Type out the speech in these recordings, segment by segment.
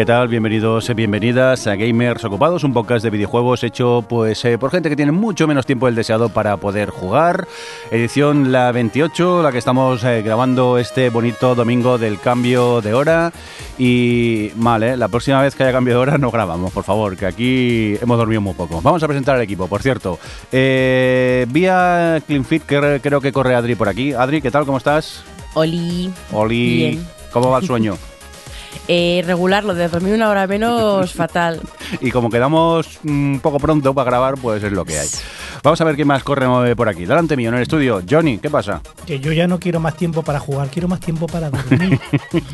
¿Qué tal? Bienvenidos y bienvenidas a Gamers Ocupados, un podcast de videojuegos hecho pues eh, por gente que tiene mucho menos tiempo del deseado para poder jugar. Edición la 28, la que estamos eh, grabando este bonito domingo del cambio de hora. Y mal, ¿eh? La próxima vez que haya cambio de hora no grabamos, por favor, que aquí hemos dormido muy poco. Vamos a presentar al equipo, por cierto. Eh, vía CleanFit, que creo que corre Adri por aquí. Adri, ¿qué tal? ¿Cómo estás? Oli. Oli, Bien. ¿cómo va el sueño? Eh, regular, lo de dormir una hora menos, fatal. Y como quedamos un poco pronto para grabar, pues es lo que hay. Vamos a ver quién más corre por aquí. Delante mío, en el estudio. Johnny, ¿qué pasa? Que yo ya no quiero más tiempo para jugar, quiero más tiempo para dormir.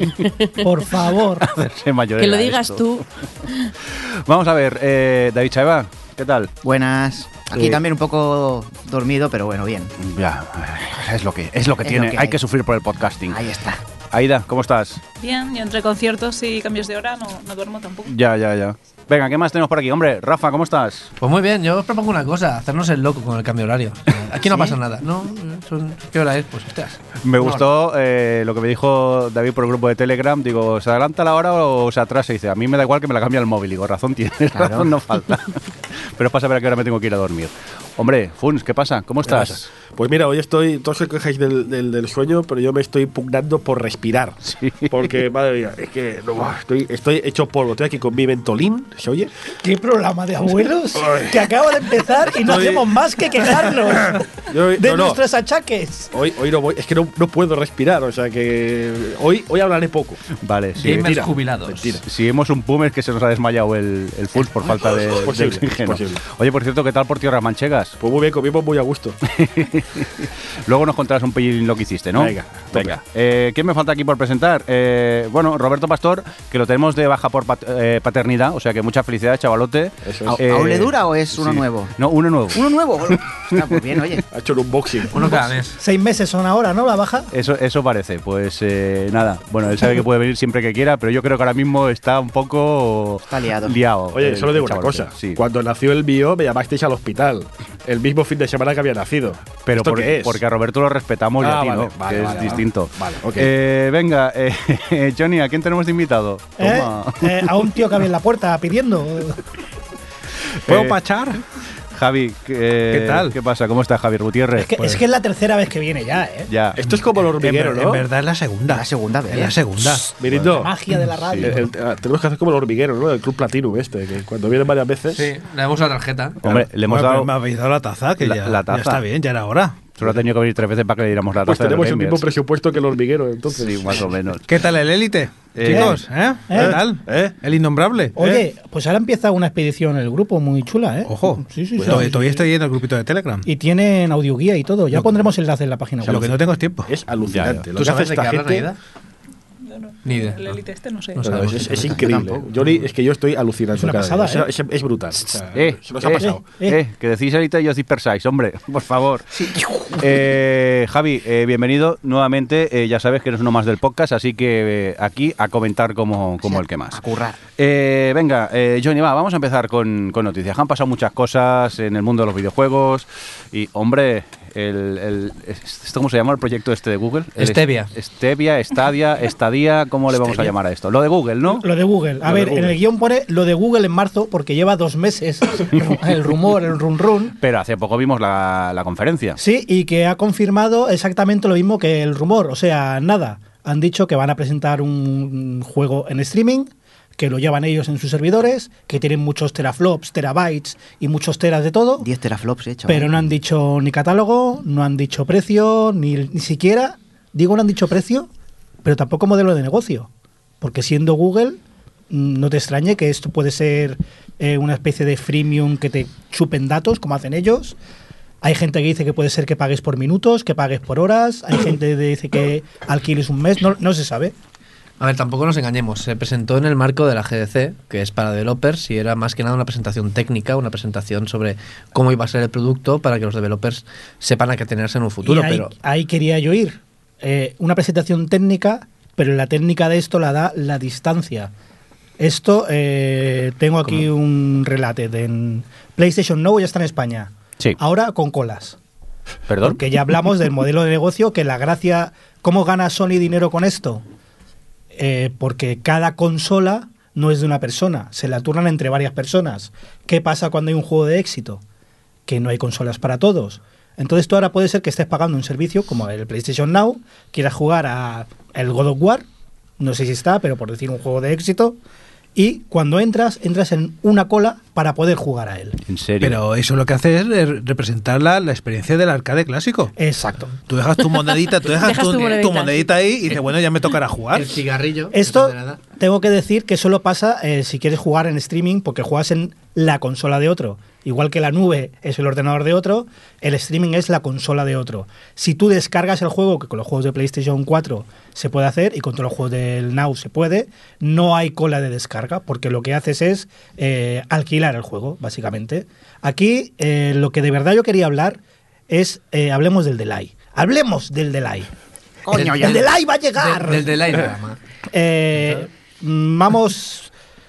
Por favor. Hacerse mayor Que lo digas esto. tú. Vamos a ver, eh, David Chaeva, ¿qué tal? Buenas. Aquí Eh, también un poco dormido, pero bueno, bien. Ya, es lo que, es lo que Es tiene. lo que hay hay. que sufrir por el podcasting. Ahí está. Aida, ¿cómo estás? Bien, yo entre conciertos y cambios de hora no, no duermo tampoco. Ya, ya, ya. Venga, ¿qué más tenemos por aquí? Hombre, Rafa, ¿cómo estás? Pues muy bien, yo os propongo una cosa, hacernos el loco con el cambio de horario. Aquí no pasa nada, ¿no? Son- ¿Qué hora es? Pues hostias. Me gustó eh, lo que me dijo David por el grupo de Telegram. Digo, ¿se adelanta la hora o se atrasa? Y dice, a mí me da igual que me la cambie al móvil. Digo, razón tienes, Claro. razón no falta. Pero es para saber a qué hora me tengo que ir a dormir. Hombre, Funs, ¿qué pasa? ¿Cómo estás? Pues mira, hoy estoy, todos se quejáis del, del, del sueño, pero yo me estoy pugnando por respirar. Sí. Porque, madre mía, es que no, estoy, estoy hecho polvo. Estoy aquí con mi ventolín, ¿se oye? ¿Qué programa de abuelos que acaba de empezar y no Estoy- hacemos más que quejarnos Yo- de no, no. nuestros achaques? Hoy, hoy no voy, es que no, no puedo respirar, o sea que hoy, hoy hablaré poco. Vale, sí. Gamers mentira, jubilados. mentira. Si hemos un es que se nos ha desmayado el, el Funs por falta de, de Posible, oxígeno. posible. Oye, por cierto, ¿qué tal por tierras manchegas? Pues muy bien, comimos muy a gusto. Luego nos contarás un pelín lo que hiciste, ¿no? Venga, venga. Eh, ¿Quién me falta aquí por presentar? Eh, bueno, Roberto Pastor, que lo tenemos de baja por pat- eh, paternidad, o sea que muchas felicidades, chavalote. Eso ¿A- es. Eh, ¿Aún le dura o es uno sí. nuevo? No, uno nuevo. ¿Uno nuevo? Está pues bien, oye. Ha hecho un unboxing. Uno cada mes. Seis meses son ahora, ¿no? La baja. Eso, eso parece. Pues eh, nada, bueno, él sabe que puede venir siempre que quiera, pero yo creo que ahora mismo está un poco Está liado. liado. Oye, el- solo digo una cosa. Sí. Cuando nació el mío, me llamasteis al hospital. El mismo fin de semana que había nacido. Pero ¿Esto por- qué es? porque a Roberto lo respetamos y Ah, a ti vale, no, vale, que vale, es distinto. vale. Eh, venga, eh, Johnny, ¿a quién tenemos de invitado? ¿eh? Toma. Eh, a un tío que había en la puerta pidiendo. ¿Puedo Eh, pachar? Javi, ¿qué, ¿Qué tal? ¿Qué pasa? ¿Cómo está Javier Gutiérrez? Es que, Pues, es que es la tercera vez que viene ya, ¿eh? ya. Esto es como el hormiguero, en, ¿no? en verdad es la segunda. La segunda vez. Es la segunda. Mirindo, Magia de la radio. el- el- ah, tenemos que hacer como el hormiguero, ¿no? El Club Platinum este, que cuando vienen varias veces... Sí, le damos la tarjeta. Hombre, le hemos Bueno, dado. me habéis dado la taza, que La- ya, la ya taza. está bien, ya era hora. Solo ha tenido que venir tres veces para que le diéramos la Pues taza de tenemos los el mismo presupuesto que el hormiguero, entonces. Sí, más o menos. ¿Qué tal el élite? Eh, Chicos, ¿eh? ¿Qué ¿Eh? tal? ¿Eh? El innombrable. Oye, ¿eh? pues ahora empieza una expedición en el grupo muy chula, ¿eh? Ojo, Sí, sí, sí. todavía, todavía estoy en el grupito de Telegram. Y tienen audioguía y todo. Ya Lo- pondremos enlace en la página Lo web. que no tengo es tiempo. Es alucinante. Ya, ya. Lo ¿Tú que hace sabes de qué gente... Yo no. Ni idea. El Elite este no sé. No sabemos. es, increíble. tampoco. Es que yo estoy alucinando. Es una cada pasada, vez. ¿eh? Es, es- es brutal. O sea, Eh, se nos ha eh, pasado. Eh. eh, que decís ahorita y os dispersáis, hombre, por favor. Eh, Javi, eh, bienvenido nuevamente. Eh, ya sabes que eres uno más del podcast, así que eh, aquí a comentar como, como el que más. A currar. Eh, venga, eh, Johnny, va, vamos a empezar con, con noticias. Han pasado muchas cosas en el mundo de los videojuegos y, hombre, el, el- ¿esto cómo se llama el proyecto este de Google? El Stevia. Stevia, Stadia, Estadia, ¿cómo le vamos a llamar a esto? Lo de Google, ¿no? Lo de Google. A Lo ver, en el guion pone lo de Google en marzo porque lleva dos meses el rumor, el run run. Pero hace poco vimos la, la conferencia. Sí, y que ha confirmado exactamente lo mismo que el rumor. O sea, nada. Han dicho que van a presentar un juego en streaming, que lo llevan ellos en sus servidores, que tienen muchos teraflops, terabytes y muchos teras de todo. 10 teraflops, eh, chaval. Pero no han dicho ni catálogo, no han dicho precio, ni, ni siquiera, digo no han dicho precio, pero tampoco modelo de negocio. Porque siendo Google, mm, no te extrañe que esto puede ser eh, una especie de freemium que te chupen datos, como hacen ellos. Hay gente que dice que puede ser que pagues por minutos, que pagues por horas. Hay gente que dice que alquiles un mes, no, no se sabe. A ver, tampoco nos engañemos. Se presentó en el marco de la GDC, que es para developers, y era más que nada una presentación técnica, una presentación sobre cómo iba a ser el producto para que los developers sepan a qué tenerse en un futuro. y ahí, Pero ahí quería yo ir. Eh, una presentación técnica, pero la técnica de esto la da la distancia. Esto, eh, tengo aquí un relate de en PlayStation Now ya está en España. Sí. Ahora con colas. Perdón. Porque ya hablamos del modelo de negocio, que la gracia, ¿cómo gana Sony dinero con esto? Eh, porque cada consola no es de una persona, se la turnan entre varias personas. ¿Qué pasa cuando hay un juego de éxito? Que no hay consolas para todos. Entonces tú ahora puede ser que estés pagando un servicio como el PlayStation Now, quieras jugar a el God of War, no sé si está, pero por decir un juego de éxito, y cuando entras, entras en una cola para poder jugar a él. En serio. Pero eso lo que hace es representar la, la experiencia del arcade clásico. Exacto. Tú dejas tu monedita, tú dejas, Dejas tu, tu tu monedita. ahí y dices, bueno, ya me tocará jugar. El cigarrillo. Esto no te nada. tengo que decir que solo pasa eh, si quieres jugar en streaming porque juegas en la consola de otro. Igual que la nube es el ordenador de otro, el streaming es la consola de otro. Si tú descargas el juego, que con los juegos de PlayStation 4 se puede hacer y con todos los juegos del Now se puede, no hay cola de descarga porque lo que haces es eh, alquilar el juego, básicamente. Aquí eh, lo que de verdad yo quería hablar es, eh, hablemos del delay. Hablemos del delay. Coño, ya. El delay va a llegar. Del, del delay nada más. Vamos.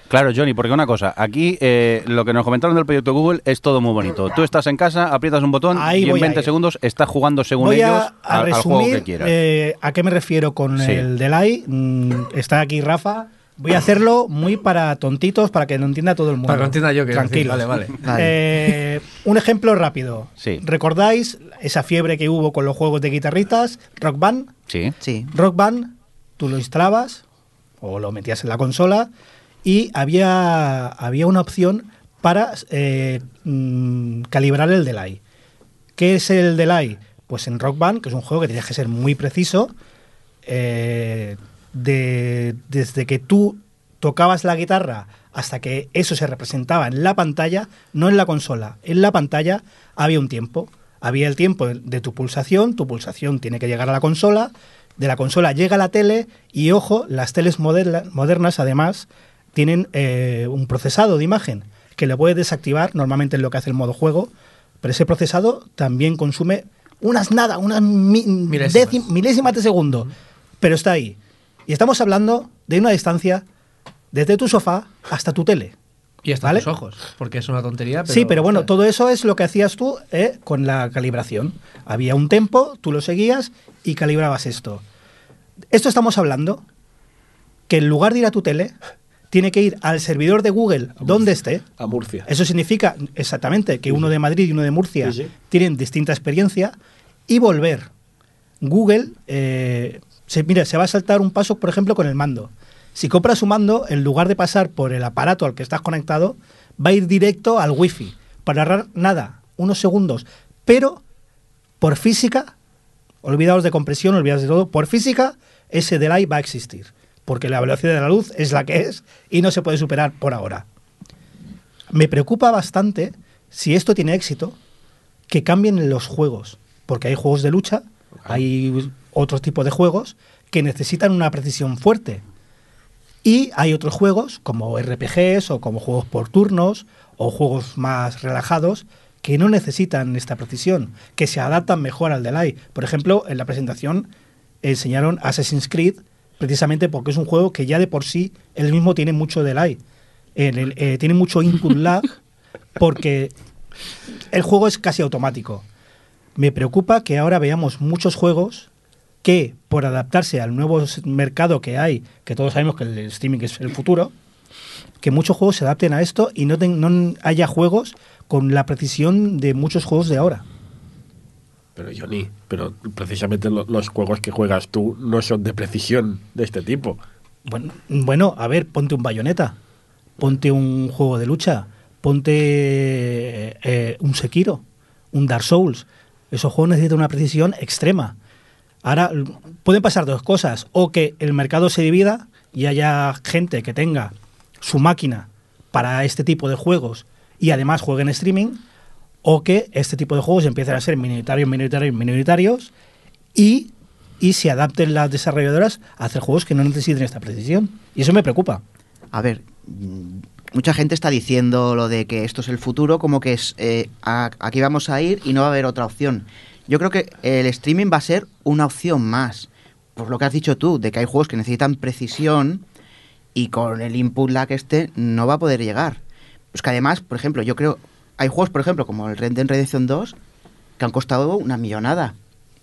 Claro, Johnny, porque una cosa, aquí eh, lo que nos comentaron del proyecto Google es todo muy bonito. Tú estás en casa, aprietas un botón Ahí y en voy a 20 ir. segundos estás jugando según Voy ellos a, a al, al juego que resumir quieras. eh, a qué me refiero con Sí. el delay. Mm, está aquí Rafa. Voy a hacerlo muy para tontitos, para que lo entienda todo el mundo. Para que lo entienda yo, quiero decir. Tranquilos. Vale, vale. Vale. Eh, un ejemplo rápido. Sí. ¿Recordáis esa fiebre que hubo con los juegos de guitarristas? Rock Band. Sí. Sí. Rock Band, tú lo instalabas o lo metías en la consola y había, había una opción para eh, mm, calibrar el delay. ¿Qué es el delay? Pues en Rock Band, que es un juego que tenías que ser muy preciso, eh, de- desde que tú tocabas la guitarra hasta que eso se representaba en la pantalla, no en la consola, en la pantalla había un tiempo. Había el tiempo de tu pulsación, tu pulsación tiene que llegar a la consola, de la consola llega a la tele y ojo, las teles moderna- modernas además tienen eh, un procesado de imagen que lo puedes desactivar, normalmente es lo que hace el modo juego, pero ese procesado también consume unas nada, unas mi- Milésimas. de segundo, pero está ahí. Y estamos hablando de una distancia desde tu sofá hasta tu tele. Y hasta ¿Vale? tus ojos. Porque es una tontería. Pero, sí, pero bueno, todo eso es lo que hacías tú eh, con la calibración. Había un tempo, tú lo seguías y calibrabas esto. Esto estamos hablando que en lugar de ir a tu tele, tiene que ir al servidor de Google donde esté. A Murcia. Eso significa exactamente que uno de Madrid y uno de Murcia Sí, sí. tienen distinta experiencia y volver. Google, eh, se, mira, se va a saltar un paso, por ejemplo, con el mando. Si compras un mando, en lugar de pasar por el aparato al que estás conectado, va a ir directo al wifi para ahorrar nada, unos segundos. Pero por física, olvidaos de compresión, olvidaos de todo, por física, ese delay va a existir. Porque la velocidad de la luz es la que es y no se puede superar por ahora. Me preocupa bastante, si esto tiene éxito, que cambien los juegos. Porque hay juegos de lucha, hay otros tipos de juegos que necesitan una precisión fuerte. Y hay otros juegos, como RPGs o como juegos por turnos o juegos más relajados, que no necesitan esta precisión, que se adaptan mejor al delay. Por ejemplo, en la presentación enseñaron Assassin's Creed, precisamente porque es un juego que ya de por sí él mismo tiene mucho delay. En el- eh, tiene mucho input lag porque el juego es casi automático. Me preocupa que ahora veamos muchos juegos que, por adaptarse al nuevo mercado que hay, que todos sabemos que el streaming es el futuro, que muchos juegos se adapten a esto y no, ten- no haya juegos con la precisión de muchos juegos de ahora. Pero Johnny, pero precisamente lo- los juegos que juegas tú no son de precisión de este tipo. Bueno, bueno, a ver, ponte un bayoneta, ponte un juego de lucha, ponte eh, un Sekiro, un Dark Souls. Esos juegos necesitan una precisión extrema. Ahora, pueden pasar dos cosas, o que el mercado se divida y haya gente que tenga su máquina para este tipo de juegos y además juegue en streaming, o que este tipo de juegos empiecen a ser minoritarios, minoritarios, minoritarios y, y se adapten las desarrolladoras a hacer juegos que no necesiten esta precisión. Y eso me preocupa. A ver, mucha gente está diciendo lo de que esto es el futuro, como que es eh, aquí vamos a ir y no va a haber otra opción. Yo creo que el streaming va a ser una opción más. Por lo que has dicho tú, de que hay juegos que necesitan precisión y con el input lag este no va a poder llegar. Pues que además, por ejemplo, yo creo, hay juegos, por ejemplo, como el Red Dead Redemption 2, que han costado una millonada.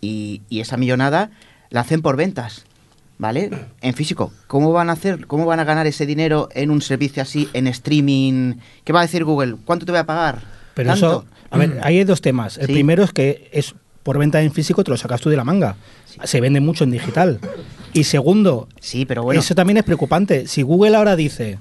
Y, y esa millonada la hacen por ventas. ¿vale? En físico. ¿Cómo van a hacer, cómo van a ganar ese dinero en un servicio así, en streaming? ¿Qué va a decir Google? ¿Cuánto te voy a pagar? Pero ¿Tanto? eso, a ver, ahí hay dos temas. El Sí. primero es que es por venta en físico, te lo sacas tú de la manga. Se vende mucho en digital. Y segundo, Sí, pero bueno. eso también es preocupante. Si Google ahora dice,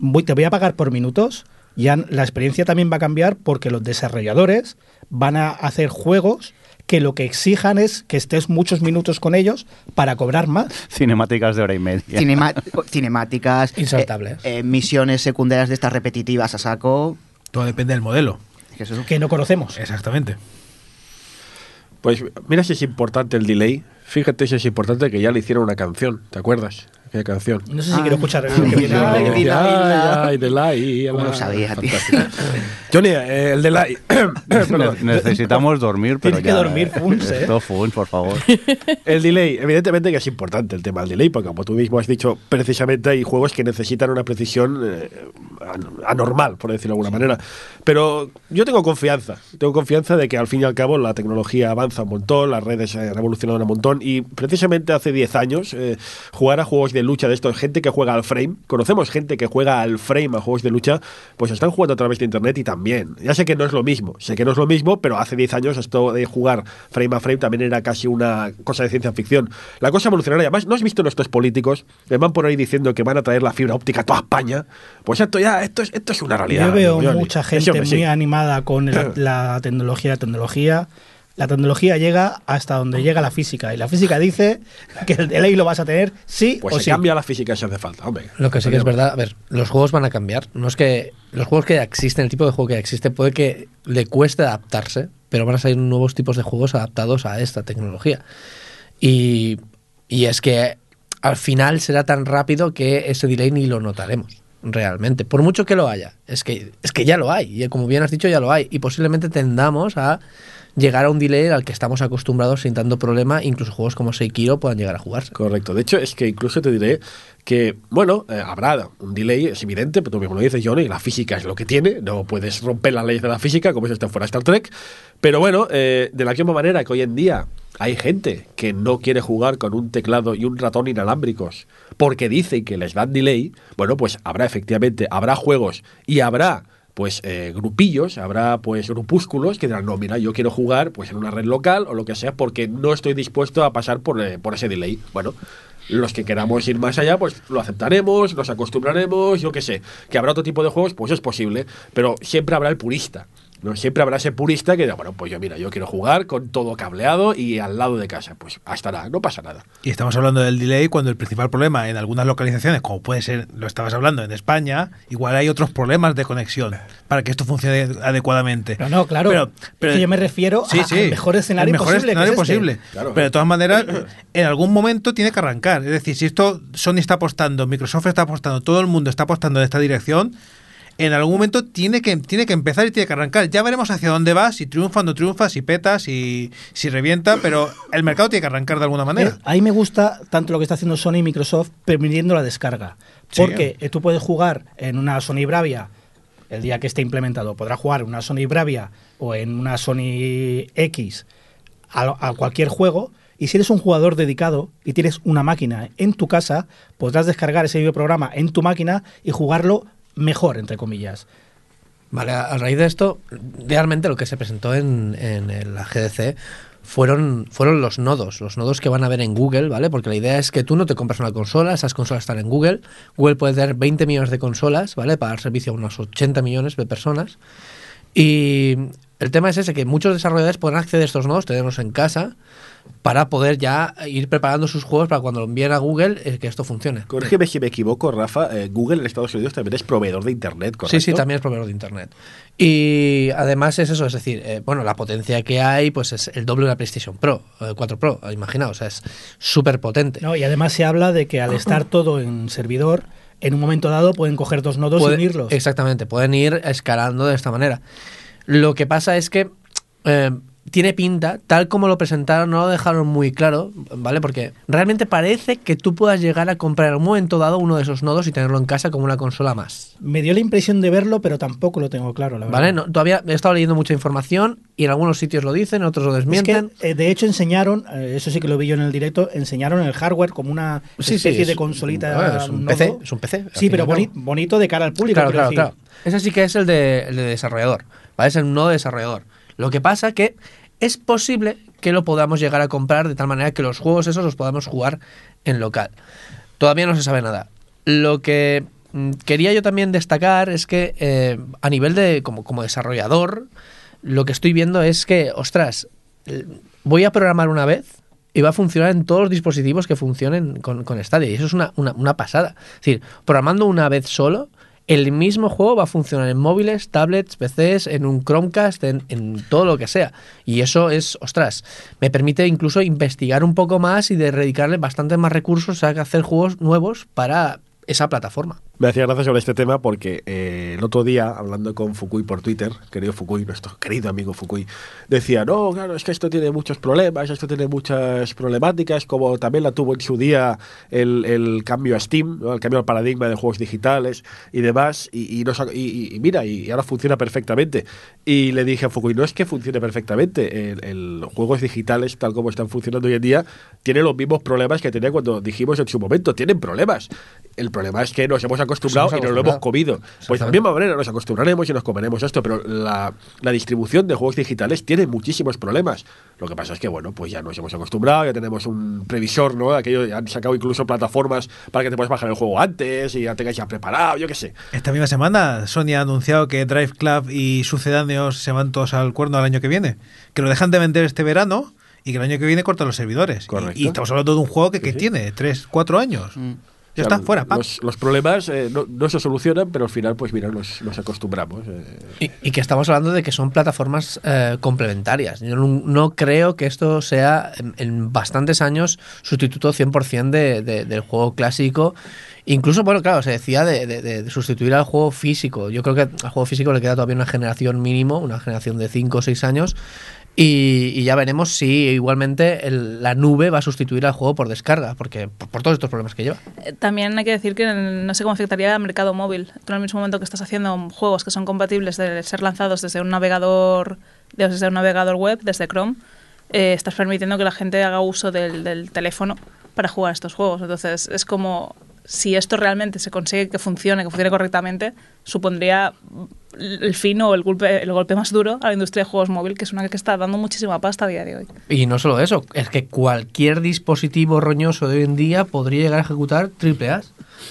voy, te voy a pagar por minutos, ya la experiencia también va a cambiar porque los desarrolladores van a hacer juegos que lo que exijan es que estés muchos minutos con ellos para cobrar más. Cinemáticas de hora y media. Cinema- cinemáticas, Insaltables. eh, eh, misiones secundarias de estas repetitivas a saco. Todo depende del modelo. eso- que no conocemos. Exactamente. Pues mira si es importante el delay. Fíjate si es importante que ya le hicieron una canción. ¿Te acuerdas? Aquella canción. No sé si Ah. quiero escuchar el que viene. Ay, Ay, delay, ay, delay, ¿Cómo lo delay. sabía, tío? Johnny, eh, el delay. Perdón. Ne- Necesitamos dormir, pero Tienes que ya, dormir, Funs, ¿eh? Esto, Funs, por favor. El delay, evidentemente que es importante el tema del delay, porque como tú mismo has dicho, precisamente hay juegos que necesitan una precisión eh, an- anormal, por decirlo de alguna manera. Pero yo tengo confianza, tengo confianza de que al fin y al cabo la tecnología avanza un montón, las redes han evolucionado un montón y precisamente hace 10 años eh, jugar a juegos de lucha de esto, gente que juega al frame, conocemos gente que juega al frame a juegos de lucha, pues están jugando a través de internet y también. Ya sé que no es lo mismo, sé que no es lo mismo, pero hace 10 años esto de jugar frame a frame también era casi una cosa de ciencia ficción. La cosa evolucionaria, además, ¿no has visto nuestros políticos que van por ahí diciendo que van a traer la fibra óptica a toda España? Pues esto ya, esto es, esto es una realidad. Yo veo mucha Sí, gente hombre, muy sí. animada con la tecnología, la tecnología. La tecnología llega hasta donde llega la física. Y la física dice que el delay lo vas a tener sí Pues o se sí. cambia la física si hace falta, hombre. Lo que sí que es verdad, a ver, los juegos van a cambiar. No es que los juegos que ya existen, el tipo de juego que ya existe, puede que le cueste adaptarse, pero van a salir nuevos tipos de juegos adaptados a esta tecnología. Y, y es que al final será tan rápido que ese delay ni lo notaremos realmente, por mucho que lo haya. Es que, es que ya lo hay, y como bien has dicho, ya lo hay. Y posiblemente tendamos a llegar a un delay al que estamos acostumbrados sin tanto problema, incluso juegos como Sekiro puedan llegar a jugarse. Correcto. De hecho, es que incluso te diré que, bueno, eh, habrá un delay, es evidente, pero tú mismo lo dices, Johnny, la física es lo que tiene, no puedes romper las leyes de la física como si esto fuera Star Trek. Pero bueno, eh, de la misma manera que hoy en día hay gente que no quiere jugar con un teclado y un ratón inalámbricos porque dicen que les dan delay, bueno, pues habrá efectivamente, habrá juegos y habrá pues eh, grupillos, habrá pues grupúsculos que dirán, no, mira, yo quiero jugar pues en una red local o lo que sea porque no estoy dispuesto a pasar por, eh, por ese delay. Bueno, los que queramos ir más allá, pues lo aceptaremos, nos acostumbraremos, yo qué sé. Que habrá otro tipo de juegos, pues es posible, pero siempre habrá el purista. ¿No? Siempre habrá ese purista que diga, bueno, pues yo mira, yo quiero jugar con todo cableado y al lado de casa. Pues hasta nada, no pasa nada. Y estamos hablando del delay cuando el principal problema en algunas localizaciones, como puede ser, lo estabas hablando en España, igual hay otros problemas de conexión para que esto funcione adecuadamente. No, no, claro. Pero, pero Es que yo me refiero Sí, a- sí. al mejor escenario El mejor posible, que escenario es este. posible. Claro. Pero de todas maneras, en algún momento tiene que arrancar. Es decir, si esto Sony está apostando, Microsoft está apostando, todo el mundo está apostando en esta dirección, en algún momento tiene que, tiene que empezar y tiene que arrancar. Ya veremos hacia dónde va, si triunfa o no triunfa, si peta, si, si revienta, pero el mercado tiene que arrancar de alguna manera. Eh, ahí me gusta tanto lo que está haciendo Sony y Microsoft permitiendo la descarga. Porque eh, tú puedes jugar en una Sony Bravia el día que esté implementado. Podrás jugar en una Sony Bravia o en una Sony X a, a cualquier juego. Y si eres un jugador dedicado y tienes una máquina en tu casa, podrás descargar ese videoprograma en tu máquina y jugarlo mejor, entre comillas. Vale, a raíz de esto, realmente lo que se presentó en, en el- la GDC fueron, fueron los nodos, los nodos que van a ver en Google, ¿vale? Porque la idea es que tú no te compras una consola, esas consolas están en Google. Google puede tener 20 millones de consolas, ¿vale? Para dar servicio a unos 80 millones de personas. Y el tema es ese, que muchos desarrolladores podrán acceder a estos nodos, tenerlos en casa, para poder ya ir preparando sus juegos para cuando lo envíen a Google, eh, que esto funcione. Corrígeme si me equivoco, Rafa. eh, Google en Estados Unidos también es proveedor de Internet, ¿correcto? Sí, sí, también es proveedor de Internet. Y además es eso, es decir, eh, bueno, la potencia que hay pues es el doble de la PlayStation Pro, eh, 4 Pro, imaginaos, o sea, es súper potente. ¿no? Y además se habla de que al estar todo en servidor, en un momento dado pueden coger dos nodos Puede- y unirlos. Exactamente, pueden ir escalando de esta manera. Lo que pasa es que eh, tiene pinta, tal como lo presentaron, no lo dejaron muy claro, ¿vale? Porque realmente parece que tú puedas llegar a comprar en un momento dado uno de esos nodos y tenerlo en casa como una consola más. Me dio la impresión de verlo, pero tampoco lo tengo claro, la verdad. ¿Vale? No, todavía he estado leyendo mucha información y en algunos sitios lo dicen, en otros lo Es desmienten. que, eh, de hecho, enseñaron, eh, eso sí que lo vi yo en el directo, enseñaron el hardware como una Sí, sí, especie es de consolita. bueno, es un nodo. PC, es un PC, Sí, pero bonito de cara al público. Claro, claro, decir. claro. Ese sí que es el de, el de desarrollador, ¿vale? Es el nodo de desarrollador. Lo que pasa que es posible que lo podamos llegar a comprar de tal manera que los juegos esos los podamos jugar en local. Todavía no se sabe nada. Lo que mm, quería yo también destacar es que eh, a nivel de como, como desarrollador, lo que estoy viendo es que, ostras, voy a programar una vez y va a funcionar en todos los dispositivos que funcionen con, con Stadia. Y eso es una, una, una pasada. Es decir, programando una vez solo, el mismo juego va a funcionar en móviles, tablets, PCs, en un Chromecast, en, todo lo que sea. Y eso es, ostras, me permite incluso investigar un poco más y de dedicarle bastante más recursos a hacer juegos nuevos para esa plataforma. Me hacía gracia sobre este tema porque eh, el otro día, hablando con Fukui por Twitter, querido Fukui, nuestro querido amigo Fukui, decía, no, claro, es que esto tiene muchos problemas, esto tiene muchas problemáticas, como también la tuvo en su día el, el cambio a Steam, ¿no? el cambio al paradigma de juegos digitales y demás, y, y, nos y- y mira, y ahora funciona perfectamente. Y le dije a Fukui, no es que funcione perfectamente, el, el juegos digitales, tal como están funcionando hoy en día, tienen los mismos problemas que tenía cuando dijimos en su momento, tienen problemas. El problema es que nos hemos acostumbrado Nos hemos y nos lo hemos comido. Pues de la misma manera nos acostumbraremos y nos comeremos esto, pero la, la distribución de juegos digitales tiene muchísimos problemas. Lo que pasa es que, bueno, pues ya nos hemos acostumbrado, ya tenemos un previsor, ¿no? Aquello, ya han sacado incluso plataformas para que te puedas bajar el juego antes y ya tengas ya preparado, yo qué sé. Esta misma semana Sony ha anunciado que Drive Club y sucedáneos se van todos al cuerno al año que viene. Que lo dejan de vender este verano y que el año que viene cortan los servidores. Y- Correcto. Y, estamos hablando de un juego que, que Sí, sí. tiene 3, 4 años. Mm. Ya O sea, está, fuera. Los, los problemas eh, no, no se solucionan, pero al final, pues mira, nos, nos acostumbramos. eh. Y, y que estamos hablando de que son plataformas eh, complementarias. Yo no, no creo que esto sea en, en bastantes años sustituto 100% de, de- del juego clásico. Incluso, bueno, claro, se decía de, de- de sustituir al juego físico. Yo creo que al juego físico le queda todavía una generación mínimo, una generación de 5 o 6 años. Y, y ya veremos si igualmente el- la nube va a sustituir al juego por descarga, porque por, todos estos problemas que lleva. Eh, También hay que decir que no sé cómo afectaría al mercado móvil. Tú en el mismo momento que estás haciendo juegos que son compatibles de ser lanzados desde un navegador, desde un navegador web, desde Chrome, eh, estás permitiendo que la gente haga uso del teléfono para jugar estos juegos. Entonces es como si esto realmente se consigue que funcione, que funcione correctamente, supondría el fin o el golpe, el golpe más duro a la industria de juegos móvil, que es una que está dando muchísima pasta a día de hoy. Y no solo eso, es que cualquier dispositivo roñoso de hoy en día podría llegar a ejecutar triple A.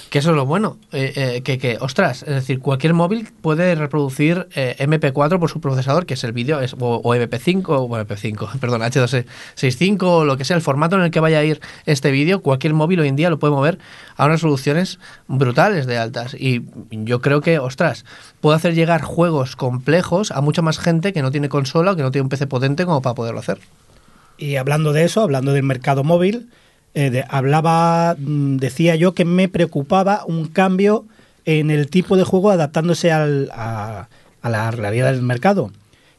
Que eso es lo bueno. Eh, eh, que, que, ostras, es decir, cualquier móvil puede reproducir eh, MP4 por su procesador, que es el vídeo, o, o MP5, o bueno, MP5, perdón, H265, o lo que sea, el formato en el que vaya a ir este vídeo, cualquier móvil hoy en día lo puede mover a unas soluciones brutales de altas. Y yo creo que, ostras, puede hacer llegar juegos complejos a mucha más gente que no tiene consola o que no tiene un PC potente como para poderlo hacer. Y hablando de eso, hablando del mercado móvil, eh, de- hablaba, mm, decía yo que me preocupaba un cambio en el tipo de juego adaptándose al- a, a la realidad del mercado.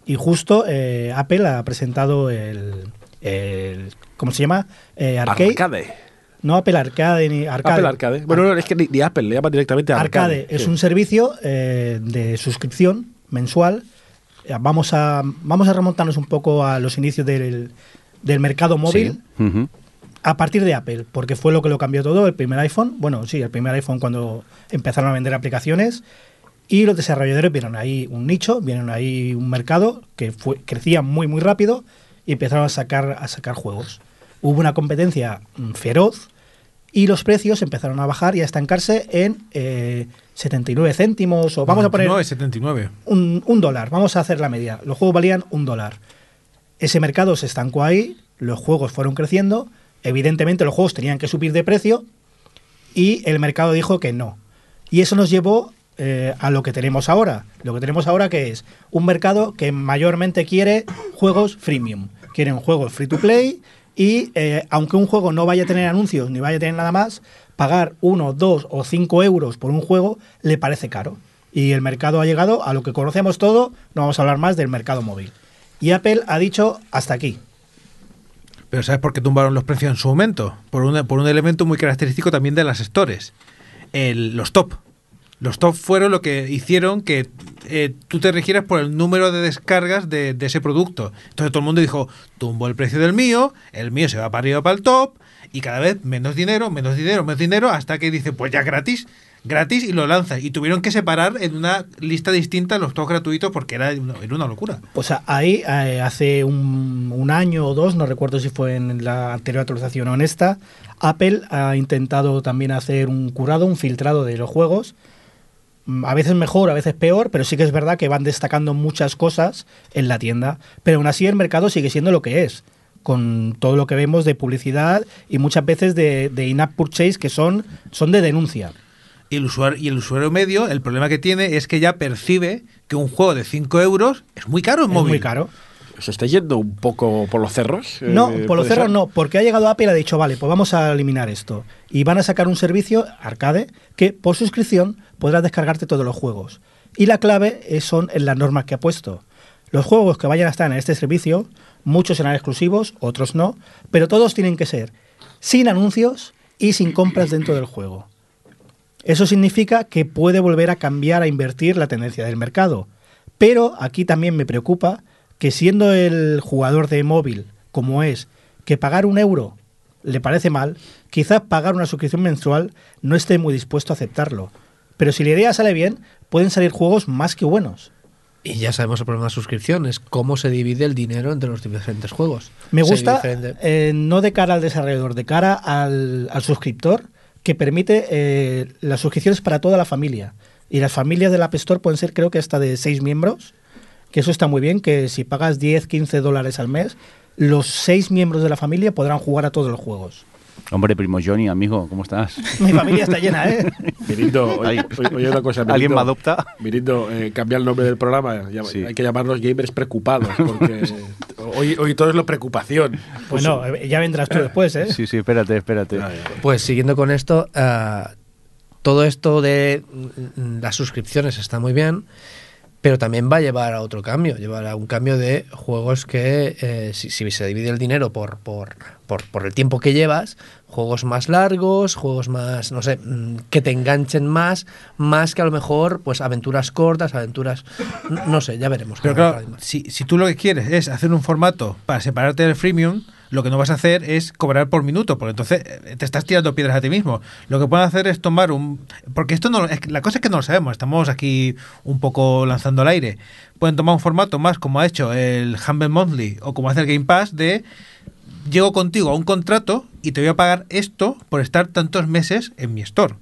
Y justo eh, Apple ha presentado el, el- ¿cómo se llama? Eh, arcade. Arcade. No Apple Arcade ni Arcade. Apple Arcade. Bueno, no, es que ni, ni Apple le llaman directamente Arcade. Arcade es Sí. un servicio eh, de suscripción mensual. Eh, Vamos a, vamos a remontarnos un poco a los inicios del, del mercado móvil. A partir de Apple, porque fue lo que lo cambió todo, el primer iPhone, bueno, sí, el primer iPhone cuando empezaron a vender aplicaciones y los desarrolladores vieron ahí un nicho, vieron ahí un mercado que fue, crecía muy muy rápido y empezaron a sacar a sacar juegos. Hubo una competencia mm, feroz y los precios empezaron a bajar y a estancarse en eh, 79 céntimos o vamos a poner 99, 79. un, un dólar, vamos a hacer la media. Los juegos valían un dólar. Ese mercado se estancó ahí, los juegos fueron creciendo, evidentemente los juegos tenían que subir de precio y el mercado dijo que no. Y eso nos llevó eh, a lo que tenemos ahora. Lo que tenemos ahora que es un mercado que mayormente quiere juegos freemium. Quieren juegos free to play y eh, aunque un juego no vaya a tener anuncios ni vaya a tener nada más, pagar uno, dos o cinco euros por un juego le parece caro. Y el mercado ha llegado a lo que conocemos todo, no vamos a hablar más del mercado móvil. Y Apple ha dicho hasta aquí. Pero ¿sabes por qué tumbaron los precios en su momento? Por un, por un elemento muy característico también de las stores. El- los top. Los top fueron lo que hicieron que eh, tú te regieras por el número de descargas de, de ese producto. Entonces todo el mundo dijo, tumbo el precio del mío, el mío se va para arriba para el top, y cada vez menos dinero, menos dinero, menos dinero, hasta que dice, pues ya gratis, gratis, y lo lanzas. Y tuvieron que separar en una lista distinta los top gratuitos porque era una, era una locura. Pues ahí, eh, hace un, un año o dos, no recuerdo si fue en la anterior actualización o en esta, Apple ha intentado también hacer un curado, un filtrado de los juegos. Mm, A veces mejor, a veces peor, pero sí que es verdad que van destacando muchas cosas en la tienda. Pero aún así el mercado sigue siendo lo que es, con todo lo que vemos de publicidad y muchas veces de, de in-app purchase que son, son de denuncia. Y el, usuario, y el usuario medio, el problema que tiene es que ya percibe que un juego de 5 euros es muy caro en Es móvil. muy caro. ¿Se está yendo un poco por los cerros? No, Eh, por los ¿puede cerros ser? no, porque ha llegado Apple y ha dicho, vale, pues vamos a eliminar esto. Y van a sacar un servicio arcade que por suscripción podrás descargarte todos los juegos. Y la clave es- son en las normas que ha puesto. Los juegos que vayan a estar en este servicio, muchos serán exclusivos, otros no, pero todos tienen que ser sin anuncios y sin compras dentro del juego. Eso significa que puede volver a cambiar, a invertir la tendencia del mercado. Pero aquí también me preocupa que siendo el jugador de móvil como es, que pagar un euro le parece mal, quizás pagar una suscripción mensual no esté muy dispuesto a aceptarlo. Pero si la idea sale bien, pueden salir juegos más que buenos. Y ya sabemos el problema de suscripción, es cómo se divide el dinero entre los diferentes juegos. Me gusta, eh, no de cara al desarrollador, de cara al, al suscriptor, que permite eh, las suscripciones para toda la familia. Y las familias del App Store pueden ser, creo que hasta de seis miembros, que eso está muy bien, que si pagas 10, 15 dólares al mes, los seis miembros de la familia podrán jugar a todos los juegos. Hombre, primo Johnny, amigo, ¿cómo estás? Mi familia está llena, ¿eh? Mirindo, oye, oye, oye una cosa. ¿Alguien Mirindo, me adopta? Mirindo, eh, cambia el nombre del programa. ya- Sí. Hay que llamarlos gamers preocupados, porque hoy, hoy todo es la preocupación. Pues, Bueno, ya vendrás tú después, ¿eh? Sí, sí, espérate, espérate. Pues siguiendo con esto, ah, todo esto de mm, las suscripciones está muy bien, pero también va a llevar a otro cambio, llevará a un cambio de juegos que eh, si, si se divide el dinero por, por, por, por el tiempo que llevas, juegos más largos, juegos más, no sé, mm, que te enganchen más, más que a lo mejor pues aventuras cortas, aventuras, no sé, ya veremos. Pero claro, si, si tú lo que quieres es hacer un formato para separarte del freemium, lo que no vas a hacer es cobrar por minuto, porque entonces eh, te estás tirando piedras a ti mismo. Lo que pueden hacer es tomar un... Porque esto no... la cosa es que no lo sabemos, estamos aquí un poco lanzando al aire. Pueden tomar un formato más como ha hecho el Humble Monthly o como hace el Game Pass de... Llego contigo a un contrato y te voy a pagar esto por estar tantos meses en mi store.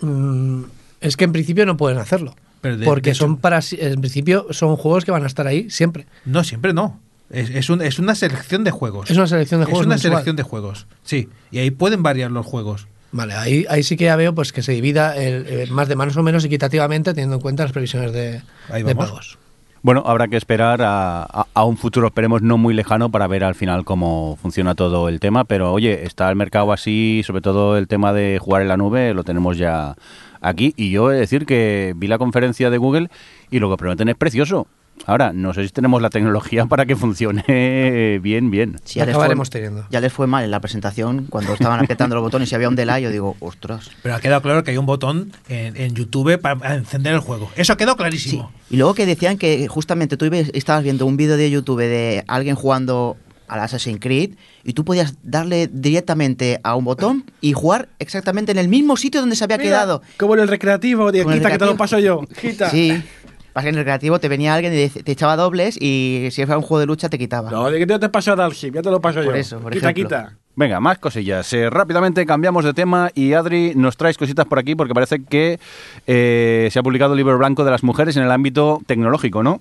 Mm, es que en principio no pueden hacerlo. Pero de- porque de hecho- son para en principio son juegos que van a estar ahí siempre. No, siempre no. Es, es, un- es una selección de juegos. Es una selección de juegos Es una mensual. selección de juegos, sí. Y ahí pueden variar los juegos. Vale, ahí, ahí sí que ya veo pues que se divida el, eh, más de más o menos equitativamente teniendo en cuenta las previsiones de, Ahí de pagos. Bueno, habrá que esperar a, a- un futuro, esperemos no muy lejano, para ver al final cómo funciona todo el tema. Pero oye, está el mercado así, sobre todo el tema de jugar en la nube, lo tenemos ya aquí. Y yo he de decir que vi la conferencia de Google y lo que prometen es precioso. Ahora, no sé si tenemos la tecnología para que funcione bien, bien. Sí, ya les acabaremos fue- teniendo. Ya les fue mal en la presentación cuando estaban apretando los botones y había un delay. Yo digo, ostras. Pero ha quedado claro que hay un botón en, en YouTube para encender el juego. Eso ha quedado Sí. clarísimo. Y luego que decían que justamente tú estabas viendo un vídeo de YouTube de alguien jugando al Assassin's Creed y tú podías darle directamente a un botón y jugar exactamente en el mismo sitio donde se había quedado. Como en el recreativo, de quita que te lo paso yo. Quita. Sí. Pasa que en el recreativo te venía alguien y te echaba dobles y si fuera un juego de lucha te quitaba. No, de que te paso a Dalgip, ya te lo paso Por yo. eso, por quita, ejemplo. quita. Venga, más cosillas. Eh, rápidamente cambiamos de tema y Adri nos traes cositas por aquí porque parece que eh, se ha publicado el libro blanco de las mujeres en el ámbito tecnológico, ¿no?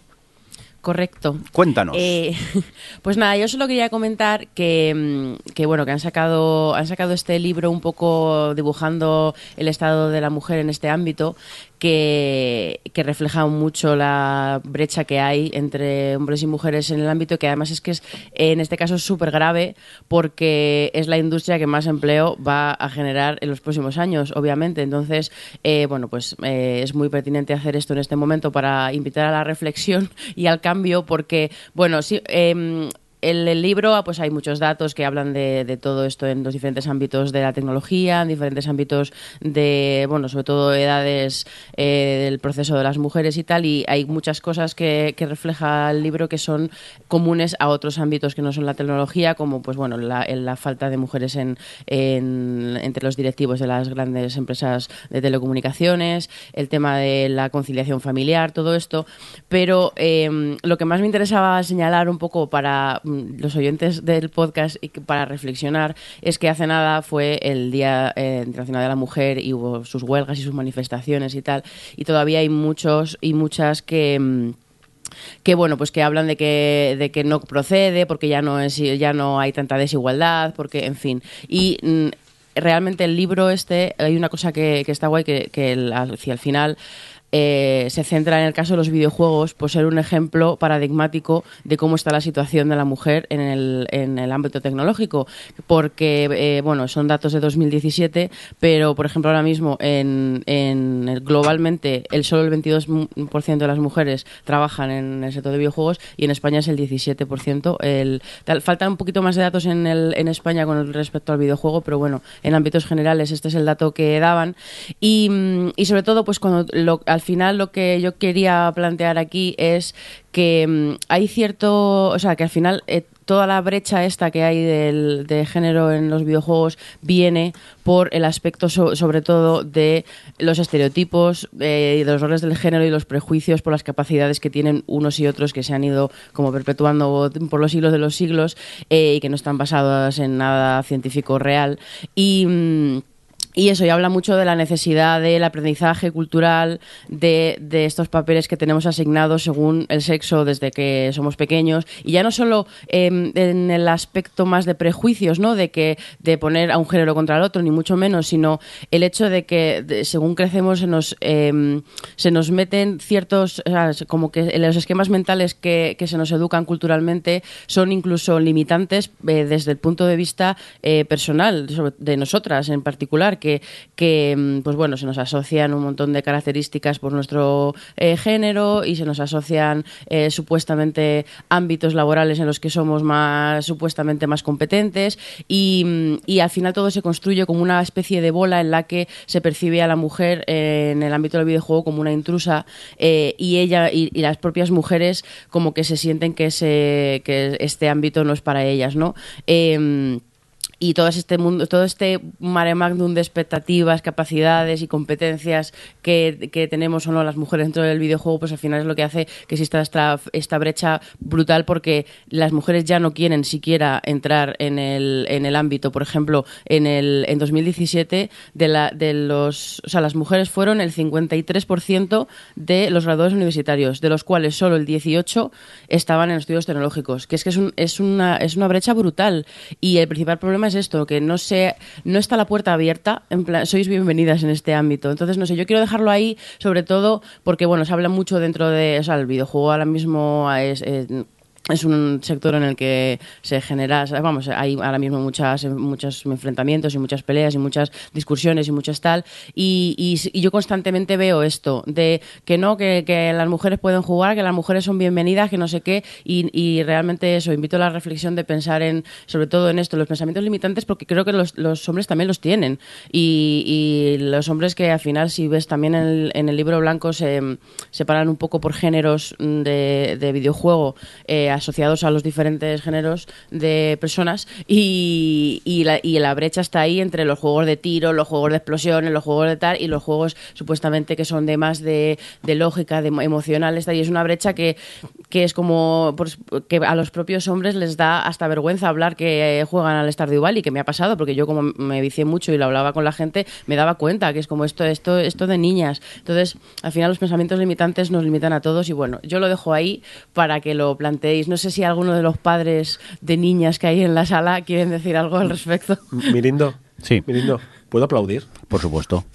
Correcto. Cuéntanos. Eh, pues nada, yo solo quería comentar que, mm, que bueno, que han sacado, han sacado este libro un poco dibujando el estado de la mujer en este ámbito, que, que refleja mucho la brecha que hay entre hombres y mujeres en el ámbito, que además es que es en este caso es súper grave porque es la industria que más empleo va a generar en los próximos años, obviamente. Entonces, eh, bueno, pues eh, es muy pertinente hacer esto en este momento para invitar a la reflexión y al cambio, porque, bueno, sí. em, en el libro pues hay muchos datos que hablan de, de todo esto en los diferentes ámbitos de la tecnología, en diferentes ámbitos de, bueno, sobre todo edades eh, del proceso de las mujeres y tal, y hay muchas cosas que, que refleja el libro que son comunes a otros ámbitos que no son la tecnología, como pues bueno, la, falta de mujeres en, en- entre los directivos de las grandes empresas de telecomunicaciones, el tema de la conciliación familiar, todo esto, pero eh, lo que más me interesaba señalar un poco para los oyentes del podcast y para reflexionar es que hace nada fue el Día eh, Internacional de la Mujer y hubo sus huelgas y sus manifestaciones y tal, y todavía hay muchos y muchas que... mm, que bueno pues que hablan de que de que no procede porque ya no es ya no hay tanta desigualdad porque en fin. Y mm, realmente el libro este hay una cosa que, que está guay que, que hacia el final eh, se centra en el caso de los videojuegos por ser un ejemplo paradigmático de cómo está la situación de la mujer en el, en el ámbito tecnológico. Porque, eh, bueno, son datos de 2017, pero, por ejemplo, ahora mismo en, en globalmente el solo el 22% de las mujeres trabajan en el sector de videojuegos y en España es el 17%. El, tal, faltan un poquito más de datos en, el, en España con respecto al videojuego, pero bueno, en ámbitos generales este es el dato que daban. Y, mm, sobre todo, pues cuando lo- al final lo que yo quería plantear aquí es que mm, hay cierto, o sea, que al final eh, toda la brecha esta que hay del, de género en los videojuegos viene por el aspecto so- sobre todo de los estereotipos, eh, y de los roles del género y los prejuicios por las capacidades que tienen unos y otros que se han ido como perpetuando por los siglos de los siglos eh, y que no están basadas en nada científico real. Y. y eso, y habla mucho de la necesidad del aprendizaje cultural de, de estos papeles que tenemos asignados según el sexo desde que somos pequeños. Y ya no solo eh, en el aspecto más de prejuicios, ¿no? De que de poner a un género contra el otro, ni mucho menos, sino el hecho de que según crecemos se nos, eh, se nos meten ciertos, como que los esquemas mentales que, que se nos educan culturalmente son incluso limitantes eh, desde el punto de vista eh, personal, de nosotras en particular, que, mm, pues bueno, se nos asocian un montón de características por nuestro eh, género y se nos asocian eh, supuestamente ámbitos laborales en los que somos más supuestamente más competentes y, mm, y al final todo se construye como una especie de bola en la que se percibe a la mujer eh, en el ámbito del videojuego como una intrusa y ella y, las propias mujeres como que se sienten que que este ámbito no es para ellas, ¿no? Y todo este mundo, todo este mare magnum de expectativas, capacidades y competencias que, que tenemos o no las mujeres dentro del videojuego, pues al final es lo que hace que exista esta, esta brecha brutal porque las mujeres ya no quieren siquiera entrar en el, en el ámbito. Por ejemplo, en el en 2017 de la de los, o sea, las mujeres fueron el 53% de los graduados universitarios, de los cuales solo el 18 estaban en estudios tecnológicos, que es que es, un- es una es una brecha brutal y el principal problema es esto, que no se no está la puerta abierta, en plan, sois bienvenidas en este ámbito. Entonces, no sé, yo quiero dejarlo ahí sobre todo porque bueno, se habla mucho dentro de, el videojuego ahora mismo es eh, es un sector en el que se genera, vamos, hay ahora mismo muchas, muchos enfrentamientos y muchas peleas y muchas discusiones y muchas tal. Y, y- yo constantemente veo esto, de que no, que, que las mujeres pueden jugar, que las mujeres son bienvenidas, que no sé qué. Y, y realmente eso, invito a la reflexión de pensar en, sobre todo en esto, los pensamientos limitantes, porque creo que los, los hombres también los tienen. Y, y los hombres que al final, si ves también en el, libro blanco, se separan un poco por géneros de, de videojuego. eh, asociados a los diferentes géneros de personas y, y la, y la brecha está ahí entre los juegos de tiro, los juegos de explosiones, los juegos de tal y los juegos supuestamente que son de más de, de lógica, de emo- emocionales tal, y es una brecha que, que es como pues, que a los propios hombres les da hasta vergüenza hablar que eh, juegan al Stardew Valley, que me ha pasado porque yo como me vicié mucho y lo hablaba con la gente, me daba cuenta que es como esto, esto, esto de niñas. Entonces, al final los pensamientos limitantes nos limitan a todos y bueno, yo lo dejo ahí para que lo planteéis. No sé si alguno de los padres de niñas que hay en la sala quieren decir algo al respecto. Mirindo. Sí. Mirindo, ¿puedo aplaudir? Por supuesto.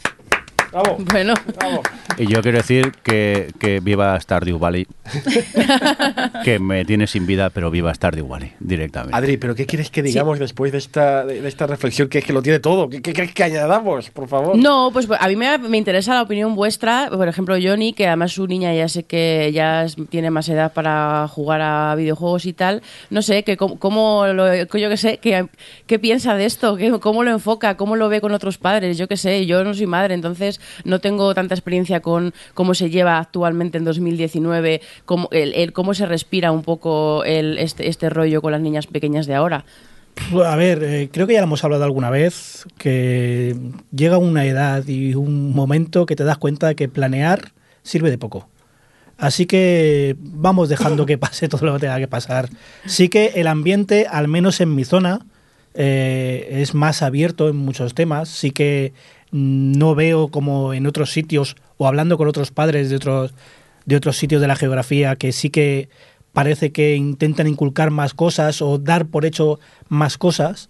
Bravo. Bueno, Bravo. Y yo quiero decir que, que viva Stardew Valley. que me tiene sin vida, pero viva Stardew Valley directamente. Adri, ¿pero qué quieres que digamos después de esta, de, de esta reflexión que es que lo tiene todo? ¿Qué, qué quieres que añadamos, por favor? No, pues a mí me, me interesa la opinión vuestra. Por ejemplo, Johnny, que además su niña ya sé que ya tiene más edad para jugar a videojuegos y tal. No sé, que cómo, cómo lo, yo qué sé, que, qué piensa de esto, ¿Qué- cómo lo enfoca, cómo lo ve con otros padres. Yo qué sé, yo no soy madre, entonces no tengo tanta experiencia con cómo se lleva actualmente en 2019, cómo, el, el- cómo se respira un poco el, este, este rollo con las niñas pequeñas de ahora. A ver, eh, creo que ya lo hemos hablado alguna vez, que llega una edad y un momento que te das cuenta de que planear sirve de poco. Así que vamos dejando que pase todo lo que tenga que pasar. Sí que el ambiente, al menos en mi zona, eh, es más abierto en muchos temas. Sí que no veo como en otros sitios o hablando con otros padres de otros, de otros sitios de la geografía que sí que parece que intentan inculcar más cosas o dar por hecho más cosas.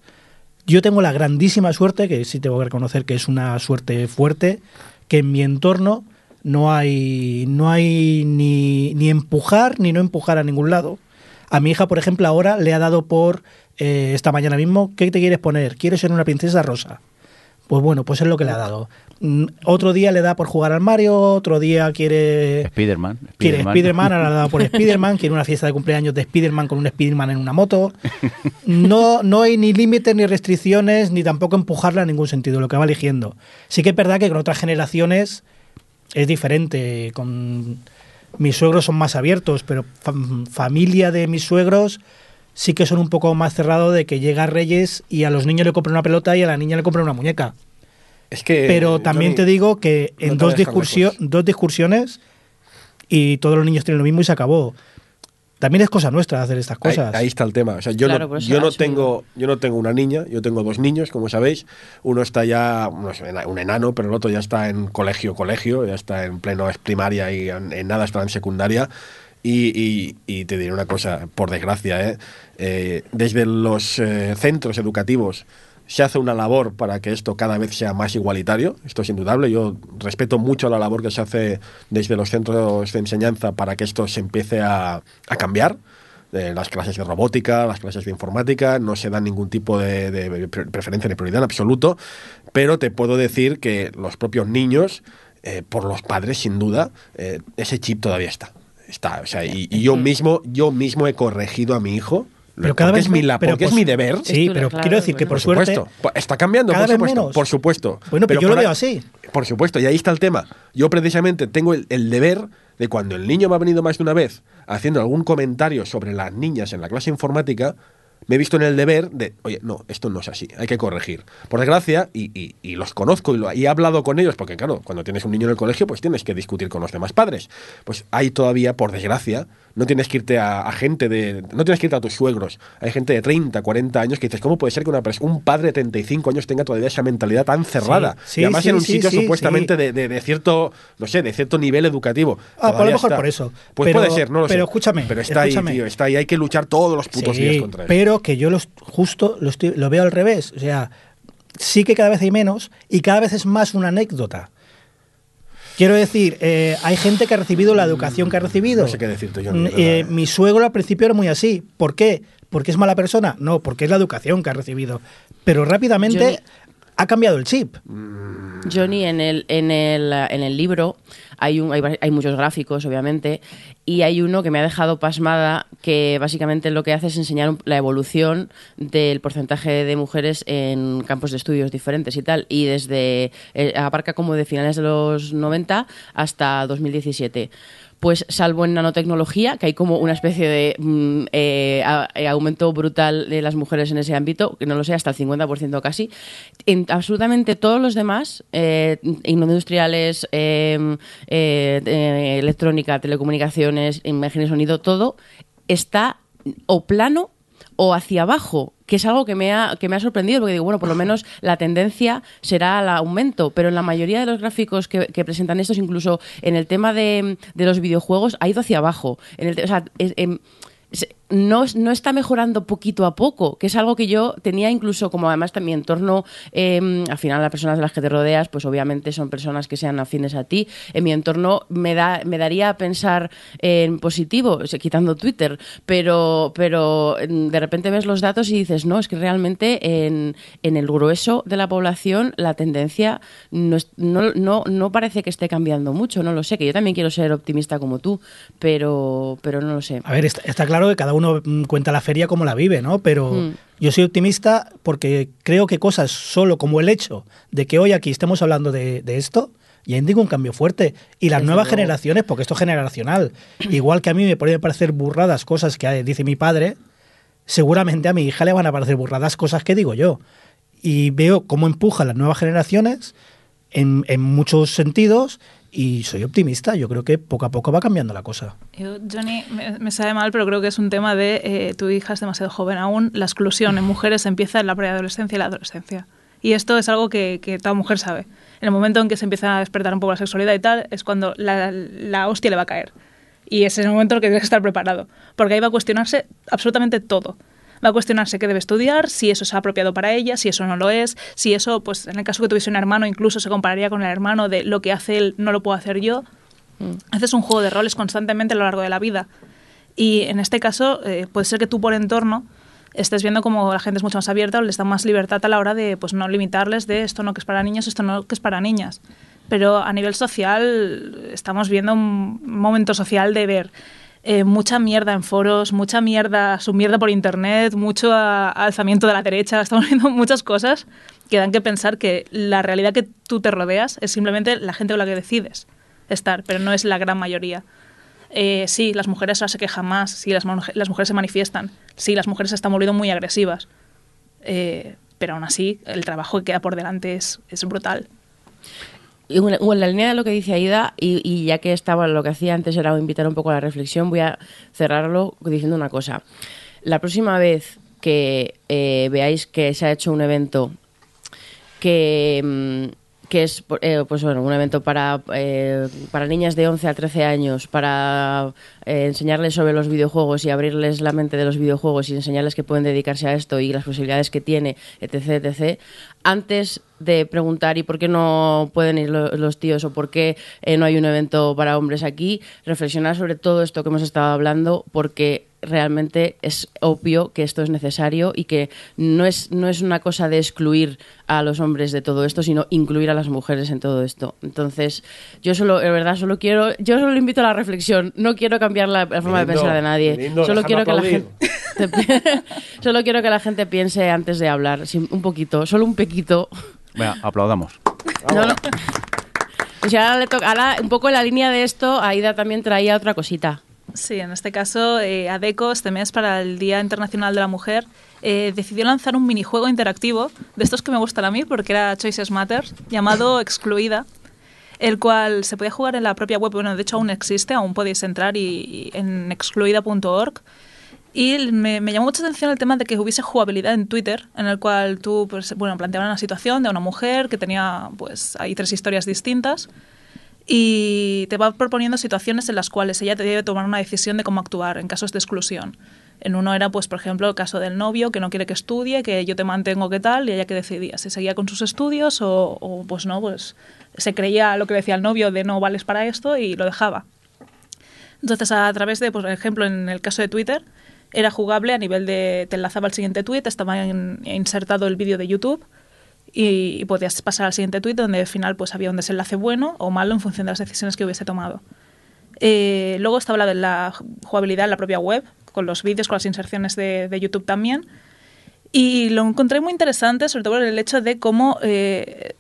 Yo tengo la grandísima suerte, que sí tengo que reconocer que es una suerte fuerte, que en mi entorno no hay, no hay ni, ni empujar ni no empujar a ningún lado. A mi hija, por ejemplo, ahora le ha dado por eh, esta mañana mismo, ¿qué te quieres poner? ¿Quieres ser una princesa rosa? Pues bueno, pues es lo que le ha dado. Mm, Otro día le da por jugar al Mario, otro día quiere Spiderman. Quiere Spider-Man, ahora le ha dado por Spider-Man, quiere una fiesta de cumpleaños de Spider-Man con un Spider-Man en una moto. No, no hay ni límites ni restricciones, ni tampoco empujarla en ningún sentido, lo que va eligiendo. Sí que es verdad que con otras generaciones es diferente. Con mis suegros son más abiertos, pero fam- familia de mis suegros sí que son un poco más cerrados de que llega Reyes y a los niños le compran una pelota y a la niña le compran una muñeca. Es que. Pero también Johnny, te digo que no en dos, discursio- lejos. dos discusiones y todos los niños tienen lo mismo y se acabó. También es cosa nuestra hacer estas cosas. ahí está el tema. O sea, yo Claro, no, yo no tengo, yo no tengo una niña, yo tengo dos niños, como sabéis. Uno está ya, no sé, un enano, pero el otro ya está en colegio, colegio, ya está en pleno es primaria y en, en nada está en secundaria. Y, y- y te diré una cosa, por desgracia, ¿eh? Eh, desde los eh, centros educativos se hace una labor para que esto cada vez sea más igualitario, esto es indudable, yo respeto mucho la labor que se hace desde los centros de enseñanza para que esto se empiece a, a cambiar, eh, las clases de robótica, las clases de informática, no se da ningún tipo de, de pre- preferencia ni prioridad en absoluto, pero te puedo decir que los propios niños, eh, por los padres, sin duda, eh, ese chip todavía está. Está, o sea, y, y yo mismo, yo mismo he corregido a mi hijo. Pero cada porque vez es mi, la- pero porque es pues- mi deber. Sí, pero claro, quiero decir que por, suerte supuesto. Po- Está cambiando, cada por vez supuesto. menos. Por supuesto. Bueno, pero yo lo veo así. Por supuesto, y ahí está el tema. Yo precisamente tengo el, el deber de cuando el niño me ha venido más de una vez haciendo algún comentario sobre las niñas en la clase informática, me he visto en el deber de, oye, no, esto no es así, hay que corregir. Por desgracia, y, y- los conozco y, lo- y he hablado con ellos, porque claro, cuando tienes un niño en el colegio, pues tienes que discutir con los demás padres. Pues hay todavía, por desgracia, no tienes que irte a, a gente de. No tienes que irte a tus suegros. Hay gente de 30, 40 años que dices, ¿cómo puede ser que una un padre de 35 años tenga todavía esa mentalidad tan cerrada? sí, y además sí, en un sitio supuestamente. De, de- de cierto, no sé, de cierto nivel educativo. Ah, pues a lo mejor está. por eso. Pues Pero- puede ser, no lo sé. pero escúchame, Pero está escúchame. ahí, tío, está ahí. Hay que luchar todos los putos días contra él. pero que yo los, justo lo, estoy- lo veo al revés. O sea, sí que cada vez hay menos y cada vez es más una anécdota. Quiero decir, eh, hay gente que ha recibido la educación que ha recibido. No sé qué decirte, yo, Mm, de eh, verdad. mi suegro al principio era muy así. ¿Por qué? ¿Porque es mala persona? No, porque es la educación que ha recibido. Pero rápidamente ha cambiado el chip. Johnny, en el, en el, eh, en el libro hay, un, hay, hay muchos gráficos, obviamente, y hay uno que me ha dejado pasmada, que básicamente lo que hace es enseñar la evolución del porcentaje de mujeres en campos de estudios diferentes y tal, y desde, eh, abarca como de finales de los 90 hasta 2017 pues salvo en nanotecnología, que hay como una especie de mm, eh, eh, aumento brutal de las mujeres en ese ámbito, que no lo sé, hasta el 50% casi, en absolutamente todos los demás, eh, industriales, eh, electrónica, telecomunicaciones, imagen y sonido, todo está o plano o hacia abajo, que es algo que me ha, que me ha sorprendido, porque digo, bueno, por lo menos la tendencia será al aumento, pero en la mayoría de los gráficos que, presentan estos, incluso en el tema de, de los videojuegos, ha ido hacia abajo. En el o sea, se- no, no está mejorando poquito a poco, que es algo que yo tenía incluso como además en mi entorno, eh, al final las personas de las que te rodeas, pues obviamente son personas que sean afines a ti. En mi entorno me, da, me daría a pensar en positivo, quitando Twitter, pero, pero mm, de repente ves los datos y dices, no, es que realmente en, en el grueso de la población la tendencia no, no, no, no parece que esté cambiando mucho, no lo sé, que yo también quiero ser optimista como tú, pero, pero no lo sé. A ver, está, está claro que cada uno mm, cuenta la feria como la vive, ¿no? Pero Mm. yo soy optimista porque creo que cosas solo como el hecho de que hoy aquí estemos hablando de, de esto, ya indica un cambio fuerte. Y las Desde nuevas luego. generaciones, porque esto es generacional, igual que a mí me pueden parecer burradas cosas que eh, dice mi padre, seguramente a mi hija le van a parecer burradas cosas que digo yo. Y veo cómo empuja las nuevas generaciones en, en muchos sentidos y soy optimista. Yo creo que poco a poco va cambiando la cosa. Yo, Johnny, me, me sabe mal, pero creo que es un tema de eh, tu hija es demasiado joven aún. La exclusión en mujeres empieza en la preadolescencia y la adolescencia. Y esto es algo que, que toda mujer sabe. En el momento en que se empieza a despertar un poco la sexualidad y tal, es cuando la, la hostia le va a caer. Y ese es el momento en el que tienes que estar preparado. Porque ahí va a cuestionarse absolutamente todo. Va a cuestionarse qué debe estudiar, si eso es apropiado para ella, si eso no lo es, si eso, pues en el caso que tuviese un hermano, incluso se compararía con el hermano de lo que hace él, no lo puedo hacer yo. Haces un juego de roles constantemente a lo largo de la vida. Y en este caso, eh, puede ser que tú por entorno estés viendo como la gente es mucho más abierta o les da más libertad a la hora de pues no limitarles de esto no que es para niños, esto no que es para niñas. Pero a nivel social estamos viendo un momento social de ver eh, mucha mierda en foros, mucha mierda, su mierda por internet, mucho alzamiento de la derecha, estamos viendo muchas cosas que dan que pensar que la realidad que tú te rodeas es simplemente la gente con la que decides estar, pero no es la gran mayoría. Eh, sí, las mujeres ahora se quejan más, sí, las, mujeres se manifiestan, sí, las mujeres se están volviendo muy agresivas, Eh, pero aún así el trabajo que queda por delante es brutal. En la- línea de lo que dice Aida, y, y ya que estaba lo que hacía antes era invitar un poco a la reflexión, voy a cerrarlo diciendo una cosa. La próxima vez que eh, veáis que se ha hecho un evento que, mm, que es eh, pues bueno, un evento para, eh, para niñas de 11 a 13 años, para eh, enseñarles sobre los videojuegos y abrirles la mente de los videojuegos y enseñarles que pueden dedicarse a esto y las posibilidades que tiene, etc., etc., antes de preguntar y por qué no pueden ir lo- los tíos o por qué eh, no hay un evento para hombres aquí, reflexionar sobre todo esto que hemos estado hablando porque realmente es obvio que esto es necesario y que no es, no es una cosa de excluir a los hombres de todo esto, sino incluir a las mujeres en todo esto. Entonces, yo solo, de verdad, solo quiero, yo solo invito a la reflexión, no quiero cambiar la, la forma de pensar de nadie, lindo, solo quiero que la gente solo quiero que la gente piense antes de hablar, un poquito, solo un pequito. Venga, aplaudamos. No, no. Pues ahora le toca, ahora un poco en la línea de esto, Aida también traía otra cosita. Sí, en este caso, eh, ADECO, este mes, para el Día Internacional de la Mujer, eh, decidió lanzar un minijuego interactivo, de estos que me gustan a mí, porque era Choices Matter, llamado Excluida, el cual se podía jugar en la propia web, bueno, de hecho aún existe, aún podéis entrar y, y en excluida.org. Y me, me llamó mucha atención el tema de que hubiese jugabilidad en Twitter, en el cual tú, pues, bueno, planteaban una situación de una mujer que tenía, pues, hay tres historias distintas y te va proponiendo situaciones en las cuales ella te debe tomar una decisión de cómo actuar en casos de exclusión. En uno era, pues, por ejemplo, el caso del novio que no quiere que estudie, que yo te mantengo que tal, y ella que decidía si seguía con sus estudios o, o, pues no, pues se creía lo que decía el novio de no vales para esto y lo dejaba. Entonces, a través de, pues, por ejemplo, en el caso de Twitter, era jugable a nivel de, te enlazaba al siguiente tweet, estaba insertado el vídeo de YouTube y, y podías pasar al siguiente tweet donde al final pues había un desenlace bueno o malo en función de las decisiones que hubiese tomado. Eh, luego estaba la de la jugabilidad en la propia web, con los vídeos, con las inserciones de, de YouTube también. Y lo encontré muy interesante, sobre todo por el hecho de cómo, eh,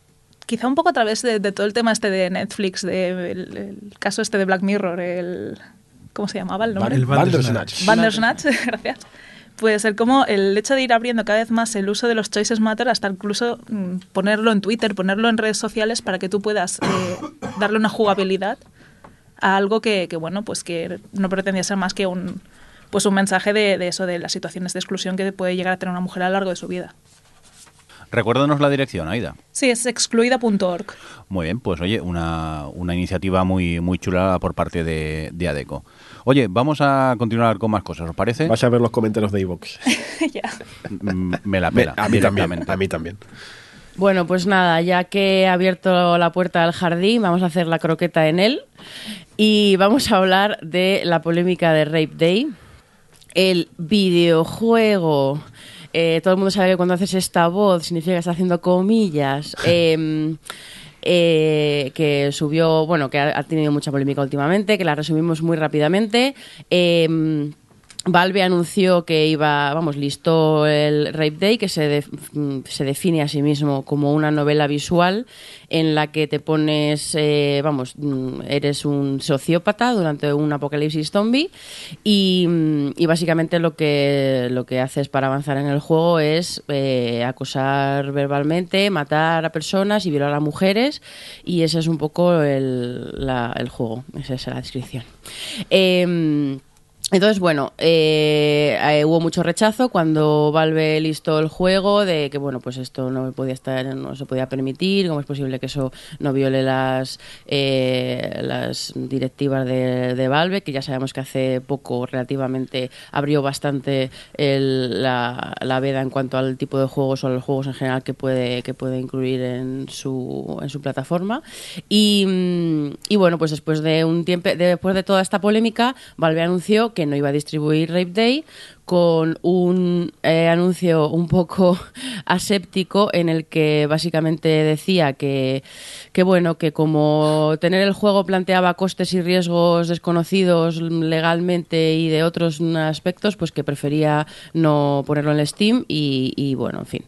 quizá un poco a través de, de todo el tema este de Netflix, de, el, el caso este de Black Mirror, el... ¿Cómo se llamaba el nombre? El Bandersnatch. Bandersnatch, gracias. Puede ser como el hecho de ir abriendo cada vez más el uso de los Choices Matter hasta incluso mm, ponerlo en Twitter, ponerlo en redes sociales para que tú puedas eh, darle una jugabilidad a algo que, que, bueno, pues que no pretendía ser más que un pues un mensaje de, de eso, de las situaciones de exclusión que puede llegar a tener una mujer a lo largo de su vida. Recuérdanos la dirección, Aida. Sí, es excluida.org. Muy bien, pues oye, una, una iniciativa muy, muy chula por parte de, de ADECO. Oye, vamos a continuar con más cosas, ¿os parece? Vas a ver los comentarios de ya. Mm, Me la Me- pela. a mí también, a mí también. Bueno, pues nada, ya que he abierto la puerta al jardín, vamos a hacer la croqueta en él y vamos a hablar de la polémica de Rape Day, el videojuego. Eh, todo el mundo sabe que cuando haces esta voz significa que está haciendo comillas. em, eh, que subió, bueno, que ha, tenido mucha polémica últimamente, que la resumimos muy rápidamente. Em, Valve anunció que iba, vamos, listó el Rape Day, que se, mm, se define a sí mismo como una novela visual en la que te pones, eh, vamos, mm, eres un sociópata durante un apocalipsis zombie y, mm, y básicamente lo que, lo que haces para avanzar en el juego es eh, acosar verbalmente, matar a personas y violar a mujeres y ese es un poco el, el juego, esa es la descripción. Em, entonces, bueno, eh, eh, hubo mucho rechazo cuando Valve listó el juego de que, bueno, pues esto no podía estar, no se podía permitir, cómo es posible que eso no viole las, eh, las directivas de, de Valve, que ya sabemos que hace poco relativamente abrió bastante el- la, la veda en cuanto al tipo de juegos o los juegos en general que puede, que puede incluir en su, en su plataforma. Y, mm, y bueno, pues después de un tiempo, después de toda esta polémica, Valve anunció que no iba a distribuir Rape Day con un eh, anuncio un poco aséptico en el que básicamente decía que, que bueno que como tener el juego planteaba costes y riesgos desconocidos legalmente y de otros aspectos pues que prefería no ponerlo en Steam y, y, bueno en fin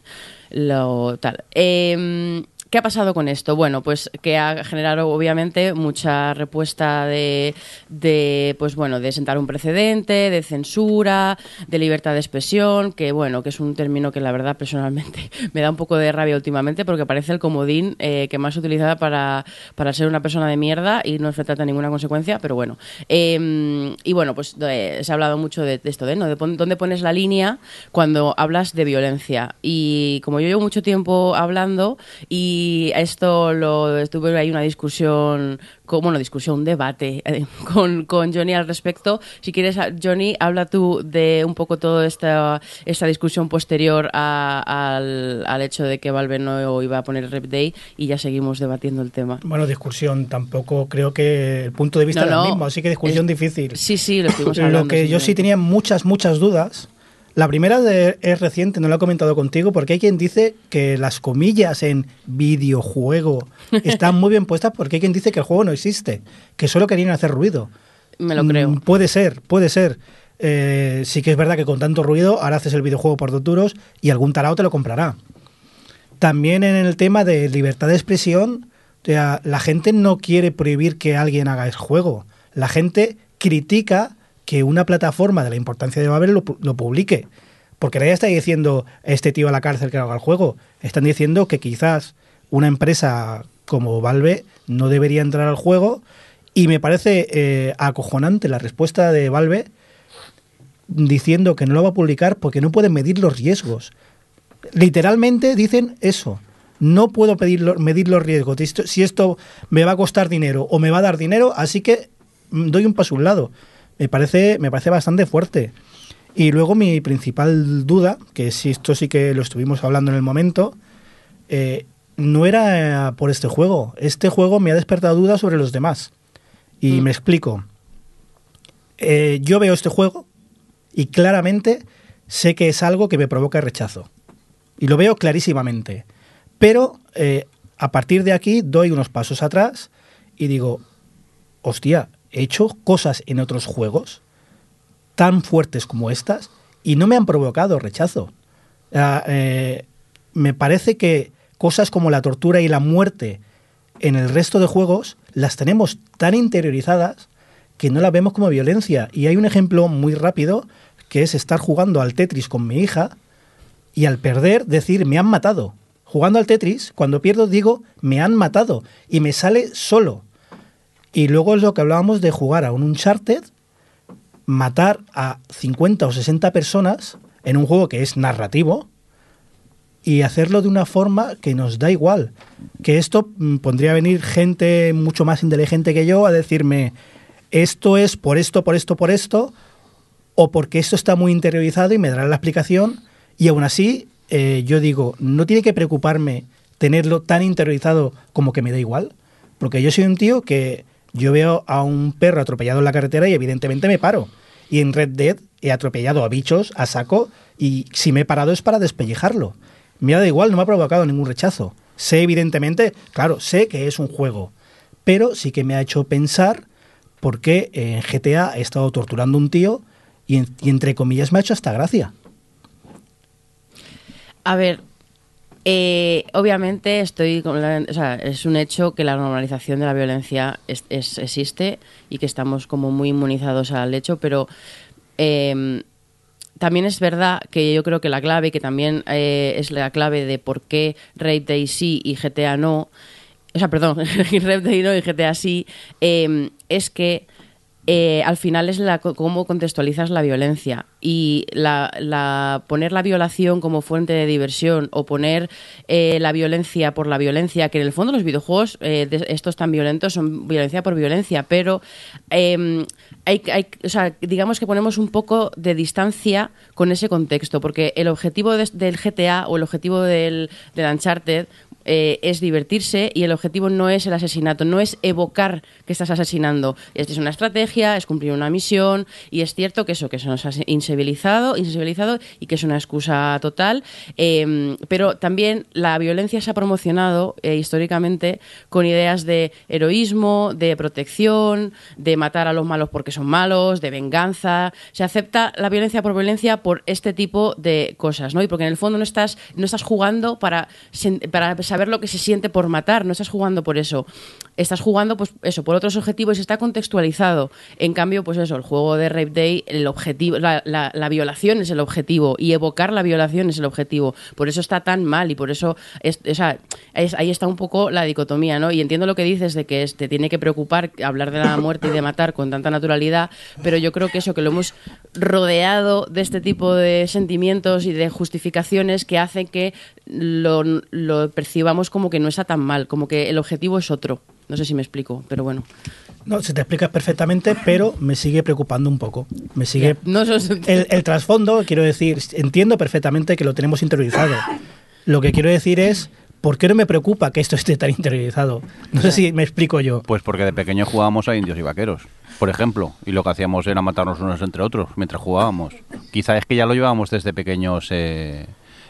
lo tal. Em, ¿Qué ha pasado con esto? Bueno, pues que ha generado obviamente mucha respuesta de, de, pues bueno, de sentar un precedente, de censura, de libertad de expresión, que bueno, que es un término que la verdad personalmente me da un poco de rabia últimamente porque parece el comodín eh, que más utilizada para, para ser una persona de mierda y no enfrentarte a ninguna consecuencia, pero bueno. Eh, y bueno, pues eh, se ha hablado mucho de, de esto, de, ¿no? de pon- dónde pones la línea cuando hablas de violencia. Y como yo llevo mucho tiempo hablando y esto lo estuve ahí una discusión, con, bueno, discusión, un debate eh, con, con Johnny al respecto. Si quieres, a- Johnny, habla tú de un poco toda esta, esta discusión posterior a- al, al hecho de que Valve no iba a poner Rep Day y ya seguimos debatiendo el tema. Bueno, discusión, tampoco creo que el punto de vista No, era el no, mismo, así que discusión es- difícil. Sí, sí, lo estuvimos hablando. Lo que yo sí tenía muchas, muchas dudas. La primera de- es reciente, no lo he comentado contigo, porque hay quien dice que las comillas en videojuego están muy bien puestas porque hay quien dice que el juego no existe, que solo querían hacer ruido. Me lo Mm, creo. Puede ser, puede ser. Eh, sí que es verdad que con tanto ruido ahora haces el videojuego por dos duros y algún tarao te lo comprará. También en el tema de libertad de expresión, o sea, la gente no quiere prohibir que alguien haga el juego. La gente critica que una plataforma de la importancia de Babel lo, lo publique. Porque nadie está diciendo este tío a la cárcel que haga el juego. Están diciendo que quizás una empresa como Valve no debería entrar al juego. Y me parece eh, acojonante la respuesta de Valve diciendo que no lo va a publicar porque no pueden medir los riesgos. Literalmente dicen eso. No puedo medir los riesgos. Si esto, si esto me va a costar dinero o me va a dar dinero, así que mm, doy un paso a un lado. Me parece, me parece bastante fuerte. Y luego mi principal duda, que si esto sí que lo estuvimos hablando en el momento, eh, no era eh, por este juego. Este juego me ha despertado dudas sobre los demás. Y Mm. me explico. Eh, yo veo este juego y claramente sé que es algo que me provoca rechazo. Y lo veo clarísimamente. Pero eh, a partir de aquí doy unos pasos atrás y digo, hostia, hecho cosas en otros juegos tan fuertes como estas y no me han provocado rechazo. Ah, eh, me parece que cosas como la tortura y la muerte en el resto de juegos las tenemos tan interiorizadas que no la vemos como violencia. Y hay un ejemplo muy rápido que es estar jugando al Tetris con mi hija y al perder decir me han matado. Jugando al Tetris, cuando pierdo digo me han matado y me sale solo. Y luego es lo que hablábamos de jugar a un Uncharted, matar a 50 o 60 personas en un juego que es narrativo y hacerlo de una forma que nos da igual. Que esto mm, pondría a venir gente mucho más inteligente que yo a decirme, esto es por esto, por esto, por esto, o porque esto está muy interiorizado y me dará la explicación. Y aún así, eh, yo digo, no tiene que preocuparme tenerlo tan interiorizado como que me da igual. Porque yo soy un tío que yo veo a un perro atropellado en la carretera y evidentemente me paro. Y en Red Dead he atropellado a bichos a saco y si me he parado es para despellejarlo. Me da igual, no me ha provocado ningún rechazo. Sé evidentemente, claro, sé que es un juego, pero sí que me ha hecho pensar por qué en GTA he estado torturando a un tío y, y entre comillas me ha hecho hasta gracia. A ver, eh, obviamente estoy o sea, es un hecho que la normalización de la violencia es- existe y que estamos como muy inmunizados al hecho, pero eh, también es verdad que yo creo que la clave, que también eh, es la clave de por qué Raid Day sí y GTA no, o sea, perdón, Raid Day no y GTA sí, eh, es que eh, al final es la, cómo contextualizas la violencia. Y la, poner la violación como fuente de diversión o poner eh, la violencia por la violencia, que en el fondo los videojuegos eh, estos tan violentos son violencia por violencia, pero eh, hay, digamos que ponemos un poco de distancia con ese contexto, porque el objetivo de- del GTA o el objetivo del, del Uncharted eh, es divertirse y el objetivo no es el asesinato, no es evocar que estás asesinando. Es una estrategia, es cumplir una misión y es cierto que eso, que se nos ha insensibilizado, insensibilizado y que es una excusa total, eh, pero también la violencia se ha promocionado eh, históricamente con ideas de heroísmo, de protección, de matar a los malos porque son malos, de venganza. Se acepta la violencia por violencia por este tipo de cosas, ¿no? Y porque en el fondo no estás, no estás jugando para, para saber lo que se siente por matar, no estás jugando por eso. Estás jugando, pues eso, por otros objetivos y está contextualizado. En cambio, pues eso, el juego de Rape Day, el objetivo, la, la- la violación es el objetivo y evocar la violación es el objetivo. Por eso está tan mal y por eso, es, ahí está un poco la dicotomía, ¿no? Y entiendo lo que dices de que te tiene que preocupar hablar de la muerte y de matar con tanta naturalidad, pero yo creo que eso, que lo hemos rodeado de este tipo de sentimientos y de justificaciones que hacen que lo, lo percibamos como que no está tan mal, como que el objetivo es otro. No sé si me explico, pero bueno. No, se te explicas perfectamente, pero me sigue preocupando un poco. Me sigue No, el, el trasfondo, quiero decir, entiendo perfectamente que lo tenemos interiorizado. Lo que quiero decir es, ¿por qué no me preocupa que esto esté tan interiorizado? No sé si me explico yo. Pues porque de pequeño jugábamos a indios y vaqueros, por ejemplo, y lo que hacíamos era matarnos unos entre otros mientras jugábamos. Quizá es que ya lo llevábamos desde pequeños eh,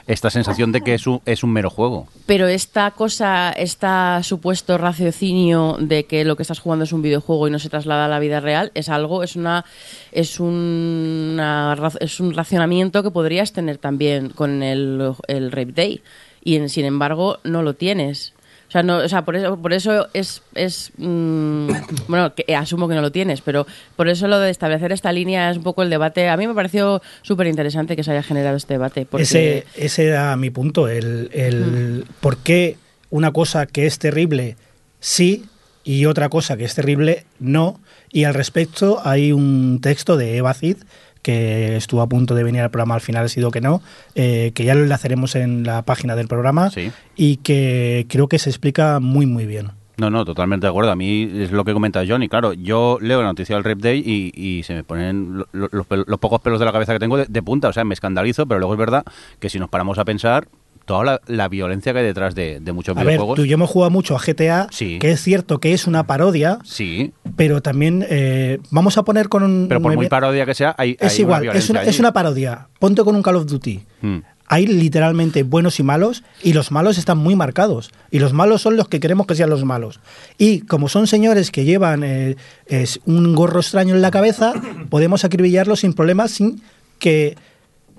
esta sensación de que es un, es un mero juego. Pero esta cosa, este supuesto raciocinio de que lo que estás jugando es un videojuego y no se traslada a la vida real, es algo, es una, es una, raz- es un racionamiento que podrías tener también con el, el Rape Day. Y sin embargo, no lo tienes. O sea, no, o sea por eso, por eso es, es mm, bueno, que asumo que no lo tienes, pero por eso lo de establecer esta línea es un poco el debate. A mí me pareció súper interesante que se haya generado este debate. Porque, Ese, ese era mi punto, el, el por qué una cosa que es terrible sí y otra cosa que es terrible no. Y al respecto hay un texto de Eva Cid que estuvo a punto de venir al programa, al final ha sido que no, eh, que ya lo enlazaremos en la página del programa Sí. y que creo que se explica muy muy bien. No, no, totalmente de acuerdo. A mí es lo que comenta Johnny. Claro, yo leo la noticia del Rep Day y, y se me ponen lo- lo- los, pocos pelos de la cabeza que tengo de, de punta. O sea, me escandalizo, pero luego es verdad que si nos paramos a pensar, toda la, la violencia que hay detrás de, de muchos A ver, videojuegos. tú y yo hemos jugado mucho a GTA, Sí. que es cierto que es una parodia, Sí, pero también eh, vamos a poner con un... pero por un muy parodia que sea, hay, Es hay igual, una es una, es una parodia. Ponte con un Call of Duty. Mm. Hay literalmente buenos y malos, y los malos están muy marcados. Y los malos son los que queremos que sean los malos. Y como son señores que llevan eh, es un gorro extraño en la cabeza, podemos acribillarlos sin problemas, sin que.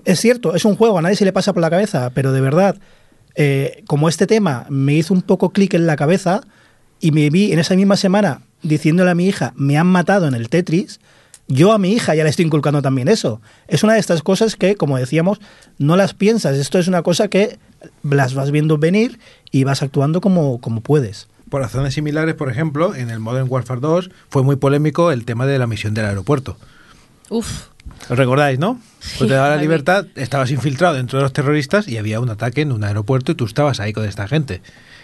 Es cierto, es un juego, a nadie se le pasa por la cabeza, pero de verdad, eh, como este tema me hizo un poco clic en la cabeza y me vi en esa misma semana diciéndole a mi hija, me han matado en el Tetris, yo a mi hija ya le estoy inculcando también eso. Es una de estas cosas que, como decíamos, no las piensas. Esto es una cosa que las vas viendo venir y vas actuando como, como puedes. Por razones similares, por ejemplo, en el Modern Warfare 2 fue muy polémico el tema de la misión del aeropuerto. Uf, ¿Os recordáis, no? Pues te daba la libertad, estabas infiltrado dentro de los terroristas y había un ataque en un aeropuerto y tú estabas ahí con esta gente.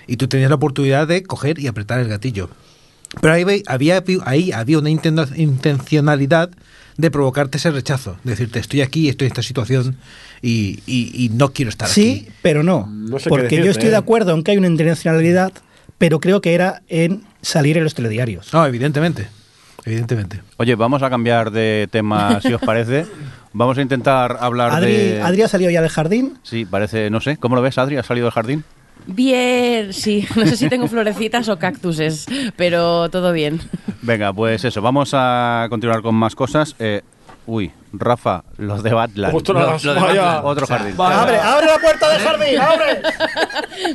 Y tú tenías la oportunidad de coger y apretar el gatillo. Pero ahí, había, ahí había una inten- intencionalidad de provocarte ese rechazo. De decirte, estoy aquí, estoy en esta situación y, y- y no quiero estar Sí, aquí. pero no. No sé porque decirte, yo estoy ¿eh? de acuerdo en que hay una intencionalidad, pero creo que era en salir en los telediarios. No, evidentemente. Evidentemente. Oye, vamos a cambiar de tema, si os parece. Vamos a intentar hablar Adri, de... Adri ha salido ya del jardín. Sí, parece, no sé. ¿Cómo lo ves, Adri? ¿Has salido del jardín? Bien, sí. No sé si tengo florecitas o cactuses, pero todo bien. Venga, pues eso. Vamos a continuar con más cosas. Eh, uy, Rafa, los de Batland. De. Otro O sea, jardín. ¡Abre, abre la puerta del jardín! ¡Abre!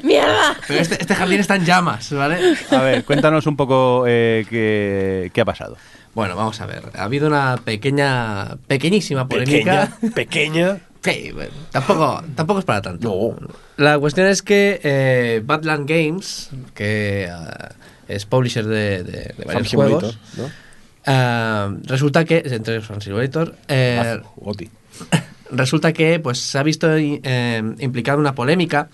¡Mierda! Pero este, este jardín está en llamas, ¿vale? A ver, cuéntanos un poco eh, qué, qué ha pasado. Bueno, vamos a ver. Ha habido una pequeña, pequeñísima polémica. Pequeña, pequeña. Sí, bueno, tampoco, tampoco es para tanto. No. La cuestión es que eh, Badland Games, que ah, es publisher de, de- de varios juegos, Simulator, ¿no? Ah, resulta que, entre eh, Ah, resulta que pues se ha visto eh, implicado una polémica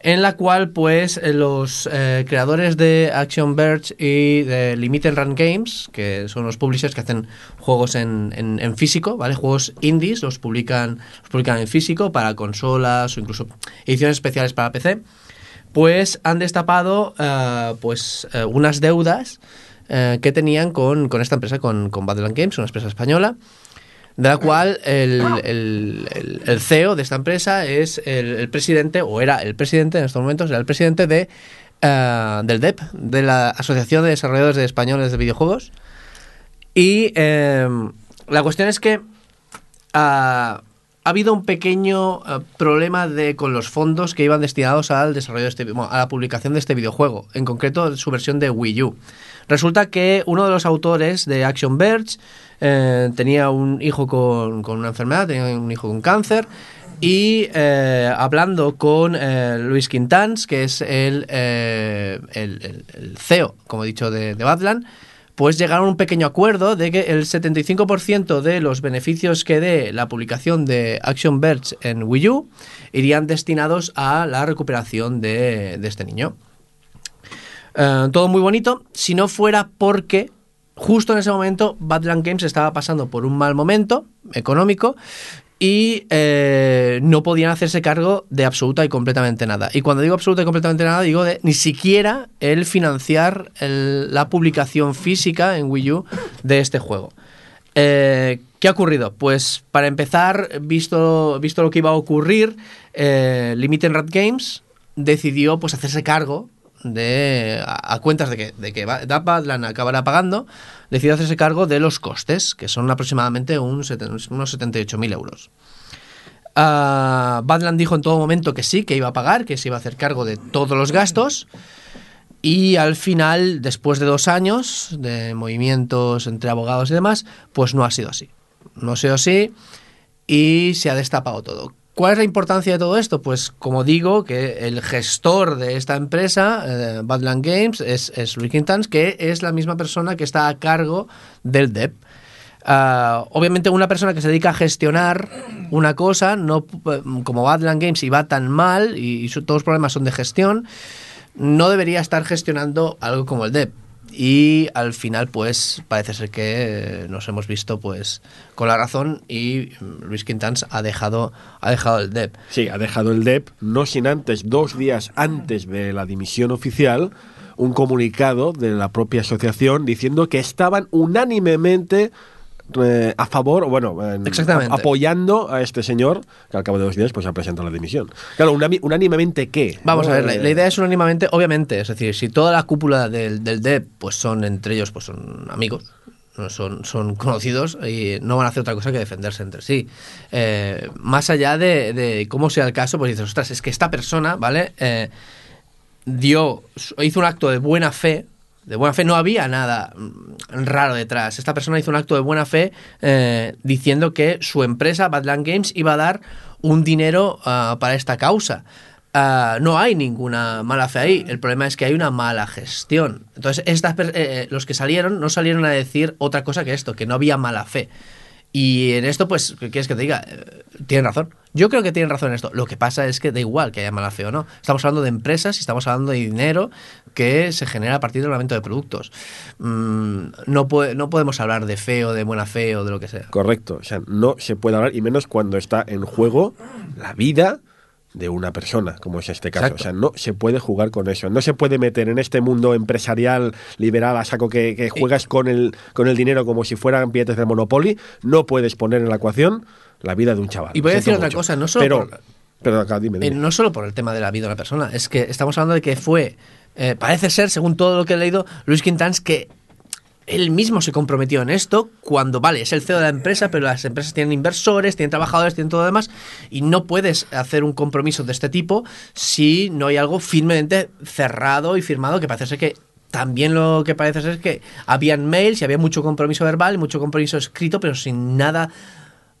en la cual pues eh, los eh, creadores de Action Verge y de Limited Run Games, que son los publishers que hacen juegos en, en- en físico, ¿vale? Juegos indies, los publican, los publican en físico para consolas o incluso ediciones especiales para PC, pues han destapado eh, pues eh, unas deudas eh, que tenían con, con esta empresa, con, con Badland Games, una empresa española, de la cual el, el- CEO de esta empresa es el, presidente, o era el presidente en estos momentos, era el presidente de, eh, del DEP, de la Asociación de Desarrolladores de Españoles de Videojuegos. Y eh, la cuestión es que ah, ha habido un pequeño eh, problema de, con los fondos que iban destinados al desarrollo de este, bueno, a la publicación de este videojuego, en concreto su versión de Wii U. Resulta que uno de los autores de Action Verge eh, tenía un hijo con, una enfermedad, tenía un hijo con cáncer. Y eh, hablando con eh, Luis Quintans, que es el, el, CEO, como he dicho, de, de Badland, pues llegaron a un pequeño acuerdo de que el 75% de los beneficios que dé la publicación de Action Verge en Wii U irían destinados a la recuperación de este niño. Eh, todo muy bonito, si no fuera porque justo en ese momento Badland Games estaba pasando por un mal momento económico y eh, no podían hacerse cargo de absoluta y completamente nada. Y cuando digo absoluta y completamente nada, digo de ni siquiera el financiar la publicación física en Wii U de este juego. Eh, ¿Qué ha ocurrido? Pues para empezar, visto, visto lo que iba a ocurrir, eh, Limited Rat Games decidió pues hacerse cargo de a, cuentas de que, de que Ba- Badland acabará pagando, decidió hacerse cargo de los costes, que son aproximadamente un unos 78.000 euros. Ah, Badland dijo en todo momento que sí, que iba a pagar, que se iba a hacer cargo de todos los gastos. Y al final, después de dos años de movimientos entre abogados y demás, pues no ha sido así. No ha sido así y se ha destapado todo. ¿Cuál es la importancia de todo esto? Pues como digo, que el gestor de esta empresa, eh, Badland Games, es, es Luis Quintans, que es la misma persona que está a cargo del DEP. Ah, obviamente una persona que se dedica a gestionar una cosa, no p- como Badland Games y va tan mal y, todos los problemas son de gestión, no debería estar gestionando algo como el DEP. Y al final, pues, parece ser que eh, nos hemos visto, pues, con la razón y mm, Luis Quintans ha dejado, ha dejado el DEP. Sí, ha dejado el DEP, no sin antes, dos días antes de la dimisión oficial, un comunicado de la propia asociación diciendo que estaban unánimemente eh, a favor, o bueno, Exactamente. apoyando a este señor, que al cabo de dos días pues ha presentado la dimisión. Claro, unánimemente qué. Vamos ¿No? a ver, la, la idea es unánimamente, obviamente, es decir, si toda la cúpula del, del DEP, pues son entre ellos, pues son amigos, son, son conocidos y no van a hacer otra cosa que defenderse entre sí. Eh, más allá de, de cómo sea el caso, pues dices, ostras, es que esta persona, ¿vale? Eh, dio, hizo un acto de buena fe. De buena fe no había nada mm, raro detrás. Esta persona hizo un acto de buena fe eh, diciendo que su empresa, Badland Games, iba a dar un dinero ah, para esta causa. Ah, no hay ninguna mala fe ahí. El problema es que hay una mala gestión. Entonces, estas, per- eh, los que salieron no salieron a decir otra cosa que esto, que no había mala fe. Y en esto, pues, ¿qué quieres que te diga? Eh, tienen razón. Yo creo que tienen razón en esto. Lo que pasa es que da igual que haya mala fe o no. Estamos hablando de empresas y estamos hablando de dinero que se genera a partir del aumento de productos. Mm, no, puede- no podemos hablar de fe o de buena fe o de lo que sea. Correcto. O sea, no se puede hablar, y menos cuando está en juego la vida de una persona, como es este caso. Exacto. O sea, no se puede jugar con eso. No se puede meter en este mundo empresarial liberal a saco que, que juegas con el, con el dinero como si fueran billetes de Monopoly. No puedes poner en la ecuación la vida de un chaval. Y voy a decir otra mucho. cosa, no solo Pero, por- pero acá, dime, Eh, dime. no solo por el tema de la vida de una persona, es que estamos hablando de que fue, eh, parece ser, según todo lo que he leído, Luis Quintans, que él mismo se comprometió en esto cuando, vale, es el CEO de la empresa, pero las empresas tienen inversores, tienen trabajadores, tienen todo lo demás, y no puedes hacer un compromiso de este tipo si no hay algo firmemente cerrado y firmado, que parece ser que también lo que parece ser es que habían mails y había mucho compromiso verbal mucho compromiso escrito, pero sin nada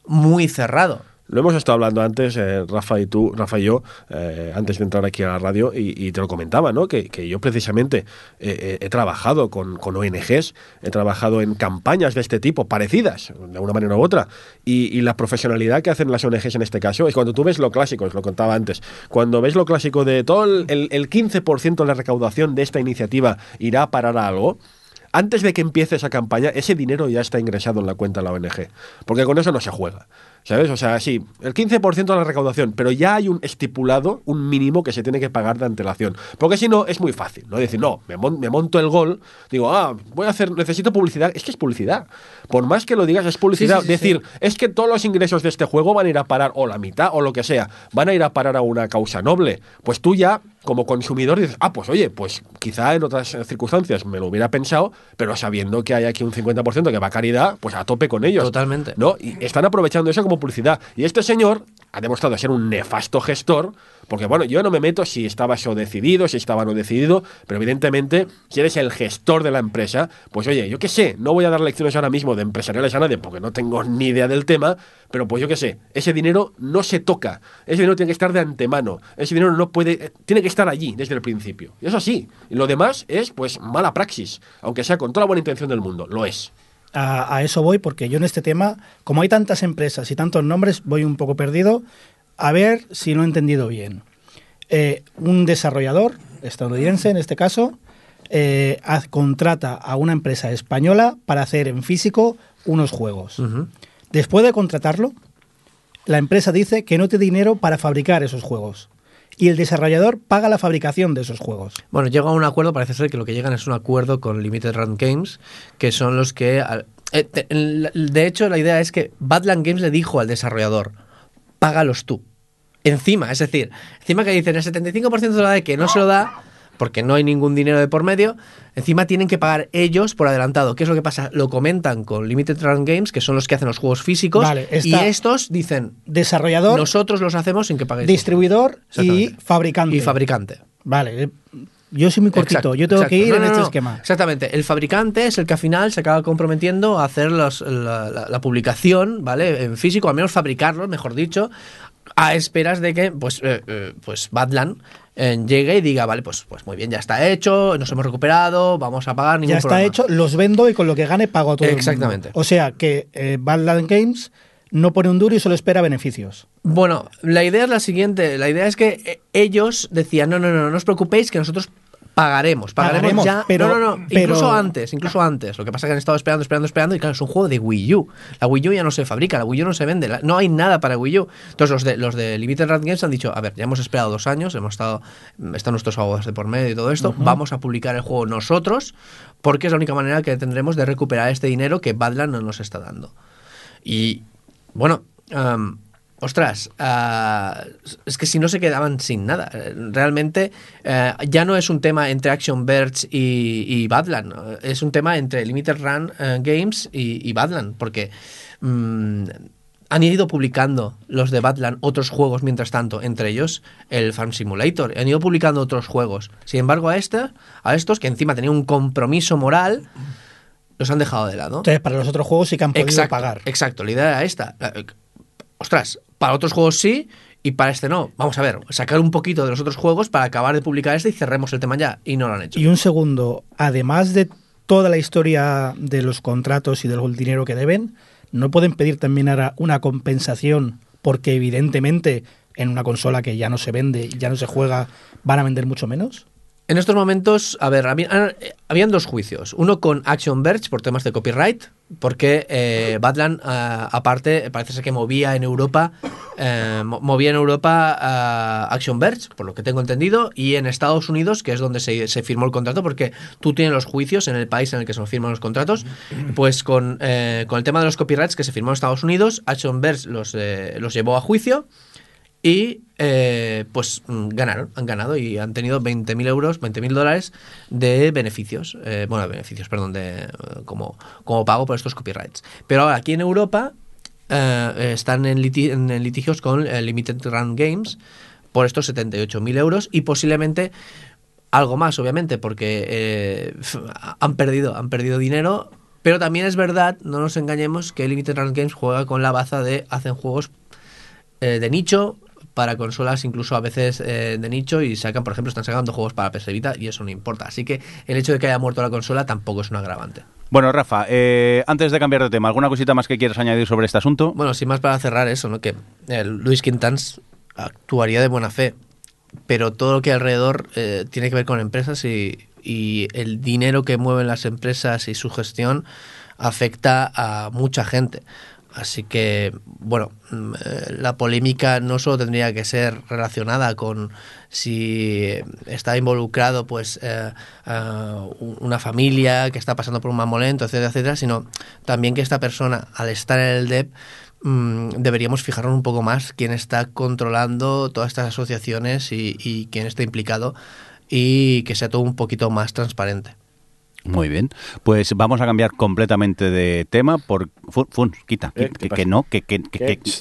muy cerrado. Lo hemos estado hablando antes, eh, Rafa y tú, Rafa y yo, eh, antes de entrar aquí a la radio, y, te lo comentaba, ¿no? Que, que yo precisamente eh, eh, he trabajado con, con ONGs, he trabajado en campañas de este tipo, parecidas, de una manera u otra, y, la profesionalidad que hacen las ONGs en este caso es cuando tú ves lo clásico, os lo contaba antes, cuando ves lo clásico de todo el, el 15% de la recaudación de esta iniciativa irá a parar a algo, antes de que empiece esa campaña, ese dinero ya está ingresado en la cuenta de la ONG. Porque con eso no se juega. ¿Sabes? O sea, sí, el 15% de la recaudación, pero ya hay un estipulado, un mínimo que se tiene que pagar de antelación. Porque si no, es muy fácil, ¿no? Decir, no, me, mon- me monto el gol, digo, ah, voy a hacer, necesito publicidad. Es que es publicidad. Por más que lo digas, es publicidad. Sí, sí, sí, Decir, es que todos los ingresos de este juego van a ir a parar, o la mitad, o lo que sea, van a ir a parar a una causa noble. Pues tú ya, como consumidor, dices, ah, pues oye, pues quizá en otras circunstancias me lo hubiera pensado, pero sabiendo que hay aquí un 50% que va a caridad, pues a tope con ellos. Totalmente. ¿no? Y están aprovechando eso como publicidad. Y este señor ha demostrado ser un nefasto gestor, porque bueno, yo no me meto si estaba eso decidido, si estaba no decidido, pero evidentemente, si eres el gestor de la empresa, pues oye, yo qué sé, no voy a dar lecciones ahora mismo de empresariales a nadie, porque no tengo ni idea del tema, pero pues yo qué sé, ese dinero no se toca, ese dinero tiene que estar de antemano, ese dinero no puede, eh, tiene que estar allí desde el principio. Y eso sí, lo demás es pues mala praxis, aunque sea con toda la buena intención del mundo, lo es. A, a eso voy, porque yo en este tema, como hay tantas empresas y tantos nombres, voy un poco perdido. A ver si lo he entendido bien. Eh, un desarrollador estadounidense, en este caso, eh, contrata a una empresa española para hacer en físico unos juegos. Después de contratarlo, la empresa dice que no tiene dinero para fabricar esos juegos. Y el desarrollador paga la fabricación de esos juegos. Bueno, llega a un acuerdo, parece ser que lo que llegan es un acuerdo con Limited Run Games, que son los que... eh, De hecho, la idea es que Badland Games le dijo al desarrollador, págalos tú. Encima, es decir, encima que dicen el 75% de la de que no se lo da, porque no hay ningún dinero de por medio, encima tienen que pagar ellos por adelantado. ¿Qué es lo que pasa? Lo comentan con Limited Run Games, que son los que hacen los juegos físicos, Vale, y estos dicen, Desarrollador, nosotros los hacemos sin que paguéis. distribuidor y fabricante. Y fabricante. Vale, eh, yo soy muy cortito, Exacto, yo tengo exacto. que ir No, en no, este no. esquema. Exactamente. El fabricante es el que al final se acaba comprometiendo a hacer los- la, la- la publicación, ¿vale? En físico, al menos fabricarlo, mejor dicho, a esperas de que, pues, eh, eh, pues Badland eh, llegue y diga, vale, pues, pues muy bien, ya está hecho, nos hemos recuperado, vamos a pagar ningún Ya está problema". hecho, los vendo y con lo que gane pago a todo el mundo. Exactamente. O sea que eh, Badland Games no pone un duro y solo espera beneficios. Bueno, la idea es la siguiente. La idea es que ellos decían, no, no, no, no os preocupéis, que nosotros pagaremos. Pagaremos, Pagaremos, ya. pero- no, no, no. pero- Incluso antes, incluso antes. Lo que pasa es que han estado esperando, esperando, esperando. Y claro, es un juego de Wii U. La Wii U ya no se fabrica, la Wii U no se vende. la- no hay nada para Wii U. Entonces los de, los de Limited Run Games han dicho, a ver, ya hemos esperado dos años, hemos estado, están nuestros abogados de por medio y todo esto. Vamos a publicar el juego nosotros, porque es la única manera que tendremos de recuperar este dinero que Badland no nos está dando. Y bueno, ostras, ah, es que si no se quedaban sin nada. Eh, Realmente eh, ya no es un tema entre Action Verge y, y Badland, ¿no? es un tema entre Limited Run eh, Games y, y Badland, porque mm, han ido publicando los de Badland otros juegos mientras tanto, entre ellos el Farm Simulator, han ido publicando otros juegos. Sin embargo, a, este, a estos, que encima tenían un compromiso moral, los han dejado de lado. Entonces, para los otros juegos sí que han podido Exacto, pagar. Exacto, la idea era esta. Eh, Ostras, para otros juegos sí y para este no. Vamos a ver, sacar un poquito de los otros juegos para acabar de publicar este y cerremos el tema ya. Y no lo han hecho. Y un segundo, además de toda la historia de los contratos y del dinero que deben, ¿no pueden pedir también ahora una compensación porque evidentemente en una consola que ya no se vende, ya no se juega, van a vender mucho menos? En estos momentos, a ver, había- ah, eh, habían dos juicios. Uno con Action Verge por temas de copyright, porque eh, Badland, ah, aparte, parece ser que movía en Europa, eh, mo- movía en Europa ah, Action Verge, por lo que tengo entendido, y en Estados Unidos, que es donde se, se firmó el contrato, porque tú tienes los juicios en el país en el que se firman los contratos, pues con, eh, con el tema de los copyrights que se firmó en Estados Unidos, Action Verge los, eh, los llevó a juicio. Y eh, pues mm, ganaron, han ganado y han tenido 20.000 euros, 20.000 dólares de beneficios, eh, bueno, de beneficios, perdón, de, eh, como, como pago por estos copyrights. Pero ahora aquí en Europa eh, están en, liti- en litigios con eh, Limited Run Games por estos 78.000 euros y posiblemente algo más, obviamente, porque han perdido, han perdido dinero. Pero también es verdad, no nos engañemos, que Limited Run Games juega con la baza de hacen juegos de nicho para consolas incluso a veces eh, de nicho y sacan, por ejemplo, están sacando juegos para PS Vita y eso no importa. Así que el hecho de que haya muerto la consola tampoco es un agravante. Bueno, Rafa, eh, antes de cambiar de tema, ¿alguna cosita más que quieras añadir sobre este asunto? Bueno, sin más para cerrar eso, ¿no? Que eh, Luis Quintans actuaría de buena fe, pero todo lo que hay alrededor eh, tiene que ver con empresas y, y el dinero que mueven las empresas y su gestión afecta a mucha gente. Así que, bueno, mm, la polémica no solo tendría que ser relacionada con si está involucrado, pues, eh, eh, un- una familia que está pasando por un mal momento, etcétera, etcétera, sino también que esta persona, al estar en el DEP, mm, deberíamos fijarnos un poco más quién está controlando todas estas asociaciones y, y quién está implicado y que sea todo un poquito más transparente. Muy bien. Pues vamos a cambiar completamente de tema por... Fun, Fun, quita, Eh, quita, ¿qué que, no, que...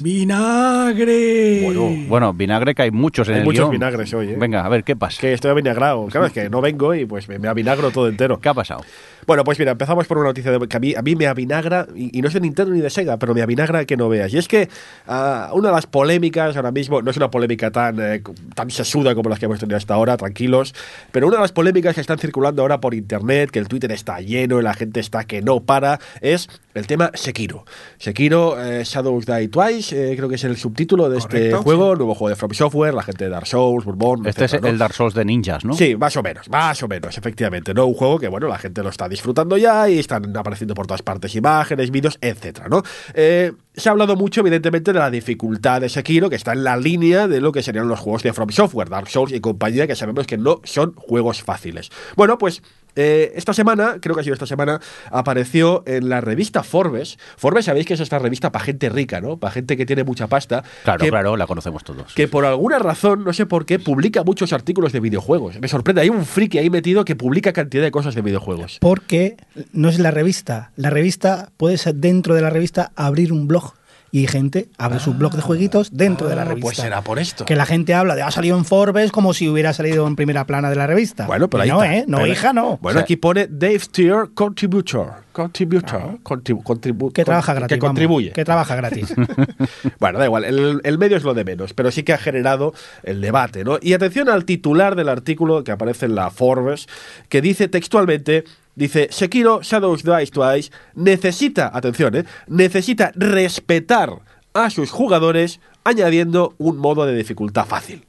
¡Vinagre! Bueno, bueno, vinagre que hay muchos en Hay el muchos guion. vinagres hoy, ¿eh? Venga, a ver, ¿qué pasa? Que estoy avinagrado. Claro, es que no vengo y pues me, me avinagro todo entero. ¿Qué ha pasado? Bueno, pues mira, empezamos por una noticia de, que a mí, a mí me avinagra, y, y no es de Nintendo ni de Sega, pero me avinagra que no veas. Y es que ah, una de las polémicas ahora mismo, no es una polémica tan, eh, tan sesuda como las que hemos tenido hasta ahora, tranquilos, pero una de las polémicas que están circulando ahora por internet, que el Twitter está lleno y la gente está que no para, es el tema Sekiro. Sekiro, eh, Shadows Die Twice, eh, creo que es el subtítulo de este juego, nuevo juego de From Software, la gente de Dark Souls, Bourbon, Este etcétera, es ¿no? el Dark Souls de ninjas, ¿no? Sí, más o menos, más o menos, efectivamente. No un juego que, bueno, la gente lo está disfrutando ya y están apareciendo por todas partes imágenes, vídeos, etcétera, ¿no? Eh, se ha hablado mucho, evidentemente, de la dificultad de Sekiro, que está en la línea de lo que serían los juegos de From Software, Dark Souls y compañía, que sabemos que no son juegos fáciles. Bueno, pues eh, esta semana, creo que ha sido esta semana, apareció en la revista Forbes. Forbes, sabéis que es esta revista para gente rica, ¿no? Para gente que tiene mucha pasta. Claro, que- claro, la conocemos todos. que por alguna razón, no sé por qué, publica muchos artículos de videojuegos. Me sorprende, hay un friki ahí metido que publica cantidad de cosas de videojuegos. Porque no es la revista. La revista, puedes dentro de la revista abrir un blog. Y gente abre su blog de jueguitos dentro de la Ah, revista. Pues será por esto. Que la gente habla de ha salido en Forbes como si hubiera salido en primera plana de la revista. Bueno, pero ahí no, está. ¿eh? No, Pero- hija, no. Bueno, O sea, aquí pone Dave Tier Contributor. Contributor. Contribu- contribu- que trabaja gratis. Que vamos, contribuye. que trabaja gratis. Bueno, da igual, el, el medio es lo de menos, pero sí que ha generado el debate, ¿no? Y atención al titular del artículo que aparece en la Forbes, que dice textualmente, dice, Sekiro Shadows Die Twice necesita, atención, ¿eh? Necesita respetar a sus jugadores añadiendo un modo de dificultad fácil.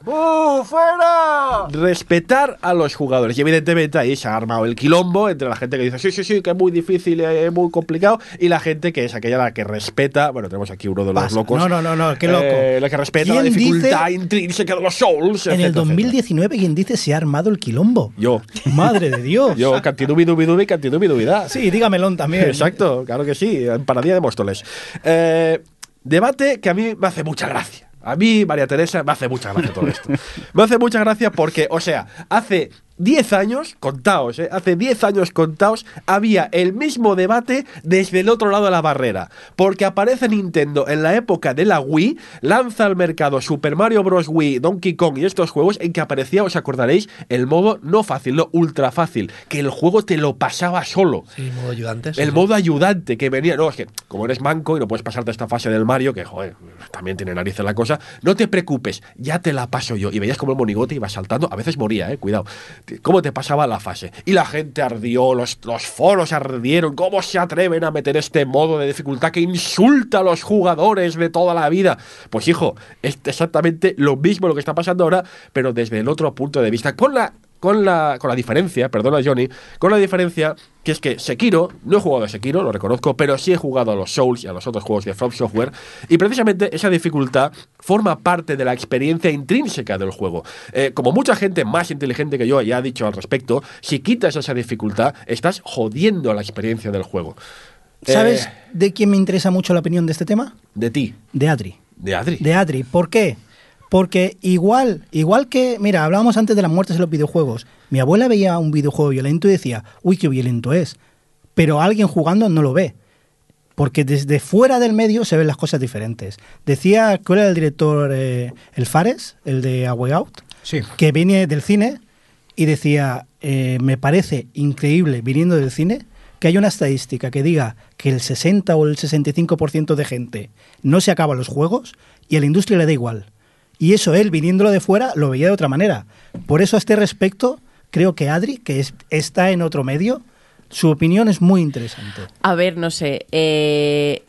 fuera! Respetar a los jugadores. Y evidentemente ahí se ha armado el quilombo entre la gente que dice, sí, sí, sí, que es muy difícil, es muy complicado, y la gente que es aquella la que respeta, bueno, tenemos aquí uno de los Pasa. locos. No, no, no, no, qué loco. Eh, la que respeta la ¿Quién dificultad dice- intrínseca de los Souls. en el etcétera, 2019, ¿quién dice se ha armado el quilombo? etcétera. Yo. Madre de Dios. Yo, cantidubi, dubi, dubi, cantidubi, dubidad. Sí, dígamelón también. Exacto, claro que sí, en Paradía de Móstoles. Eh, debate que a mí me hace mucha gracia. A mí, María Teresa, me hace mucha gracia todo esto. Me hace mucha gracia porque, o sea, hace 10 años, contaos, ¿eh? hace 10 años contaos, había el mismo debate desde el otro lado de la barrera. Porque aparece Nintendo en la época de la Wii, lanza al mercado Super Mario Bros. Wii, Donkey Kong y estos juegos en que aparecía, os acordaréis, el modo no fácil, no ultra fácil, que el juego te lo pasaba solo. Sí, modo ayudante. sí, El modo ayudante que venía. No, es que como eres manco y no puedes pasarte esta fase del Mario, que joder, también tiene narices la cosa, no te preocupes, ya te la paso yo. Y veías como el monigote iba saltando, a veces moría, eh, cuidado. Cómo te pasaba la fase. Y la gente ardió, los, los foros ardieron. ¿Cómo se atreven a meter este modo de dificultad que insulta a los jugadores de toda la vida? Pues hijo, es exactamente lo mismo lo que está pasando ahora, pero desde el otro punto de vista. Con la con la, con la diferencia, perdona Johnny, con la diferencia que es que Sekiro, no he jugado a Sekiro, lo reconozco, pero sí he jugado a los Souls y a los otros juegos de From Software, y precisamente esa dificultad forma parte de la experiencia intrínseca del juego. Eh, como mucha gente más inteligente que yo ya ha dicho al respecto, si quitas esa dificultad, estás jodiendo la experiencia del juego. ¿Sabes Eh, de quién me interesa mucho la opinión de este tema? de ti, De Adri. de Adri. De Adri. ¿Por qué? Porque igual, igual que, mira, hablábamos antes de las muertes en los videojuegos. Mi abuela veía un videojuego violento y decía, uy, qué violento es. Pero alguien jugando no lo ve. Porque desde fuera del medio se ven las cosas diferentes. Decía, ¿cuál era el director? eh, el Fares, el de A Way Out, Sí. que viene del cine y decía, eh, me parece increíble, viniendo del cine, que haya una estadística que diga que el 60 o el 65% de gente no se acaba los juegos y a la industria le da igual. Y eso él, viniéndolo de fuera, lo veía de otra manera. Por eso a este respecto, creo que Adri, que es- está en otro medio, su opinión es muy interesante. A ver, no sé. eh,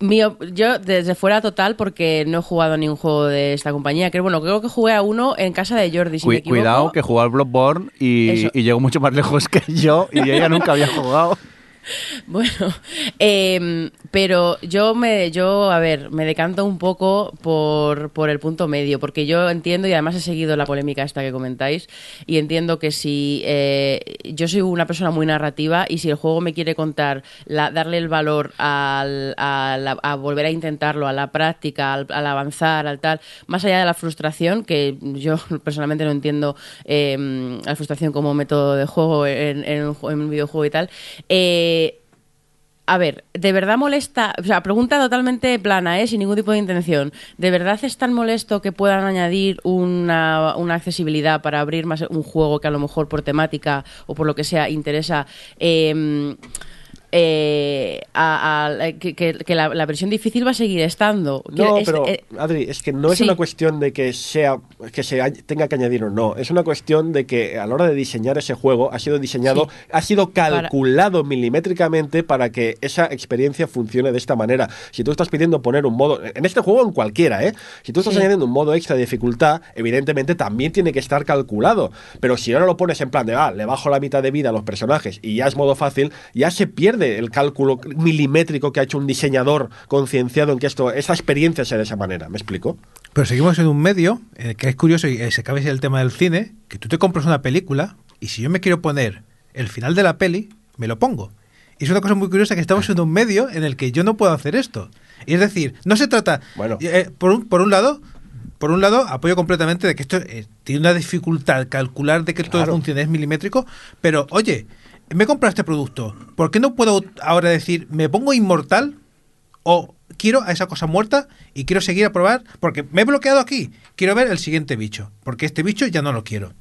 mi yo desde fuera total porque no he jugado a ningún juego de esta compañía. Creo, bueno, creo que jugué a uno en casa de Jordi. Si Cui- me equivoco. cuidado, que jugó al Bloodborne y, y llegó mucho más lejos que yo y ella nunca había jugado. Bueno, em, pero yo me, yo, a ver, me decanto un poco por, por el punto medio, porque yo entiendo y además he seguido la polémica esta que comentáis y entiendo que si eh, yo soy una persona muy narrativa y si el juego me quiere contar, la- darle el valor al, a, la- a volver a intentarlo, a la práctica, al, avanzar, al tal, más allá de la frustración, que yo personalmente no entiendo em, la frustración como método de juego en, un, en un videojuego y tal. eh, a ver, ¿de verdad molesta? O sea, pregunta totalmente plana, ¿eh? sin ningún tipo de intención. ¿De verdad es tan molesto que puedan añadir una, accesibilidad para abrir más un juego que a lo mejor por temática o por lo que sea interesa? eh, eh, a- a- que, la, la versión difícil va a seguir estando. No, Es- pero eh, Adri, es que no es sí. una cuestión de que sea que se tenga que añadir o no. Es una cuestión de que a la hora de diseñar ese juego ha sido diseñado, Sí. ha sido calculado milimétricamente para que esa experiencia funcione de esta manera. Si tú estás pidiendo poner un modo, en este juego en cualquiera, ¿eh? Si tú estás Sí. añadiendo un modo extra de dificultad, evidentemente también tiene que estar calculado. Pero si ahora lo pones en plan de, ah, le bajo la mitad de vida a los personajes y ya es modo fácil, ya se pierde el cálculo milimétrico que ha hecho un diseñador concienciado en que esto, esa experiencia sea de esa manera. ¿Me explico? Pero seguimos en un medio en el que es curioso y eh, se cabe el tema del cine, que tú te compras una película y si yo me quiero poner el final de la peli, me lo pongo. Y es una cosa muy curiosa que estamos en un medio en el que yo no puedo hacer esto. Y es decir, no se trata, Bueno. eh, por, un, por un lado, por un lado apoyo completamente de que esto eh, tiene una dificultad calcular de que todo Claro. funcione es milimétrico, pero oye, me he comprado este producto, ¿por qué no puedo ahora decir me pongo inmortal o quiero a esa cosa muerta y quiero seguir a probar porque me he bloqueado aquí. Quiero ver el siguiente bicho, porque este bicho ya no lo quiero.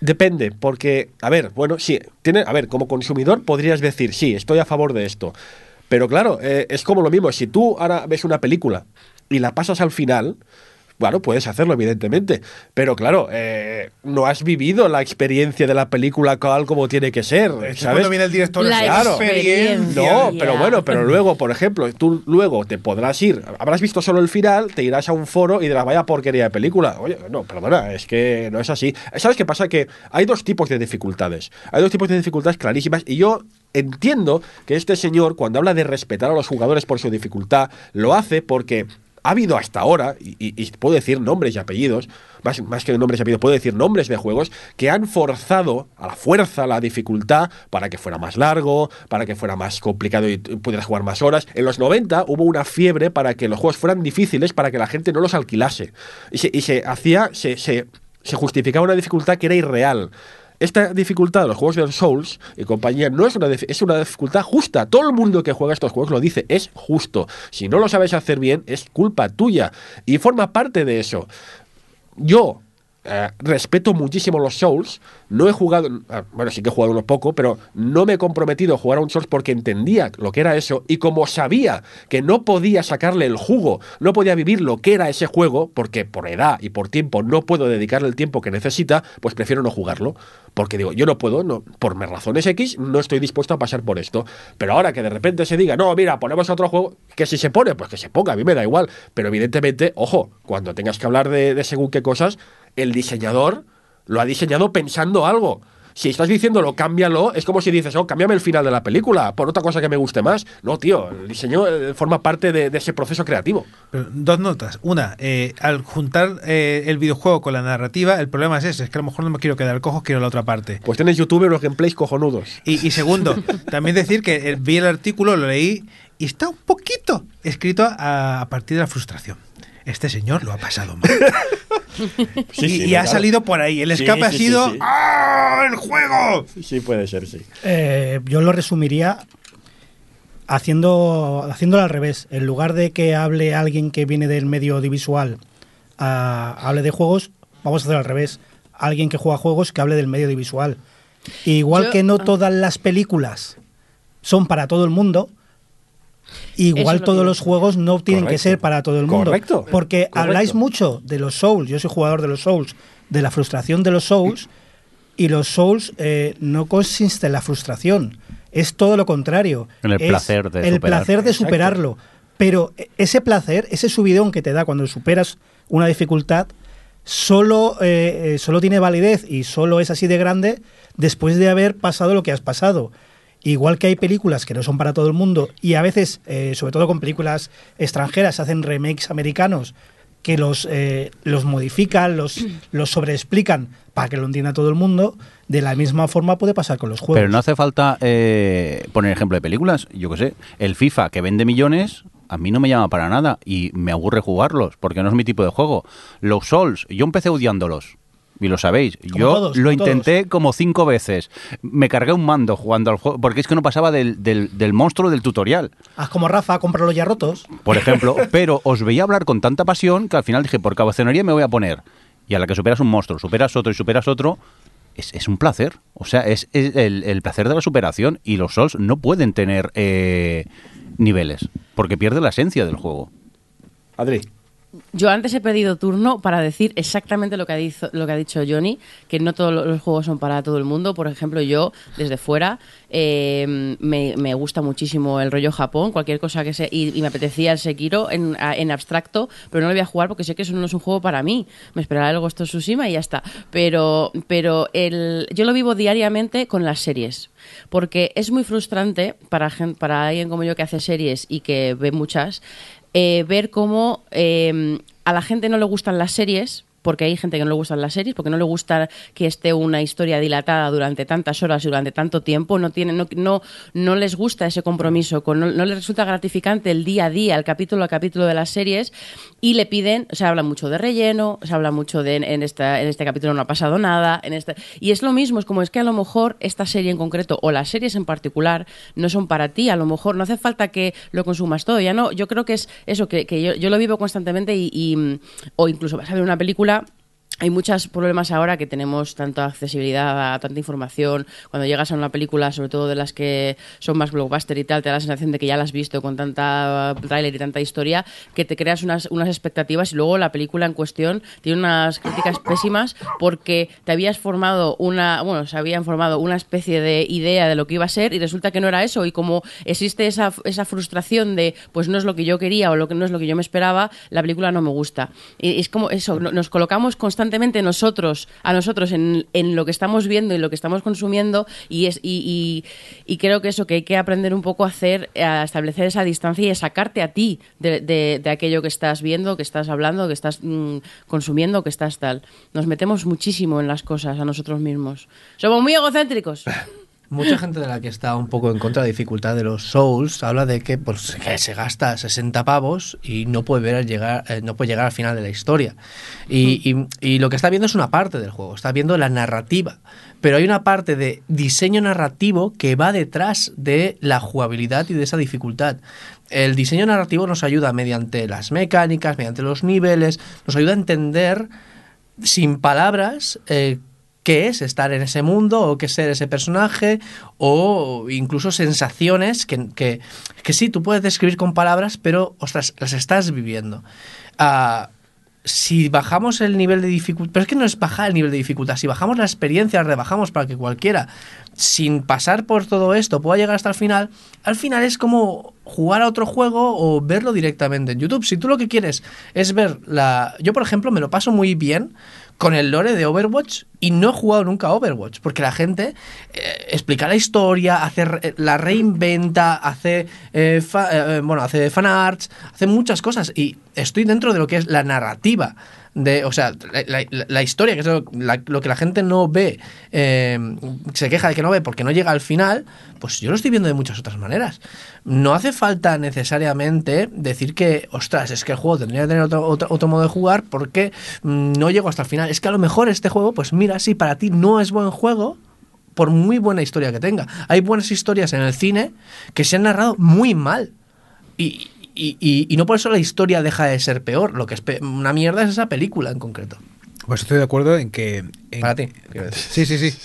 Depende, porque, a ver, bueno, sí, tiene, a ver, como consumidor podrías decir, sí, estoy a favor de esto. Pero claro, eh, es como lo mismo, si tú ahora ves una película y la pasas al final, bueno, puedes hacerlo, evidentemente. Pero claro, eh, no has vivido la experiencia de la película tal como tiene que ser. Es ¿sabes? cuando viene el director La Claro. experiencia. No, pero bueno, pero luego, por ejemplo, tú luego te podrás ir, habrás visto solo el final, te irás a un foro y dirás, vaya porquería de película. Oye, no, perdona, es que no es así. ¿Sabes qué pasa? Que hay dos tipos de dificultades. Hay dos tipos de dificultades clarísimas y yo entiendo que este señor, cuando habla de respetar a los jugadores por su dificultad, lo hace porque ha habido hasta ahora, y, puedo decir nombres y apellidos, más, más que nombres y apellidos, puedo decir nombres de juegos que han forzado a la fuerza la dificultad para que fuera más largo, para que fuera más complicado y pudieras jugar más horas. En los 90 hubo una fiebre para que los juegos fueran difíciles para que la gente no los alquilase. Y se, hacía, se, se justificaba una dificultad que era irreal. Esta dificultad de los juegos de Souls y compañía no es una, es una dificultad justa. Todo el mundo que juega estos juegos lo dice, es justo. Si no lo sabes hacer bien, es culpa tuya. Y forma parte de eso. Yo, eh, respeto muchísimo los Souls. No he jugado, ah, bueno, sí que he jugado uno poco, pero no me he comprometido a jugar a un Souls porque entendía lo que era eso. Y como sabía que no podía sacarle el jugo, no podía vivir lo que era ese juego, porque por edad y por tiempo no puedo dedicarle el tiempo que necesita, pues prefiero no jugarlo. Porque digo, yo no puedo, no, por mis razones X, no estoy dispuesto a pasar por esto. Pero ahora que de repente se diga, no, mira, ponemos otro juego, que si se pone, pues que se ponga, a mí me da igual. Pero evidentemente, ojo, cuando tengas que hablar de según qué cosas, el diseñador lo ha diseñado pensando algo. Si estás diciéndolo, cámbialo, es como si dices, oh, cámbiame el final de la película por otra cosa que me guste más. No, tío, el diseño eh, forma parte de, de ese proceso creativo. Pero dos notas. Una, eh, al juntar eh, el videojuego con la narrativa, el problema es ese, es que a lo mejor no me quiero quedar cojo, quiero la otra parte. Pues tienes YouTube los gameplays cojonudos. Y, y segundo, también decir que vi el artículo, lo leí y está un poquito escrito a, a partir de la frustración. Este señor lo ha pasado mal. Sí, y sí, y ha claro. salido por ahí. El Sí, escape ha sí, sí, sido sí. ¡Ah, el juego! Sí, puede ser, sí. Eh, yo lo resumiría haciendo, haciéndolo al revés. En lugar de que hable alguien que viene del medio audiovisual, hable de juegos, vamos a hacer al revés. Alguien que juega juegos que hable del medio audiovisual. Igual Yo- que no ah. todas las películas son para todo el mundo, igual es lo todos que- los juegos no tienen que ser para todo el mundo. Correcto. Porque Correcto. habláis mucho de los Souls, yo soy jugador de los Souls, de la frustración de los Souls, y los Souls eh, no consiste en la frustración, es todo lo contrario. En el Es placer de El superar. placer de Exacto. superarlo. Pero ese placer, ese subidón que te da cuando superas una dificultad, solo, eh, eh, solo tiene validez y solo es así de grande después de haber pasado lo que has pasado. Igual que hay películas que no son para todo el mundo y a veces, eh, sobre todo con películas extranjeras, hacen remakes americanos que los, eh, los modifican, los, los sobreexplican para que lo entienda todo el mundo, de la misma forma puede pasar con los juegos. Pero no hace falta eh, poner ejemplo de películas. Yo qué sé, el FIFA que vende millones, a mí no me llama para nada y me aburre jugarlos porque no es mi tipo de juego. Los Souls, yo empecé odiándolos. Y lo sabéis, Como yo todos, lo intenté como cinco veces. Me cargué un mando jugando al juego porque es que no pasaba del, del, del monstruo del tutorial. Haz como Rafa, cómpralo ya rotos. por ejemplo, pero os veía hablar con tanta pasión que al final dije, por cabezonería me voy a poner. Y a la que superas un monstruo, superas otro y superas otro, es, es un placer. O sea, es, es el, el placer de la superación y los Souls no pueden tener eh, niveles, porque pierde la esencia del juego. Adri. Yo antes he pedido turno para decir exactamente lo que ha, dicho, lo que ha dicho Johnny, que no todos los juegos son para todo el mundo. Por ejemplo, yo, desde fuera, eh, me, me gusta muchísimo el rollo Japón, cualquier cosa que sea, y, me apetecía el Sekiro en, en abstracto, pero no lo voy a jugar porque sé que eso no es un juego para mí. Me esperará el Ghost of Tsushima y ya está. Pero, pero el, yo lo vivo diariamente con las series, porque es muy frustrante para, para alguien como yo que hace series y que ve muchas, eh, ver cómo eh, a la gente no le gustan las series, porque hay gente que no le gustan las series, porque no le gusta que esté una historia dilatada durante tantas horas y durante tanto tiempo, no tienen, no, no, no les gusta ese compromiso, con, no, no les resulta gratificante el día a día, el capítulo a capítulo de las series, y le piden, se habla mucho de relleno, se habla mucho de en, esta, en este capítulo no ha pasado nada, en este, y es lo mismo, es como es que a lo mejor esta serie en concreto, o las series en particular, no son para ti, a lo mejor no hace falta que lo consumas todo, ya no, yo creo que es eso, que, que yo, yo lo vivo constantemente y, y- o incluso vas a ver una película hay muchos problemas ahora que tenemos tanta accesibilidad a tanta información. Cuando llegas a una película, sobre todo de las que son más blockbuster y tal, te da la sensación de que ya la has visto con tanta tráiler y tanta historia, que te creas unas, unas expectativas y luego la película en cuestión tiene unas críticas pésimas porque te habías formado una, bueno, se habían formado una especie de idea de lo que iba a ser y resulta que no era eso. Y como existe esa, esa frustración de, pues no es lo que yo quería o lo que no es lo que yo me esperaba, la película no me gusta. Y es como eso, no- nos colocamos constantemente nosotros, a nosotros en, en lo que estamos viendo y lo que estamos consumiendo y, es, y, y- creo que eso, que hay que aprender un poco a hacer, a establecer esa distancia y a sacarte a ti de, de- de aquello que estás viendo, que estás hablando, que estás mm, consumiendo, que estás tal. Nos metemos muchísimo en las cosas a nosotros mismos. Somos muy egocéntricos. Mucha gente de la que está un poco en contra de la dificultad de los Souls habla de que, pues, que se gasta 60 pavos y no puede ver al llegar, eh, no puede llegar al final de la historia. Y, y- y lo que está viendo es una parte del juego, está viendo la narrativa. Pero hay una parte de diseño narrativo que va detrás de la jugabilidad y de esa dificultad. El diseño narrativo nos ayuda mediante las mecánicas, mediante los niveles, nos ayuda a entender sin palabras eh, qué es estar en ese mundo o qué ser ese personaje o incluso sensaciones que, que, que sí, tú puedes describir con palabras, pero, ostras, las estás viviendo. Ah, si bajamos el nivel de dificultad, pero es que no es bajar el nivel de dificultad, si bajamos la experiencia, rebajamos para que cualquiera, sin pasar por todo esto, pueda llegar hasta el final, al final es como jugar a otro juego o verlo directamente en YouTube. Si tú lo que quieres es ver la... Yo, por ejemplo, me lo paso muy bien con el lore de Overwatch y no he jugado nunca a Overwatch, porque la gente eh, explica la historia, hace re- la reinventa, hace eh, fa- eh, bueno, hace fanarts, hace muchas cosas y estoy dentro de lo que es la narrativa de, o sea, la, historia, que es lo, que la gente no ve, eh, se queja de que no ve porque no llega al final, pues yo lo estoy viendo de muchas otras maneras. No hace falta necesariamente decir que, ostras, es que el juego tendría que tener otro, otro, otro modo de jugar porque mm, no llego hasta el final. Es que a lo mejor este juego, pues mira, si para ti no es buen juego, por muy buena historia que tenga. Hay buenas historias en el cine que se han narrado muy mal. Y, y- y- y no por eso la historia deja de ser peor. Lo que es pe- una mierda es esa película en concreto. Pues estoy de acuerdo en que... en- Para ti. Sí, sí, sí.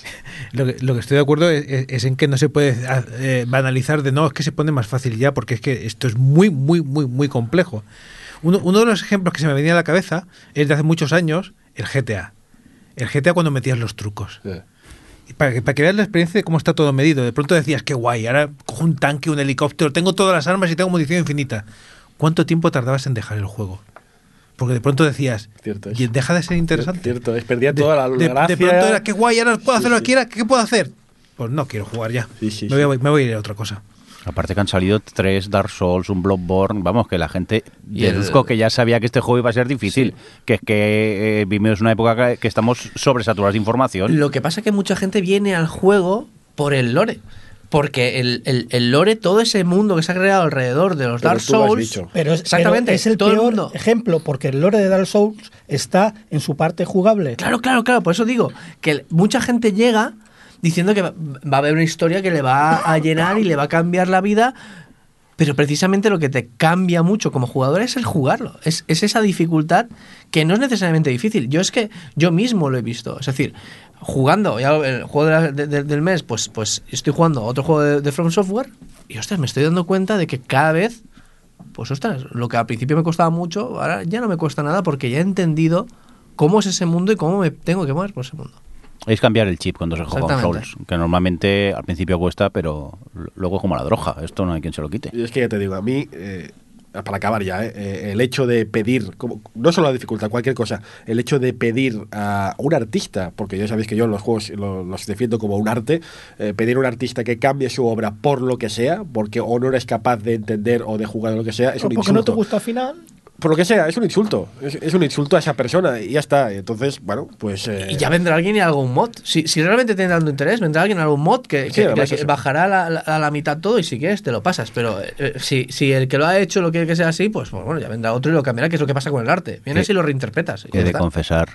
Lo que, lo que estoy de acuerdo es, es- es en que no se puede eh, banalizar de no, es que se pone más fácil ya, porque es que esto es muy, muy, muy, muy complejo. Uno, uno de los ejemplos que se me venía a la cabeza es de hace muchos años, el GTA. El GTA cuando metías los trucos. Sí. Para que, para que veas la experiencia de cómo está todo medido. De pronto decías, qué guay, ahora cojo un tanque, un helicóptero, tengo todas las armas y tengo munición infinita. ¿Cuánto tiempo tardabas en dejar el juego? Porque de pronto decías, Cierto es. "Y deja de ser interesante. Cierto, es perdía toda la, la de, gracia. de pronto era, qué guay, ahora puedo hacer Sí, lo que quiera, ¿qué puedo hacer? Pues no quiero jugar ya. Sí, me, voy me voy a ir a otra cosa. Aparte que han salido tres Dark Souls, un Bloodborne, vamos, que la gente Y el- deduzco que ya sabía que este juego iba a ser difícil, que es que eh, es una época que, que estamos sobresaturados de información. Lo que pasa es que mucha gente viene al juego por el lore. Porque el, el- el lore, todo ese mundo que se ha creado alrededor de los Pero Dark lo Souls. dicho. Pero es, exactamente. pero es el todo peor mundo. ejemplo, porque el lore de Dark Souls está en su parte jugable. Claro, claro, claro. Por eso digo que mucha gente llega diciendo que va, a haber una historia que le va a llenar y le va a cambiar la vida. Pero precisamente lo que te cambia mucho como jugador es el jugarlo. Es, es esa dificultad que no es necesariamente difícil. Yo es que yo mismo lo he visto. Es decir, jugando ya el juego de la- de- de- del mes, pues, pues estoy jugando otro juego de, de From Software y ostras, me estoy dando cuenta de que cada vez, pues ostras, lo que al principio me costaba mucho, ahora ya no me cuesta nada porque ya he entendido cómo es ese mundo y cómo me tengo que mover por ese mundo. Es cambiar el chip cuando se juega. Souls, que normalmente al principio cuesta, pero luego es como la droga, esto no hay quien se lo quite. Y es que ya te digo, a mí, eh, para acabar ya, eh, eh, el hecho de pedir, como, no solo la dificultad, cualquier cosa, el hecho de pedir a un artista, porque ya sabéis que yo en los juegos lo- los defiendo como un arte, eh, pedir a un artista que cambie su obra por lo que sea, porque o no eres capaz de entender o de jugar lo que sea, es O un porque no insulto. te gusta al final. Por lo que sea, es un insulto. Es, es un insulto a esa persona y ya está. Entonces, bueno, pues. eh, Y ya vendrá alguien y algún mod. Si, si realmente tiene tanto interés, vendrá alguien un mod que, Sí, que- además que eso. bajará la- la- a la mitad todo y si quieres te lo pasas. Pero eh, si, si el que lo ha hecho lo quiere que sea así, pues bueno, ya vendrá otro y lo cambiará, que es lo que pasa con el arte. Vienes y lo reinterpretas. y He de está. confesar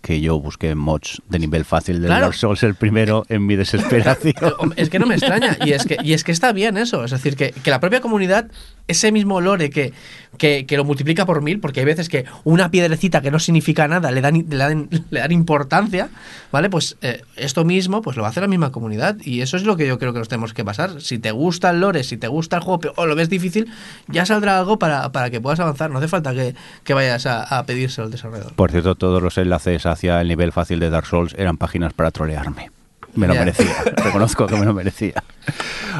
que yo busqué mods de nivel fácil del Claro. Dark Souls el primero en mi desesperación. Es que no me extraña. Y es que, y es que está bien eso. Es decir, que, que la propia comunidad, ese mismo lore que, que, que lo multiplica por mil, porque hay veces que una piedrecita que no significa nada le dan, le dan, le dan importancia, ¿vale? Pues eh, esto mismo pues lo hacer la misma comunidad. Y eso es lo que yo creo que nos tenemos que pasar. Si te gusta el lore, si te gusta el juego o lo ves difícil, ya saldrá algo para, para que puedas avanzar. No hace falta que, que vayas a, a pedírselo al desarrollador. Por cierto, todos los enlaces hacia el nivel fácil de Dark Souls eran páginas para trolearme. Me lo Ya. merecía, reconozco que me lo merecía.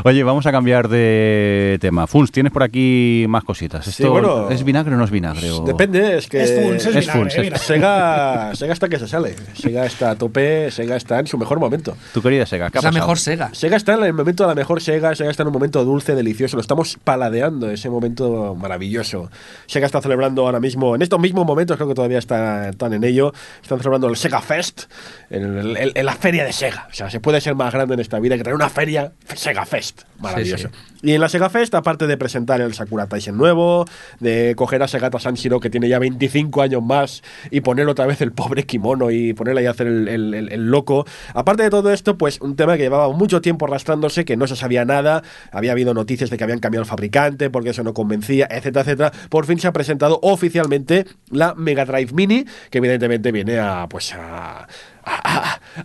Oye, vamos a cambiar de tema. Funs, tienes por aquí más cositas. Sí, ¿Esto bueno, ¿Es vinagre o no es vinagre? o- Depende, es que. Es Funs, es es vinagre, Funs, es-. Sega, Sega está que se sale. Sega está a tope, Sega está en su mejor momento. Tu querida Sega, ¿qué ha Es la pasado? mejor Sega. Sega está en el momento de la mejor Sega, Sega está en un momento dulce, delicioso, lo estamos paladeando, ese momento maravilloso. Sega está celebrando ahora mismo, en estos mismos momentos, creo que todavía está- están en ello, están celebrando el Sega Fest, en, el- en la feria de Sega. O sea, se puede ser más grande en esta vida que tener una feria Sega Fest. Maravilloso. Y en la Sega Fest, aparte de presentar el Sakura Taisen nuevo, de coger a Segata Sanshiro, que tiene ya 25 años más, y poner otra vez el pobre kimono y ponerle ahí a hacer el, loco. Aparte de todo esto, pues un tema que llevaba mucho tiempo arrastrándose, que no se sabía nada, había habido noticias de que habían cambiado el fabricante, porque eso no convencía, etcétera, etcétera. Por fin se ha presentado oficialmente la Mega Drive Mini, que evidentemente viene a, pues a,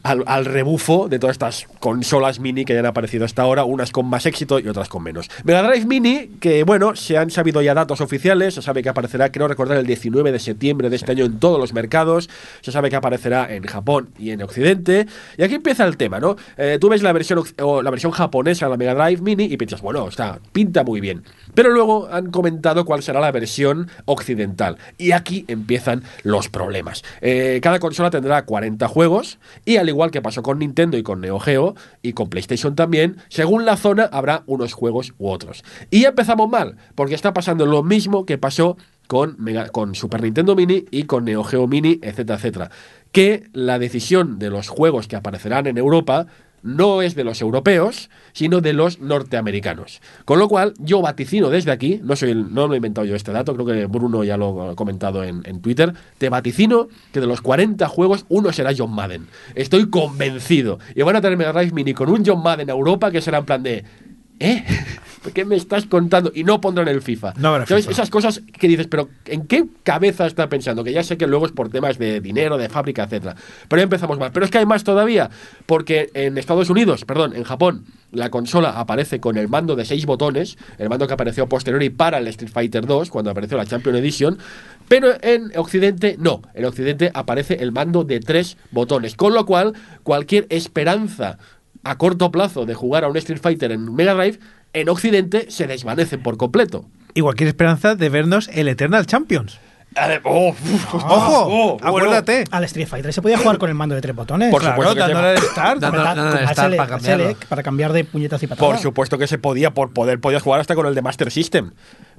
al rebufo de todas estas consolas mini que ya han aparecido hasta ahora, unas con más éxito y otras con menos. Mega Drive Mini, que bueno, se han sabido ya datos oficiales, se sabe que aparecerá, creo recordar, el 19 de septiembre de este año en todos los mercados, se sabe que aparecerá en Japón y en Occidente, y aquí empieza el tema, ¿no? Eh, tú ves la versión, o la versión japonesa de la Mega Drive Mini y piensas, bueno, está, pinta muy bien. Pero luego han comentado cuál será la versión occidental. Y aquí empiezan los problemas. Eh, cada consola tendrá 40 juegos y al igual que pasó con Nintendo y con Neo Geo y con PlayStation también, según la zona habrá unos juegos u otros. Y empezamos mal, porque está pasando lo mismo que pasó con, Mega- con Super Nintendo Mini y con Neo Geo Mini, etcétera, etcétera. Que la decisión de los juegos que aparecerán en Europa no es de los europeos, sino de los norteamericanos. Con lo cual, yo vaticino desde aquí, no soy el- no lo he inventado yo este dato, creo que Bruno ya lo ha comentado en, en Twitter, te vaticino que de los 40 juegos, uno será John Madden. Estoy convencido. Y van a tener Mega Drive Mini con un John Madden a Europa que será en plan de... ¿Eh? ¿Qué me estás contando? Y no pondrán el FIFA. No habrá ¿Sabes? FIFA. Esas cosas que dices, pero ¿en qué cabeza está pensando? Que ya sé que luego es por temas de dinero, de fábrica, etcétera. Pero ya empezamos mal. Pero es que hay más todavía, porque en Estados Unidos, perdón, en Japón, la consola aparece con el mando de seis botones, el mando que apareció posteriori para el Street Fighter 2, cuando apareció la Champion Edition, pero en Occidente no. En Occidente aparece el mando de tres botones, con lo cual cualquier esperanza a corto plazo de jugar a un Street Fighter en Mega Drive, en Occidente se desvanece por completo. Y cualquier esperanza de vernos el Eternal Champions. Oh, uf, ¡Ojo! oh, bueno. acuérdate. Al Street Fighter se podía jugar con el mando de tres botones. Por Claro, supuesto dándole el start. Para cambiar de puñetas y patadas. Por supuesto que se podía, por poder, podías jugar hasta con el de Master System.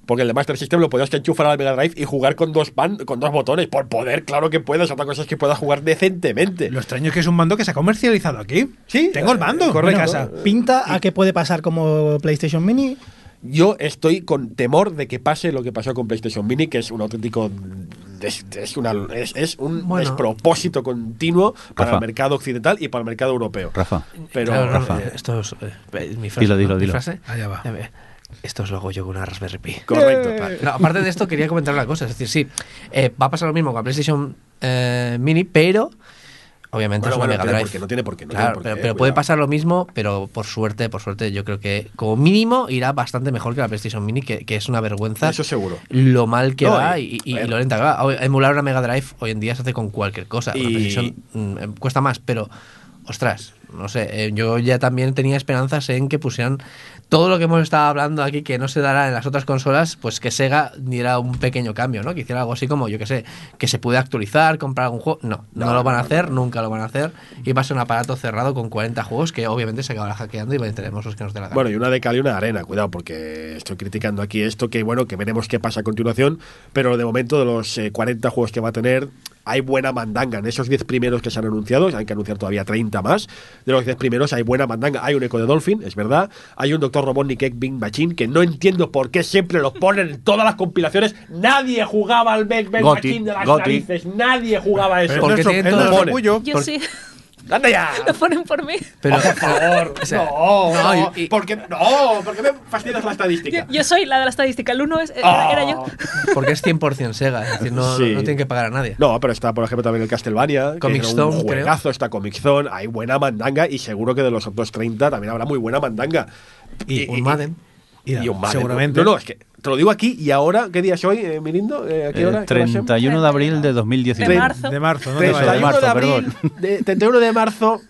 Porque el de Master System lo podías enchufar al Mega Drive y jugar con dos, ban- con dos botones. Por poder, claro que puedes. Otra cosa es que puedas jugar decentemente. Lo extraño es que es un mando que se ha comercializado aquí. Sí, Tengo el mando eh, correcto. casa. Pinta a que puede pasar como PlayStation Mini. Yo estoy con temor de que pase lo que pasó con PlayStation Mini, que es un auténtico. Es, es una, es, es un Bueno. despropósito continuo para el mercado occidental y para el mercado europeo. Rafa. Pero. Claro, no, Rafa. eh, esto es eh, mi frase. Dilo, dilo, ¿no? Mi dilo. frase. Allá va. Esto es lo hago yo con una Raspberry Pi. Correcto. No, aparte de esto, quería comentar una cosa. Es decir, sí, eh, va a pasar lo mismo con la PlayStation eh, Mini, pero obviamente Bueno, es una bueno, Mega Drive. por qué, no tiene por qué, no Claro, tiene por pero, qué, pero puede pasar lo mismo, pero por suerte, por suerte, yo creo que como mínimo irá bastante mejor que la PlayStation Mini, que, que es una vergüenza. Eso seguro. Lo mal que No, va y- y, lo lenta que va. Emular una Mega Drive hoy en día se hace con cualquier cosa. La PlayStation mm, cuesta más, pero ostras, no sé. eh, yo ya también tenía esperanzas en que pusieran todo lo que hemos estado hablando aquí que no se dará en las otras consolas, pues que Sega diera un pequeño cambio, ¿no? Que hiciera algo así como, yo que sé, que se puede actualizar, comprar algún juego. No, no, No, lo van a hacer, nunca lo van a hacer. Y va a ser un aparato cerrado con 40 juegos que obviamente se acabará hackeando y tenemos los que nos dé la gana. Bueno, y una de cal y una de arena, cuidado, porque estoy criticando aquí esto, que bueno, que veremos qué pasa a continuación, pero de momento de los eh, 40 juegos que va a tener, hay buena mandanga. En esos 10 primeros que se han anunciado, hay que anunciar todavía 30 más, de los 10 primeros hay buena mandanga. Hay un Eco de Dolphin, es verdad, hay un Dr. Robotnik Egg Big Machine, que no entiendo por qué siempre lo ponen en todas las compilaciones. Nadie jugaba al Big Bang Goti, Machine de las Goti. narices, nadie jugaba eso. Porque todo- orgullo. Yo sí, ¡Anda ya! lo ponen por mí. pero, Oh, por favor, o sea, no, no, no, y- y- porque, no, porque me fastidias la estadística. yo soy la de la estadística. El uno es, era, era yo. Porque es 100% Sega, es decir, no, Sí. no tienen que pagar a nadie. No, pero está, por ejemplo, también el Castlevania. Comic Zone, un creo. juegazo, está Comic Zone, hay buena mandanga y seguro que de los otros 30 también habrá muy buena mandanga. Y un Madden. Y, un Madden. seguramente. No, no, es que te lo digo aquí y ahora, ¿qué día es hoy, eh, mi lindo? Eh, ¿A qué Eh, hora? ¿Qué hora es? 31 de abril de 2019. De marzo. De marzo, no te vayas. 31 de, marzo, abril, de, 31 de marzo,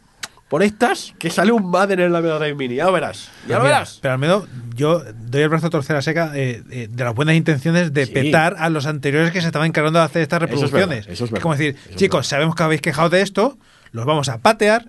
por estas, que sale un Madden en la Mega Drive Mini. Ya lo verás, ya lo Mira, verás. Pero al menos yo doy el brazo a torcer a seca eh, eh, de las buenas intenciones de Sí. petar a los anteriores que se estaban encargando de hacer estas Eso es reproducciones. verdad, eso es verdad, como decir, eso chicos, verdad. sabemos que habéis quejado de esto, los vamos a patear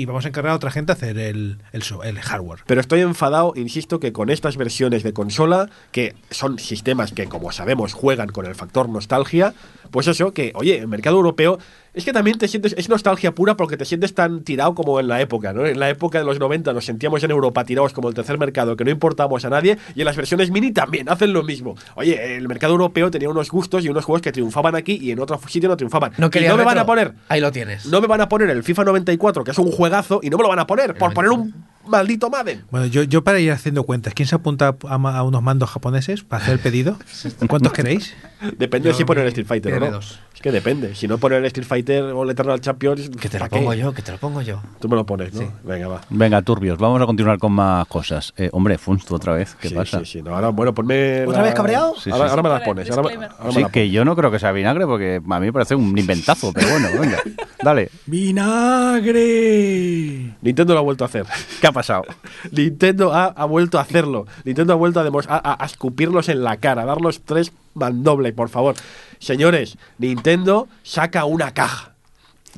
y vamos a encargar a otra gente a hacer el, el, el hardware. Pero estoy enfadado, insisto, que con estas versiones de consola, que son sistemas que, como sabemos, juegan con el factor nostalgia, pues eso, que, oye, el mercado europeo es que también te sientes, es nostalgia pura porque te sientes tan tirado como en la época, ¿no? En la época de los 90 nos sentíamos en Europa tirados como el tercer mercado, que no importamos a nadie, y en las versiones mini también hacen lo mismo. Oye, el mercado europeo tenía unos gustos y unos juegos que triunfaban aquí y en otro sitio no triunfaban. No y no me van a poner Ahí lo tienes. no me van a poner el FIFA 94, que es un juegazo, y no me lo van a poner por poner un maldito Madden. Bueno, yo, yo para ir haciendo cuentas, ¿quién se apunta a, unos mandos japoneses para hacer el pedido? ¿Cuántos queréis? Depende de si ponen el Street Fighter o no. dos. Es que depende. Si no ponen el Street Fighter o el Eternal Champions, Que te lo pongo yo, que te lo pongo yo. Tú me lo pones, ¿no? Sí. Venga, va. Venga, turbios, vamos a continuar con más cosas. Eh, hombre, Funs, tú otra vez, ¿qué sí, pasa? Sí, sí. No, ahora, bueno, ponme. ¿Otra la- vez cabreado? Sí, ahora sí, ahora me las pones. Ahora, me- me Sí, las que yo no creo que sea vinagre porque a mí me parece un inventazo, pero bueno, venga, dale. ¡Vinagre! Nintendo lo ha vuelto a hacer. ¿Qué ha pasado? Nintendo ha, ha vuelto a hacerlo. Nintendo ha vuelto a, a, a- a escupirlos en la cara, a darlos tres mandoble, por favor. Señores, Nintendo saca una caja.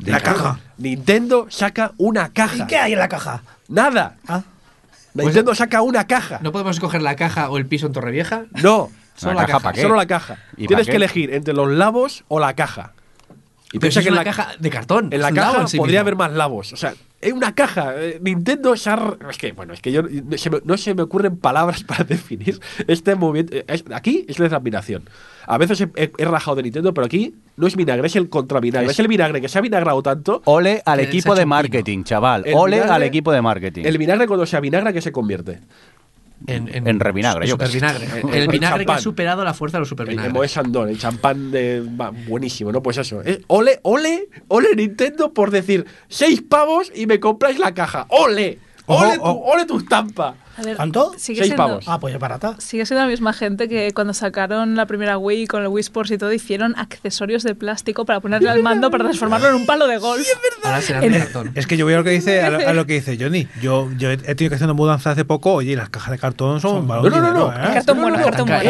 La caja. Nintendo saca una caja. ¿Y qué hay en la caja? Nada. Ah, Nintendo saca una caja. ¿No podemos escoger la caja o el piso en Torrevieja? No. Solo ¿La la caja? Solo la caja. ¿Y Tienes que elegir entre los labos o la caja. Y Pero piensa si es que en una la caja de cartón. En la es caja en sí podría mismo. haber más labos. O sea, en una caja. eh, Nintendo r- Es que, bueno, es que yo no se me, no se me ocurren palabras para definir este movimiento. Eh, es- aquí es la admiración. A veces he, he- he rajado de Nintendo, pero aquí no es vinagre, es el contravinagre. Es, Es- el vinagre que se ha vinagrado tanto. Ole al equipo de marketing, chaval. El Ole vinagre- al equipo de marketing. El vinagre cuando se avinagra, que se convierte? En, En revinagre, yo supervinagre. En- El en vinagre que champán. ha superado la fuerza de los El, el supervinagres. Moet Chandon, el champán de. va, buenísimo, ¿no? Pues eso. eh, ole, ole, ole Nintendo por decir seis pavos y me compráis la caja. ¡Ole! Ojo, ¡Ole, tu, ojo. ole tu estampa! A ver, ¿Cuánto? Sigue Seis siendo, pavos. ah, pues es barata. Sigue siendo la misma gente que cuando sacaron la primera Wii con el Wii Sports y todo, hicieron accesorios de plástico para ponerle al mando para transformarlo en un palo de golf. Ahora serán En- de cartón. Es que yo voy a lo que dice, a lo, a lo que dice Johnny. Yo, yo he tenido que hacer una mudanza hace poco. Oye, y las cajas de cartón son un valor No, no, no, dinero, no. ¿eh? Cartón bueno, cartón bueno.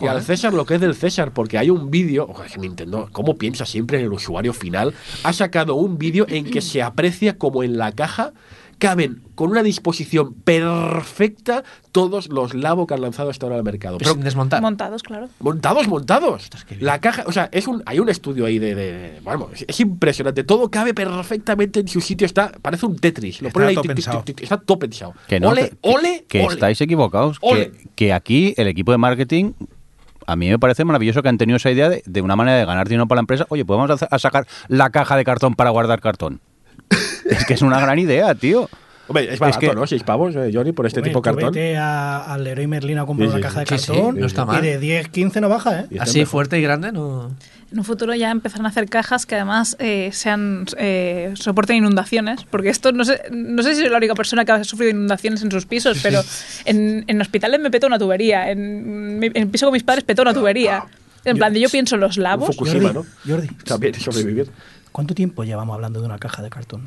Y al. César lo que es del César, porque hay un vídeo, ojo, es que Nintendo, ¿cómo piensa siempre en el usuario final? Ha sacado un vídeo en que se aprecia como en la caja caben con una disposición perfecta todos los Labo que han lanzado hasta ahora al mercado. Pero Pero sin desmontar. Montados, claro. montados, montados. La caja, o sea, es un, hay un estudio ahí de, de- bueno, es, es impresionante. Todo cabe perfectamente en su sitio. Está, parece un Tetris. Lo Está ponen ahí, todo tic, pensado. está todo pensado. Que no, ole, que, ole, que ole. estáis equivocados. Ole. Que, que aquí el equipo de marketing, a mí me parece maravilloso que han tenido esa idea de, de una manera de ganar dinero para la empresa. Oye, podemos hacer- a sacar la caja de cartón para guardar cartón. Es que es una gran idea, tío. Hombre, es barato, que- ¿no? Seis pavos, eh, Johnny, por este Hombre, tipo de cartón. Vete a- al Leroy Merlin a comprar Sí, una sí, caja de sí, sí, cartón no está y mal. de 10, 15 no baja, ¿eh? Y Así fuerte y grande no. En un futuro ya empezarán a hacer cajas que además eh, sean eh, soporten inundaciones, porque esto no sé, no sé si soy la única persona que ha sufrido inundaciones en sus pisos, pero en, en hospitales me petó una tubería, en, en el piso con mis padres petó una tubería. En plan, de yo pienso en los lavos. Fukushima, Jordi, ¿no? Jordi, También sobrevivir. ¿cuánto tiempo llevamos hablando de una caja de cartón?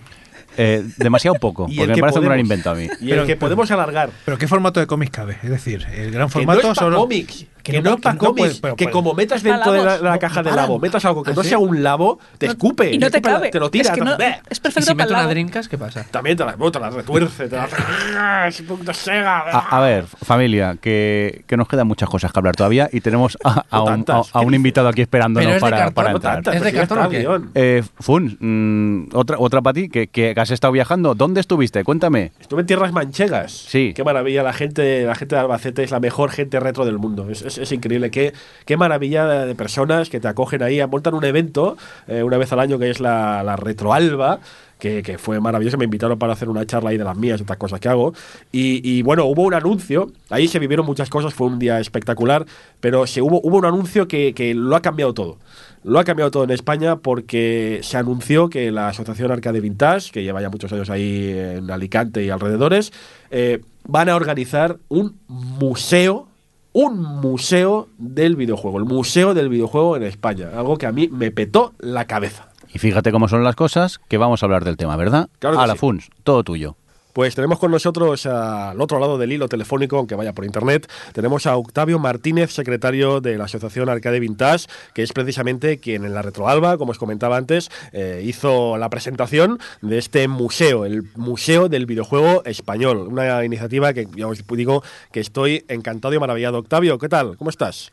Eh, demasiado poco, Y porque me que parece un gran invento a mí. Y el que podemos alargar. Pero ¿qué formato de cómics cabe? Es decir, el gran Que formato no es solo- cómics. Que, que no no es para pa- que no cómics. puede- pero que como metas dentro de la, la caja no de lavo, metas algo que ¿Ah, no sea un lavo, te No- escupe. y no te la- cabe. Te lo tira. Es que no- te- es ¿Y perfecto si meto lavo. drinkas, qué pasa? También te la, bueno, te la retuerce. Te la Es un punto sega. A, a ver, familia, que, que nos quedan muchas cosas que hablar todavía y tenemos a, un, a- tantas. a un ¿Qué invitado aquí esperándonos Pero es de para, cartón, para entrar. tantas, ¿Es de cartón o qué? Eh, Fun, mm, otra, otra para ti, que, que has estado viajando. ¿Dónde estuviste? Cuéntame. Estuve en tierras manchegas. Sí. Qué maravilla. La gente, la gente de Albacete es la mejor gente retro del mundo. Es, es- es increíble. Qué, qué maravilla de personas que te acogen ahí. Montan un evento eh, una vez al año que es la, la Retroalba. Que, que fue maravilloso, me invitaron para hacer una charla ahí de las mías otras cosas que hago. Y, y bueno, hubo un anuncio, ahí se vivieron muchas cosas, fue un día espectacular, pero se hubo, hubo un anuncio que, que lo ha cambiado todo. Lo ha cambiado todo en España porque se anunció que la Asociación Arcade Vintage, que lleva ya muchos años ahí en Alicante y alrededores, eh, van a organizar un museo, un museo del videojuego, el museo del videojuego en España, algo que a mí me petó la cabeza. Y fíjate cómo son las cosas, que vamos a hablar del tema, ¿verdad? Claro que a la sí. Funs, todo tuyo. Pues tenemos con nosotros al otro lado del hilo telefónico, aunque vaya por internet, tenemos a Octavio Martínez, secretario de la Asociación Arcade Vintage, que es precisamente quien en la Retroalba, como os comentaba antes, eh, hizo la presentación de este museo, el Museo del Videojuego Español. Una iniciativa que ya os digo que estoy encantado y maravillado. Octavio, ¿qué tal? ¿Cómo estás?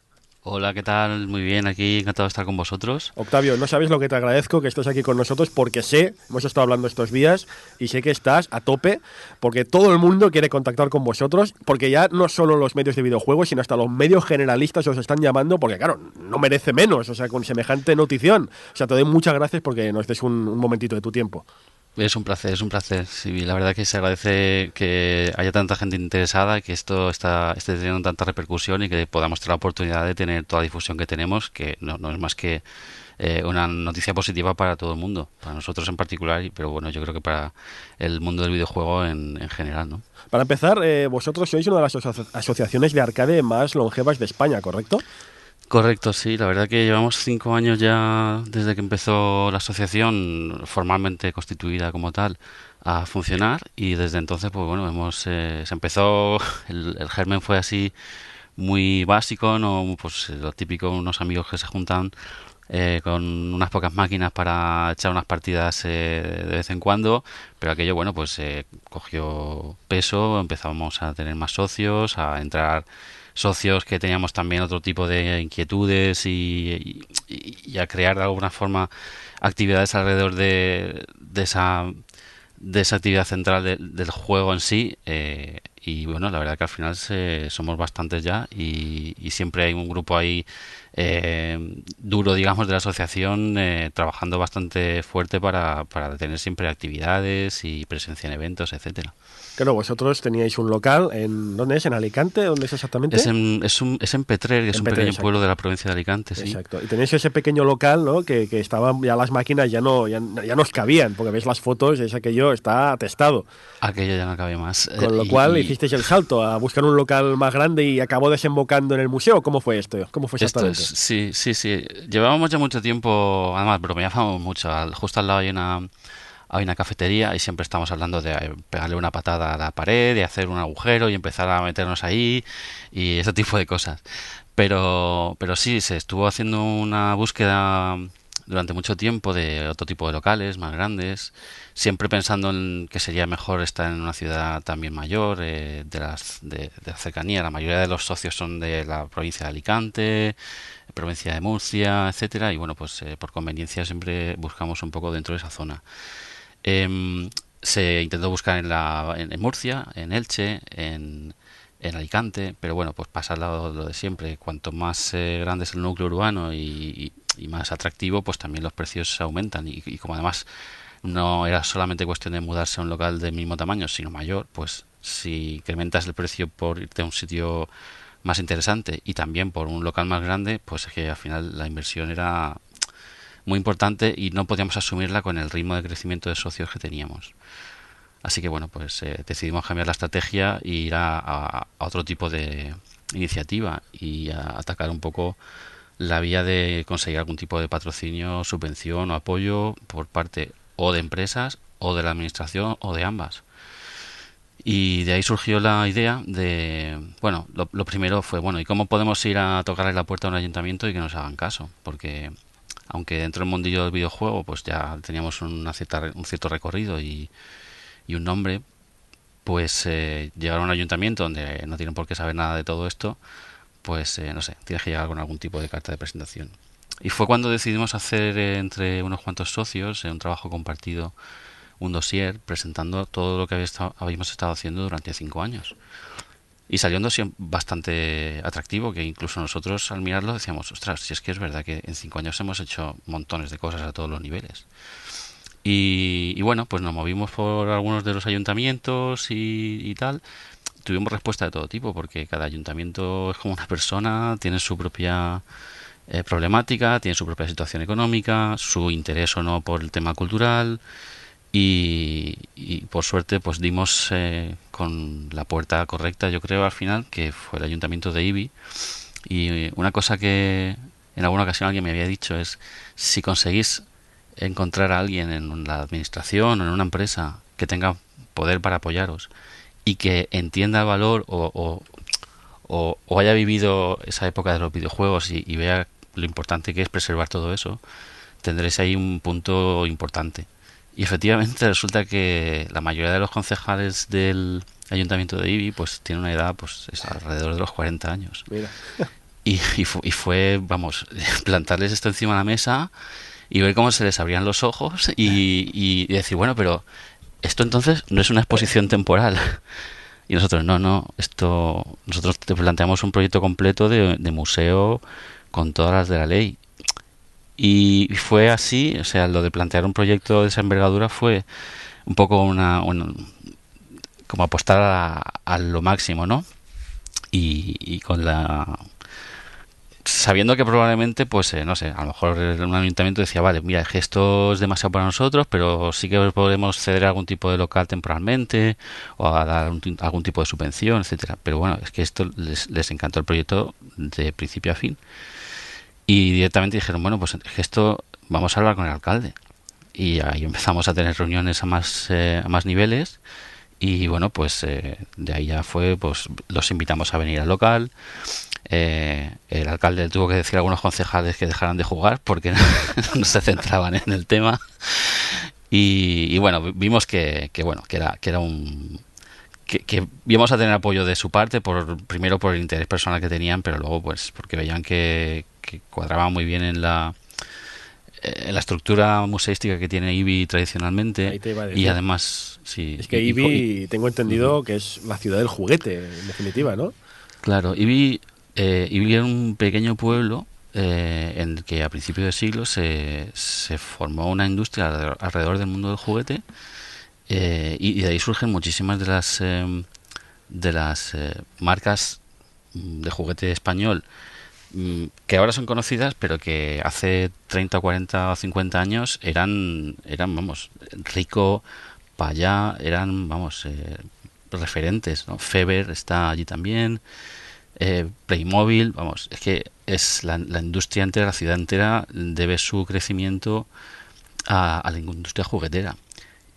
Hola, ¿qué tal? Muy bien, aquí encantado de estar con vosotros. Octavio, no sabes lo que te agradezco que estés aquí con nosotros porque sé, hemos estado hablando estos días y sé que estás a tope porque todo el mundo quiere contactar con vosotros porque ya no solo los medios de videojuegos, sino hasta los medios generalistas os están llamando porque claro, no merece menos, o sea, con semejante notición. O sea, te doy muchas gracias porque nos des un momentito de tu tiempo. Es un placer, es un placer. Sí, la verdad que se agradece que haya tanta gente interesada, que esto está, esté teniendo tanta repercusión y que podamos tener la oportunidad de tener toda la difusión que tenemos, que no, es más que eh, una noticia positiva para todo el mundo, para nosotros en particular, pero bueno, yo creo que para el mundo del videojuego en, en general, ¿no? Para empezar, eh, vosotros sois una de las aso- asociaciones de arcade más longevas de España, ¿correcto? Correcto, sí. La verdad que llevamos cinco años ya desde que empezó la asociación formalmente constituida como tal a funcionar. Y desde entonces, pues bueno, hemos eh, se empezó el, el germen fue así muy básico, no, pues lo típico, unos amigos que se juntan eh, con unas pocas máquinas para echar unas partidas eh, de vez en cuando, pero aquello, bueno, pues eh, cogió peso, empezamos a tener más socios, a entrar socios que teníamos también otro tipo de inquietudes y, a crear de alguna forma actividades alrededor de, de esa de esa actividad central de- del juego en sí. Eh, y bueno la verdad que al final se- somos bastantes ya y, y siempre hay un grupo ahí eh, duro digamos de la asociación eh, trabajando bastante fuerte para, para tener siempre actividades y presencia en eventos etcétera Claro, vosotros teníais un local en ¿dónde es? ¿En Alicante? ¿Dónde es exactamente? es en, es, un, es en Petrer que es En un Petrer, pequeño exacto. pueblo de la provincia de Alicante sí Exacto. Y tenéis ese pequeño local, ¿no? Que, que estaban ya las máquinas ya no ya, ya no os cabían, porque veis las fotos, es aquello está atestado. aquello ya no cabe más Eh, Con lo y- cual y- hicisteis el salto a buscar un local más grande y acabó desembocando en el museo. ¿Cómo fue esto? ¿Cómo fue Esto exactamente? es, sí, sí, sí. Llevábamos ya mucho tiempo, además bromeábamos mucho. Justo al lado hay una, hay una cafetería y siempre estamos hablando de eh, pegarle una patada a la pared, de hacer un agujero y empezar a meternos ahí y ese tipo de cosas. Pero, pero sí, se estuvo haciendo una búsqueda durante mucho tiempo de otro tipo de locales más grandes, siempre pensando en que sería mejor estar en una ciudad también mayor, eh, de, las, de, de la cercanía. La mayoría de los socios son de la provincia de Alicante, provincia de Murcia, etcétera, y bueno, pues eh, por conveniencia siempre buscamos un poco dentro de esa zona. Em, se intentó buscar en, la, en, Murcia, en Elche, en, Alicante, pero bueno, pues pasa lo, lo de siempre. Cuanto más eh, grande es el núcleo urbano y más atractivo, pues también los precios aumentan. Y, y como además no era solamente cuestión de mudarse a un local del mismo tamaño, sino mayor, pues si incrementas el precio por irte a un sitio más interesante y también por un local más grande, pues es que al final la inversión era muy importante y no podíamos asumirla con el ritmo de crecimiento de socios que teníamos. Así que bueno, pues eh, decidimos cambiar la estrategia e ir a, otro tipo de iniciativa y atacar un poco la vía de conseguir algún tipo de patrocinio, subvención o apoyo por parte o de empresas o de la administración o de ambas. Y de ahí surgió la idea de, bueno, lo, lo primero fue, bueno, ¿y cómo podemos ir a tocarle la puerta a un ayuntamiento y que nos hagan caso? Porque aunque dentro del mundillo del videojuego pues ya teníamos una cierta, un cierto recorrido y, y un nombre, pues eh, llegar a un ayuntamiento donde no tienen por qué saber nada de todo esto, pues eh, no sé, tienes que llegar con algún tipo de carta de presentación. Y fue cuando decidimos hacer eh, entre unos cuantos socios un trabajo compartido, un dossier presentando todo lo que habíamos estado haciendo durante cinco años. Y dossier bastante atractivo que incluso nosotros al mirarlo decíamos, ostras, si es que es verdad que en cinco años hemos hecho montones de cosas a todos los niveles. Y, y bueno, pues nos movimos por algunos de los ayuntamientos y, y tal. Tuvimos respuesta de todo tipo, porque cada ayuntamiento es como una persona, tiene su propia eh, problemática, tiene su propia situación económica, su interés o no por el tema cultural. Y, por suerte, pues dimos eh, con la puerta correcta, yo creo, al final, que fue el ayuntamiento de Ibi. Y eh, una cosa que en alguna ocasión alguien me había dicho es: si conseguís encontrar a alguien en la administración o en una empresa que tenga poder para apoyaros y que entienda el valor o, o, haya vivido esa época de los videojuegos y vea lo importante que es preservar todo eso, tendréis ahí un punto importante. Y efectivamente resulta que la mayoría de los concejales del ayuntamiento de Ibi pues tiene una edad pues es alrededor de los 40 años. Mira. y, y fu- y fue, vamos, plantarles esto encima de la mesa y ver cómo se les abrían los ojos y, y decir, bueno, pero esto entonces no es una exposición temporal. Y nosotros, no, no, esto, nosotros te planteamos un proyecto completo de, de museo con todas las de la ley. Y fue así, o sea, lo de plantear un proyecto de esa envergadura fue un poco una, como apostar a, a lo máximo, ¿no? Y, con la sabiendo que probablemente, pues, eh, no sé, a lo mejor un ayuntamiento decía, vale, mira, es que esto es demasiado para nosotros, pero sí que podemos ceder a algún tipo de local temporalmente o a dar un algún tipo de subvención, etcétera. Pero bueno, es que esto les, les encantó el proyecto de principio a fin. Y directamente dijeron, bueno, pues esto vamos a hablar con el alcalde. Y ahí empezamos a tener reuniones a más, eh, a más niveles. Y bueno, pues eh, de ahí ya fue, pues los invitamos a venir al local. Eh, el alcalde tuvo que decir a algunos concejales que dejaran de jugar porque no se centraban en el tema. Y, bueno, vimos que, que bueno, que era, que era un que, que íbamos a tener apoyo de su parte por primero por el interés personal que tenían, pero luego pues porque veían que, que cuadraba muy bien en la en la estructura museística que tiene IBI tradicionalmente. Y además sí Es que y- y- Ibi, tengo entendido que es la ciudad del juguete, en definitiva, ¿no? Claro, Ibi, eh, Ibi era un pequeño pueblo eh, en el que a principios de siglo se, se formó una industria alrededor, alrededor del mundo del juguete eh, y, y de ahí surgen muchísimas de las eh, de las eh, marcas mm, de juguete español que ahora son conocidas pero que hace 30, 40 o 50 años eran eran vamos rico allá eran vamos eh, referentes ¿no? Feber está allí también eh, Playmobil vamos es que es la, la industria entera la ciudad entera debe su crecimiento a, a la industria juguetera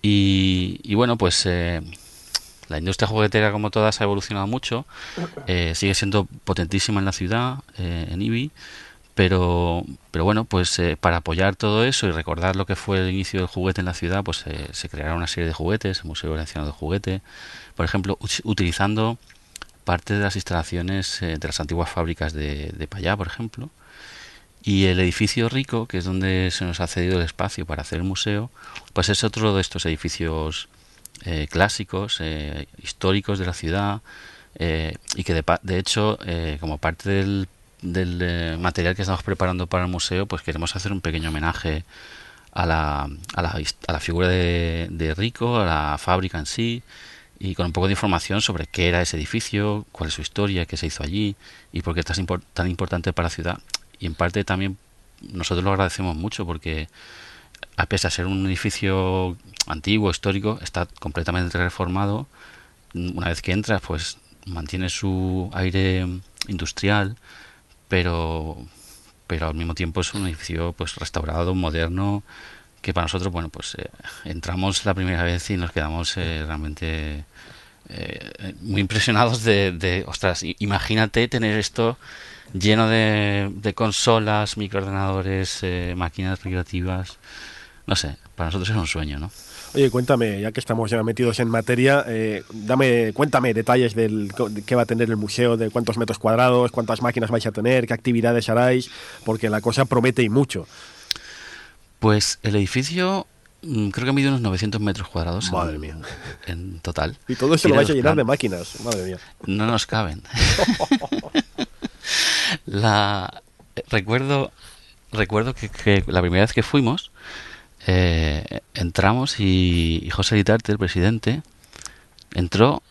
y, y bueno pues eh, la industria juguetera como todas ha evolucionado mucho. Eh, sigue siendo potentísima en la ciudad eh, en IBI pero pero bueno pues eh, para apoyar todo eso y recordar lo que fue el inicio del juguete en la ciudad pues se crearon una serie de juguetes el museo valenciano del juguete. Por ejemplo ut- utilizando parte de las instalaciones de las antiguas fábricas de, de Payá por ejemplo y el edificio rico, que es donde se nos ha cedido el espacio para hacer el museo, pues es otro de estos edificios eh, clásicos, eh, históricos de la ciudad, eh, y que de, de hecho, como parte del, material que estamos preparando para el museo, pues queremos hacer un pequeño homenaje a la, a la, a la figura de, de Rico, a la fábrica en sí, y con un poco de información sobre qué era ese edificio, cuál es su historia, qué se hizo allí y por qué es tan importante para la ciudad. Y en parte también nosotros lo agradecemos mucho porque a pesar de ser un edificio antiguo, histórico, está completamente reformado. Una vez que entras, pues mantiene su aire industrial, pero pero al mismo tiempo es un edificio pues restaurado, moderno, que para nosotros, bueno, pues eh, entramos la primera vez y nos quedamos eh, realmente eh, muy impresionados de, de, ostras, imagínate tener esto lleno de, de consolas, microordenadores, eh, máquinas recreativas. No sé, para nosotros es un sueño, ¿no? Oye, cuéntame, ya que estamos ya metidos en materia, eh, dame, cuéntame detalles del de qué va a tener el museo, de cuántos metros cuadrados, cuántas máquinas vais a tener, qué actividades haráis, porque la cosa promete y mucho. Pues el edificio mm, creo que mide unos 900 metros cuadrados. Madre en, mía. En total. Y todo eso lo vais a llenar de máquinas, madre mía. No nos caben. la recuerdo recuerdo que, que la primera vez que fuimos eh, entramos y, José Litarte, el presidente, entró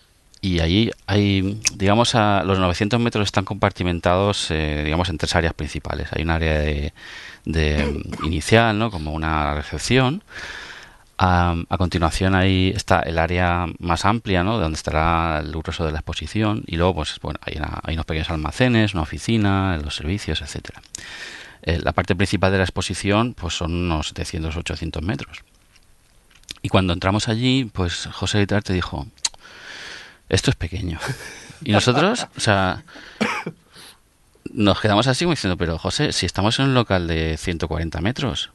y allí hay, digamos, a los 900 metros están compartimentados, eh, digamos, en tres áreas principales. Hay un área de, de inicial, ¿no? Como una recepción. A, a continuación ahí está el área más amplia, ¿no? Donde estará el grueso de la exposición y luego, pues, bueno, hay, una- hay unos pequeños almacenes, una oficina, los servicios, etcétera. Eh, la parte principal de la exposición, pues, son unos 700, 800 metros. Y cuando entramos allí, pues, José Litarte dijo, esto es pequeño. Y nosotros, o sea, nos quedamos así como diciendo, pero José, si estamos en un local de 140 metros,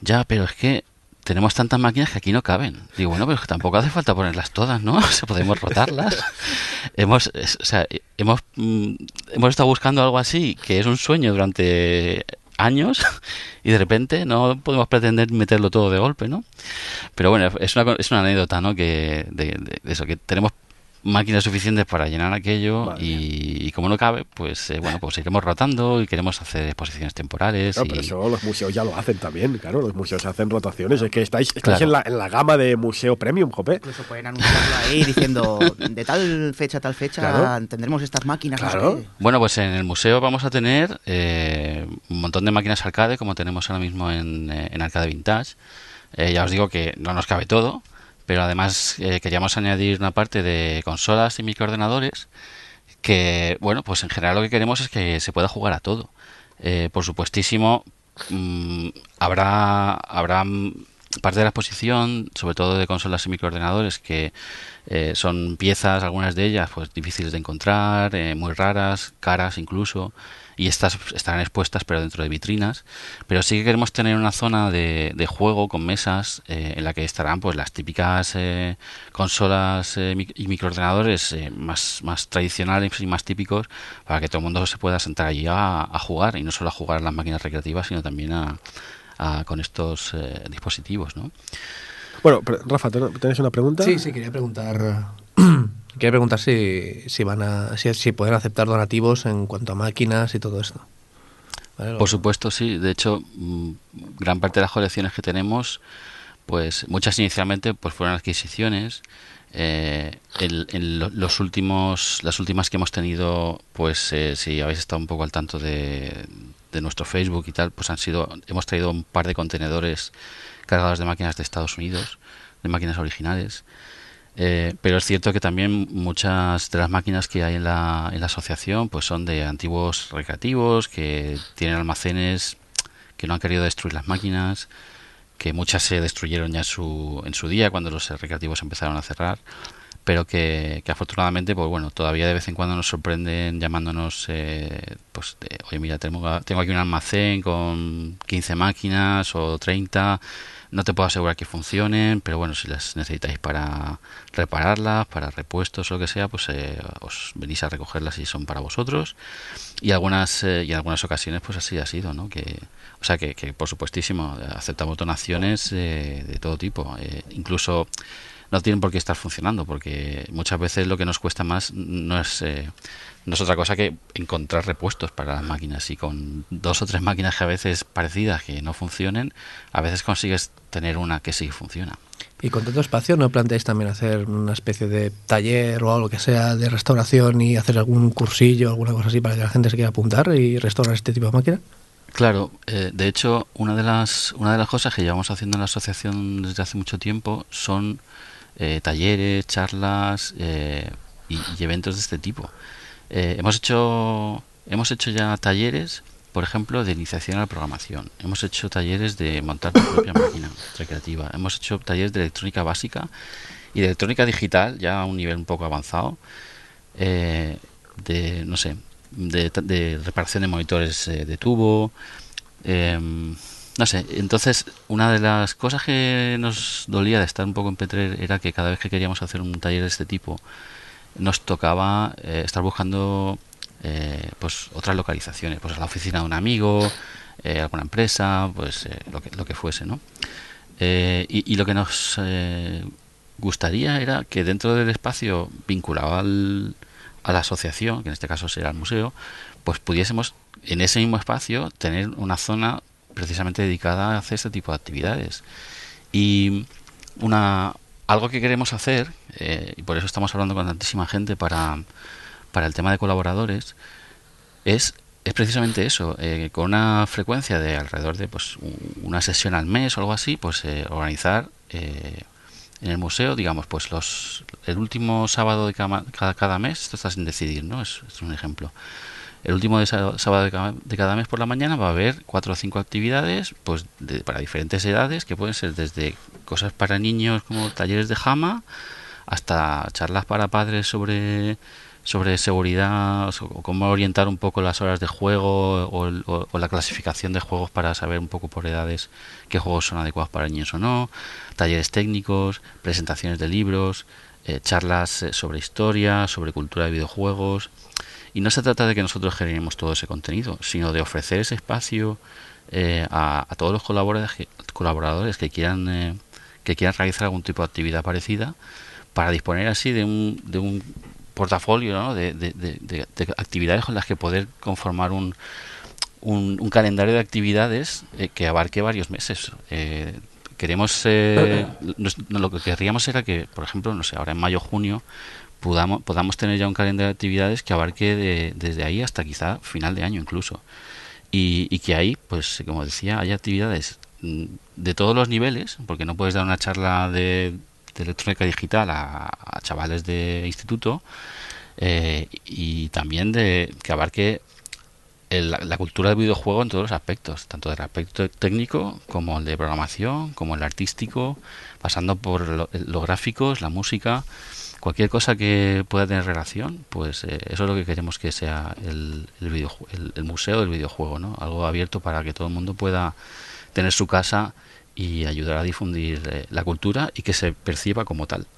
ya, pero es que tenemos tantas máquinas que aquí no caben. Digo, bueno, pero es que tampoco hace falta ponerlas todas, ¿no? O sea, podemos rotarlas. hemos, o sea, hemos, mm, hemos estado buscando algo así, que es un sueño durante años, y de repente no podemos pretender meterlo todo de golpe, ¿no? Pero bueno, es una, es una anécdota, ¿no? Que de, de- de eso, que tenemos máquinas suficientes para llenar aquello y, y como no cabe, pues eh, bueno, pues iremos rotando y queremos hacer exposiciones temporales. No, y- pero eso los museos ya lo hacen también, claro. Los museos hacen rotaciones. Es que estáis, estáis Claro. en, la, en la gama de museo premium, jope. Incluso pueden anunciarlo ahí diciendo de tal fecha a tal fecha Claro. tendremos estas máquinas. Claro. Bueno, pues en el museo vamos a tener eh, un montón de máquinas arcade, como tenemos ahora mismo en, eh, en Arcade Vintage. Eh, ya os digo que no nos cabe todo, pero además eh, queríamos añadir una parte de consolas y microordenadores que, bueno, pues en general lo que queremos es que se pueda jugar a todo. Eh, por supuestísimo, mm, habrá, habrá parte de la exposición, sobre todo de consolas y microordenadores, que eh, son piezas, algunas de ellas, pues difíciles de encontrar, eh, muy raras, caras incluso, y estas estarán expuestas pero dentro de vitrinas. Pero sí que queremos tener una zona de, de juego con mesas eh, en la que estarán pues las típicas eh, consolas eh, mic- y microordenadores eh, más, más tradicionales y más típicos para que todo el mundo se pueda sentar allí a, a jugar y no solo a jugar a las máquinas recreativas sino también a, a- con estos eh, dispositivos, ¿no? Bueno, pero, Rafa, ¿ten- ¿tenéis una pregunta? Sí, sí, quería preguntar. quería preguntar si, si van a. Si, si pueden aceptar donativos en cuanto a máquinas y todo esto. ¿Vale? Por supuesto, sí. De hecho, mm, gran parte de las colecciones que tenemos, pues muchas inicialmente pues fueron adquisiciones. Eh, el- en lo- los últimos, las últimas que hemos tenido, pues eh, si habéis estado un poco al tanto de, de nuestro Facebook y tal, pues han sido, hemos traído un par de contenedores cargados de máquinas de Estados Unidos, de máquinas originales. Eh, pero es cierto que también muchas de las máquinas que hay en la, en la asociación pues son de antiguos recreativos que tienen almacenes que no han querido destruir las máquinas, que muchas se destruyeron ya su, en su día cuando los recreativos empezaron a cerrar, pero que, que afortunadamente pues bueno todavía de vez en cuando nos sorprenden llamándonos eh, pues de, oye mira tengo, tengo aquí un almacén con 15 máquinas o 30 no te puedo asegurar que funcionen, pero bueno, si las necesitáis para repararlas, para repuestos o lo que sea, pues eh, os venís a recogerlas y son para vosotros. Y algunas eh, y en algunas ocasiones pues así ha sido, ¿no? Que, o sea que, que por supuestísimo aceptamos donaciones eh, de todo tipo, eh, incluso no tienen por qué estar funcionando, porque muchas veces lo que nos cuesta más no es eh, no es otra cosa que encontrar repuestos para las máquinas y con dos o tres máquinas que a veces parecidas que no funcionen, a veces consigues tener una que sí funciona. ¿Y con tanto espacio no planteáis también hacer una especie de taller o algo que sea de restauración y hacer algún cursillo, alguna cosa así para que la gente se quiera apuntar y restaurar este tipo de máquina? Claro, eh, de hecho, una de las una de las cosas que llevamos haciendo en la asociación desde hace mucho tiempo son eh, talleres, charlas eh, y, eventos de este tipo. Eh, hemos hecho hemos hecho ya talleres, por ejemplo, de iniciación a la programación. Hemos hecho talleres de montar tu propia máquina recreativa. Hemos hecho talleres de electrónica básica y de electrónica digital, ya a un nivel un poco avanzado. eh, de no sé, de, de reparación de monitores eh, de tubo. No sé, entonces una de las cosas que nos dolía de estar un poco en Petrer era que cada vez que queríamos hacer un taller de este tipo nos tocaba eh, estar buscando eh, pues otras localizaciones, pues la oficina de un amigo, eh, alguna empresa, pues eh, lo, que, lo que fuese, ¿no? Y, y lo que nos gustaría era que dentro del espacio vinculado al, a la asociación, que en este caso será el museo, pues pudiésemos en ese mismo espacio tener una zona precisamente dedicada a hacer este tipo de actividades. Y una algo que queremos hacer, eh, y por eso estamos hablando con tantísima gente para, para el tema de colaboradores, es, es precisamente eso, eh, con una frecuencia de alrededor de pues un- una sesión al mes o algo así, pues eh, organizar en el museo, digamos, pues los el último sábado de cada, cada, cada mes, esto está sin decidir, ¿no? Es, es un ejemplo. El último de sá- sábado de cada, mes por la mañana va a haber cuatro o cinco actividades, pues de- para diferentes edades, que pueden ser desde cosas para niños como talleres de jama, hasta charlas para padres sobre sobre seguridad o cómo orientar un poco las horas de juego o- o la clasificación de juegos para saber un poco por edades qué juegos son adecuados para niños o no, talleres técnicos, presentaciones de libros, eh, charlas eh, sobre historia, sobre cultura de videojuegos. Y no se trata de que nosotros generemos todo ese contenido, sino de ofrecer ese espacio eh, a, a todos los colaboradores, que- colaboradores que quieran eh, que quieran realizar algún tipo de actividad parecida para disponer así de un, de un portafolio ¿no? de, de- de- de- de actividades con las que poder conformar un, un, un calendario de actividades eh, que abarque varios meses. Eh, queremos eh, nos- no, lo que querríamos era que, por ejemplo, no sé, ahora en mayo junio podamos, podamos tener ya un calendario de actividades que abarque de- desde ahí hasta quizá final de año incluso. Y, y que ahí, pues como decía, haya actividades mm, de todos los niveles, porque no puedes dar una charla de, electrónica digital a, chavales de instituto, eh, y también de que abarque el- la, la cultura del videojuego en todos los aspectos, tanto del aspecto técnico como el de programación, como el artístico, pasando por lo- los gráficos, la música, cualquier cosa que pueda tener relación, pues eh, eso es lo que queremos que sea el, el, el museo del videojuego, ¿no? Algo abierto para que todo el mundo pueda tener su casa y ayudar a difundir eh, la cultura y que se perciba como tal.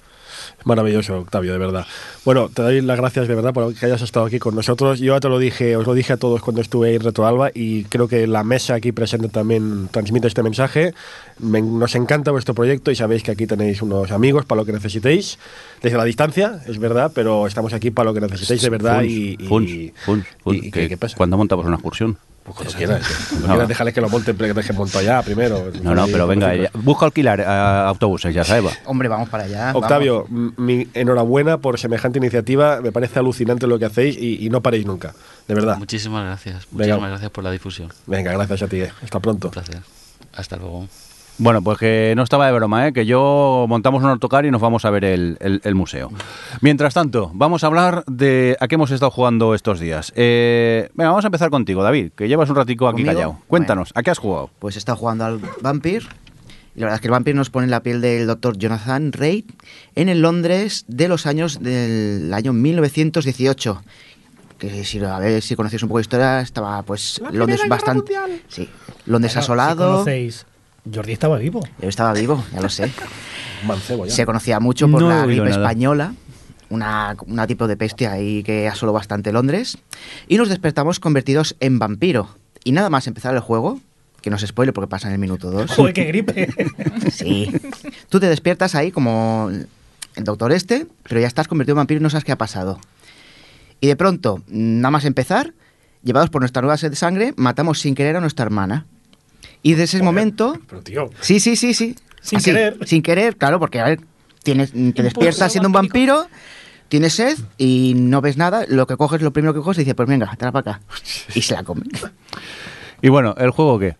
Maravilloso, Octavio, de verdad. Bueno, te doy las gracias de verdad por que hayas estado aquí con nosotros. Yo ya te lo dije, os lo dije a todos cuando estuve en Retro Alba y creo que la mesa aquí presente también transmite este mensaje. Me- nos encanta vuestro proyecto y sabéis que aquí tenéis unos amigos para lo que necesitéis. Desde la distancia, es verdad, pero estamos aquí para lo que necesitéis de verdad Funs, y, y- Funs, Funs, Funs, y- y- que ¿qué pasa? Cuando montamos una excursión. Pues cuando quieras, cuando No. quieras déjale que lo monte, que deje monto allá primero. No, no, pero venga, ya- busca alquilar eh, autobuses, ya sabes. Hombre, vamos para allá. Octavio, mi enhorabuena por semejante iniciativa. Me parece alucinante lo que hacéis y, y no paréis nunca. De verdad. Muchísimas gracias. Venga. Muchísimas gracias por la difusión. Venga, gracias a ti. eh. Hasta pronto. Un placer. Hasta luego. Bueno, pues que no estaba de broma, ¿eh? que yo montamos un autocar y nos vamos a ver el, el- el museo. Mientras tanto, vamos a hablar de a qué hemos estado jugando estos días. Eh, venga, vamos a empezar contigo, David, que llevas un ratico aquí ¿Conmigo? callado. Cuéntanos, ¿a qué has jugado? Pues he estado jugando al Vampir. Y la verdad es que el Vampir nos pone en la piel del doctor Jonathan Reid en el Londres de los años del año 1918. Que si a ver si conocéis un poco de historia, estaba pues Londres bastante. Sí, Londres Bueno, Si asolado. conocéis, Jordi estaba vivo. Yo estaba vivo, ya lo sé. Mancebo ya. Se conocía mucho por No la gripe nada. española, una, una tipo de peste ahí que asoló bastante Londres. Y nos despertamos convertidos en vampiro. Y nada más empezar el juego, que no se spoile porque pasa en el minuto 2. Joder, qué gripe. Sí. Tú te despiertas ahí como el doctor este, pero ya estás convertido en vampiro y no sabes qué ha pasado. Y de pronto, nada más empezar, llevados por nuestra nueva sed de sangre, matamos sin querer a nuestra hermana. Y desde ese momento... Pero tío, Sí, sí, sí, sí. Sin Así, querer. Sin querer, claro, porque a ver, tienes, te despiertas siendo un vampiro, tienes sed y no ves nada. Lo que coges, lo primero que coges, y dices, pues venga, tráela para acá. Y se la come. Y bueno, ¿el juego qué?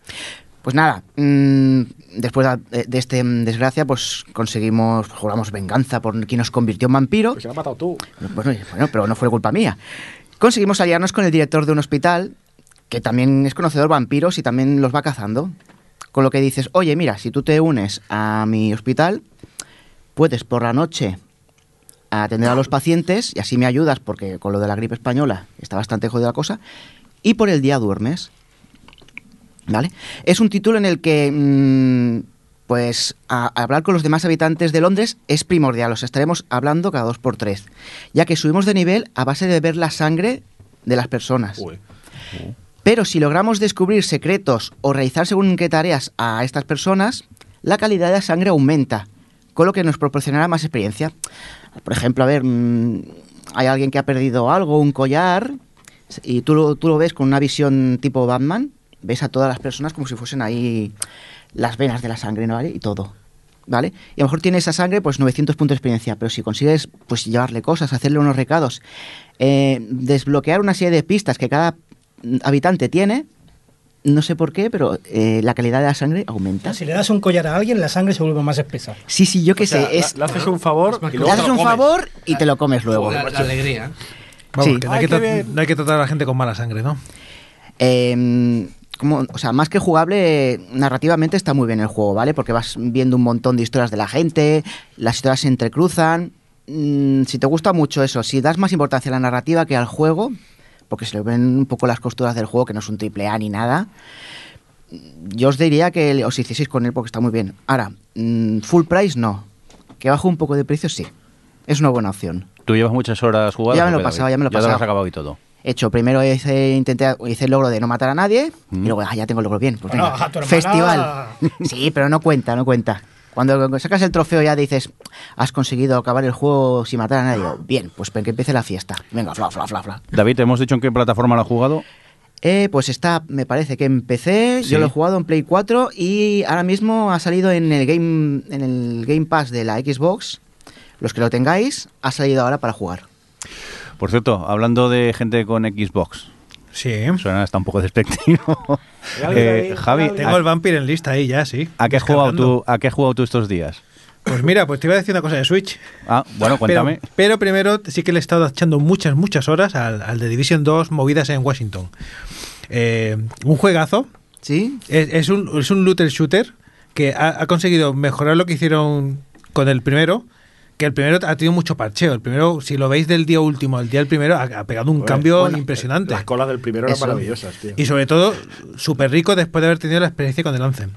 Pues nada, mm, después de, de este mm, desgracia, pues conseguimos, juramos venganza por quien nos convirtió en vampiro. pues se la has matado tú. Bueno, bueno, pero no fue culpa mía. Conseguimos aliarnos con el director de un hospital que también es conocedor vampiros y también los va cazando. Con lo que dices, oye, mira, si tú te unes a mi hospital, puedes por la noche atender a los pacientes y así me ayudas porque con lo de la gripe española está bastante jodida la cosa. Y por el día duermes. ¿Vale? Es un título en el que, mm, pues, hablar con los demás habitantes de Londres es primordial. Os estaremos hablando cada dos por tres, ya que subimos de nivel a base de beber la sangre de las personas. Uy. Pero si logramos descubrir secretos o realizar según qué tareas a estas personas, la calidad de la sangre aumenta, con lo que nos proporcionará más experiencia. Por ejemplo, a ver, mm, hay alguien que ha perdido algo, un collar, y tú lo, ves con una visión tipo Batman, ves a todas las personas como si fuesen ahí las venas de la sangre, ¿no? ¿Vale? Y todo. ¿Vale? Y a lo mejor tiene esa sangre, pues 900 puntos de experiencia, pero si consigues pues llevarle cosas, hacerle unos recados, eh, desbloquear una serie de pistas que cada habitante tiene, no sé por qué, pero eh, la calidad de la sangre aumenta. Si le das un collar a alguien, la sangre se vuelve más espesa. Sí, sí, yo qué O sea, sé, es, le, le haces un favor y luego haces lo un comes. favor y te lo comes luego. La, la alegría. Vamos, Sí. que no, hay Ay, que no hay tratar a la gente con mala sangre, ¿no? Eh, como, o sea, más que jugable, narrativamente está muy bien el juego, ¿vale? Porque vas viendo un montón de historias de la gente, las historias se entrecruzan, mm, si te gusta mucho eso, si das más importancia a la narrativa que al juego, porque se le ven un poco las costuras del juego, que no es un triple A ni nada, yo os diría que os hicieseis con él porque está muy bien. Ahora, mm, full price no. Que bajo un poco de precio sí. Es una buena opción. ¿Tú llevas muchas horas jugando? Ya me lo he pasado, ya me lo he Ya te lo has acabado y todo. He hecho, primero hice, intenté, hice el logro de no matar a nadie Mm. y luego, ah, ya tengo el logro bien. Pues Bueno, venga, a tu hermana- festival. Sí, pero no cuenta, no cuenta. Cuando sacas el trofeo ya dices, has conseguido acabar el juego sin matar a nadie. Bien, pues que empiece la fiesta. Venga, fla, fla, fla, fla. David, ¿te hemos dicho en qué plataforma lo has jugado? Eh, pues está, me parece que empecé, Sí. yo lo he jugado en Play 4 y ahora mismo ha salido en el Game, en el Game Pass de la Xbox. Los que lo tengáis, ha salido ahora para jugar. Por cierto, hablando de gente con Xbox, Sí. suena hasta un poco despectivo. Eh, Javi, Tengo ¿a, el Vampire en lista ahí ya, sí. a qué has jugado tú, ¿a qué has jugado tú estos días? Pues mira, pues te iba a decir una cosa de Switch. Ah, bueno, cuéntame. Pero, pero primero sí que le he estado echando muchas, muchas horas al, al de Division 2 movidas en Washington. Eh, un juegazo. ¿Sí? Es, es un, es un looter shooter que ha, ha conseguido mejorar lo que hicieron con el primero. Que el primero ha tenido mucho parcheo. El primero, si lo veis del día último al día del primero, ha, ha pegado un cambio bueno, impresionante. Las colas del primero eran Eso. maravillosas, tío. Y sobre todo, súper rico después de haber tenido la experiencia con el Anthem.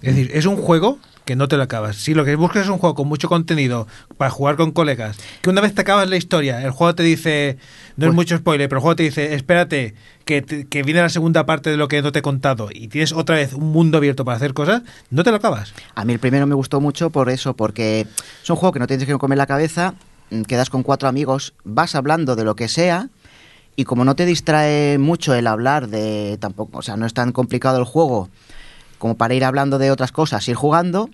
Es decir, es un juego que no te lo acabas. Si lo que buscas es un juego con mucho contenido para jugar con colegas, que una vez te acabas la historia, el juego te dice, no es Pues- mucho spoiler, pero el juego te dice, espérate, que, te- que viene la segunda parte de lo que no te he contado y tienes otra vez un mundo abierto para hacer cosas, no te lo acabas. A mí el primero me gustó mucho por eso, porque es un juego que no tienes que comer la cabeza, mm, quedas con cuatro amigos, vas hablando de lo que sea, y como no te distrae mucho el hablar de tampoco, o sea, no es tan complicado el juego como para ir hablando de otras cosas, ir jugando,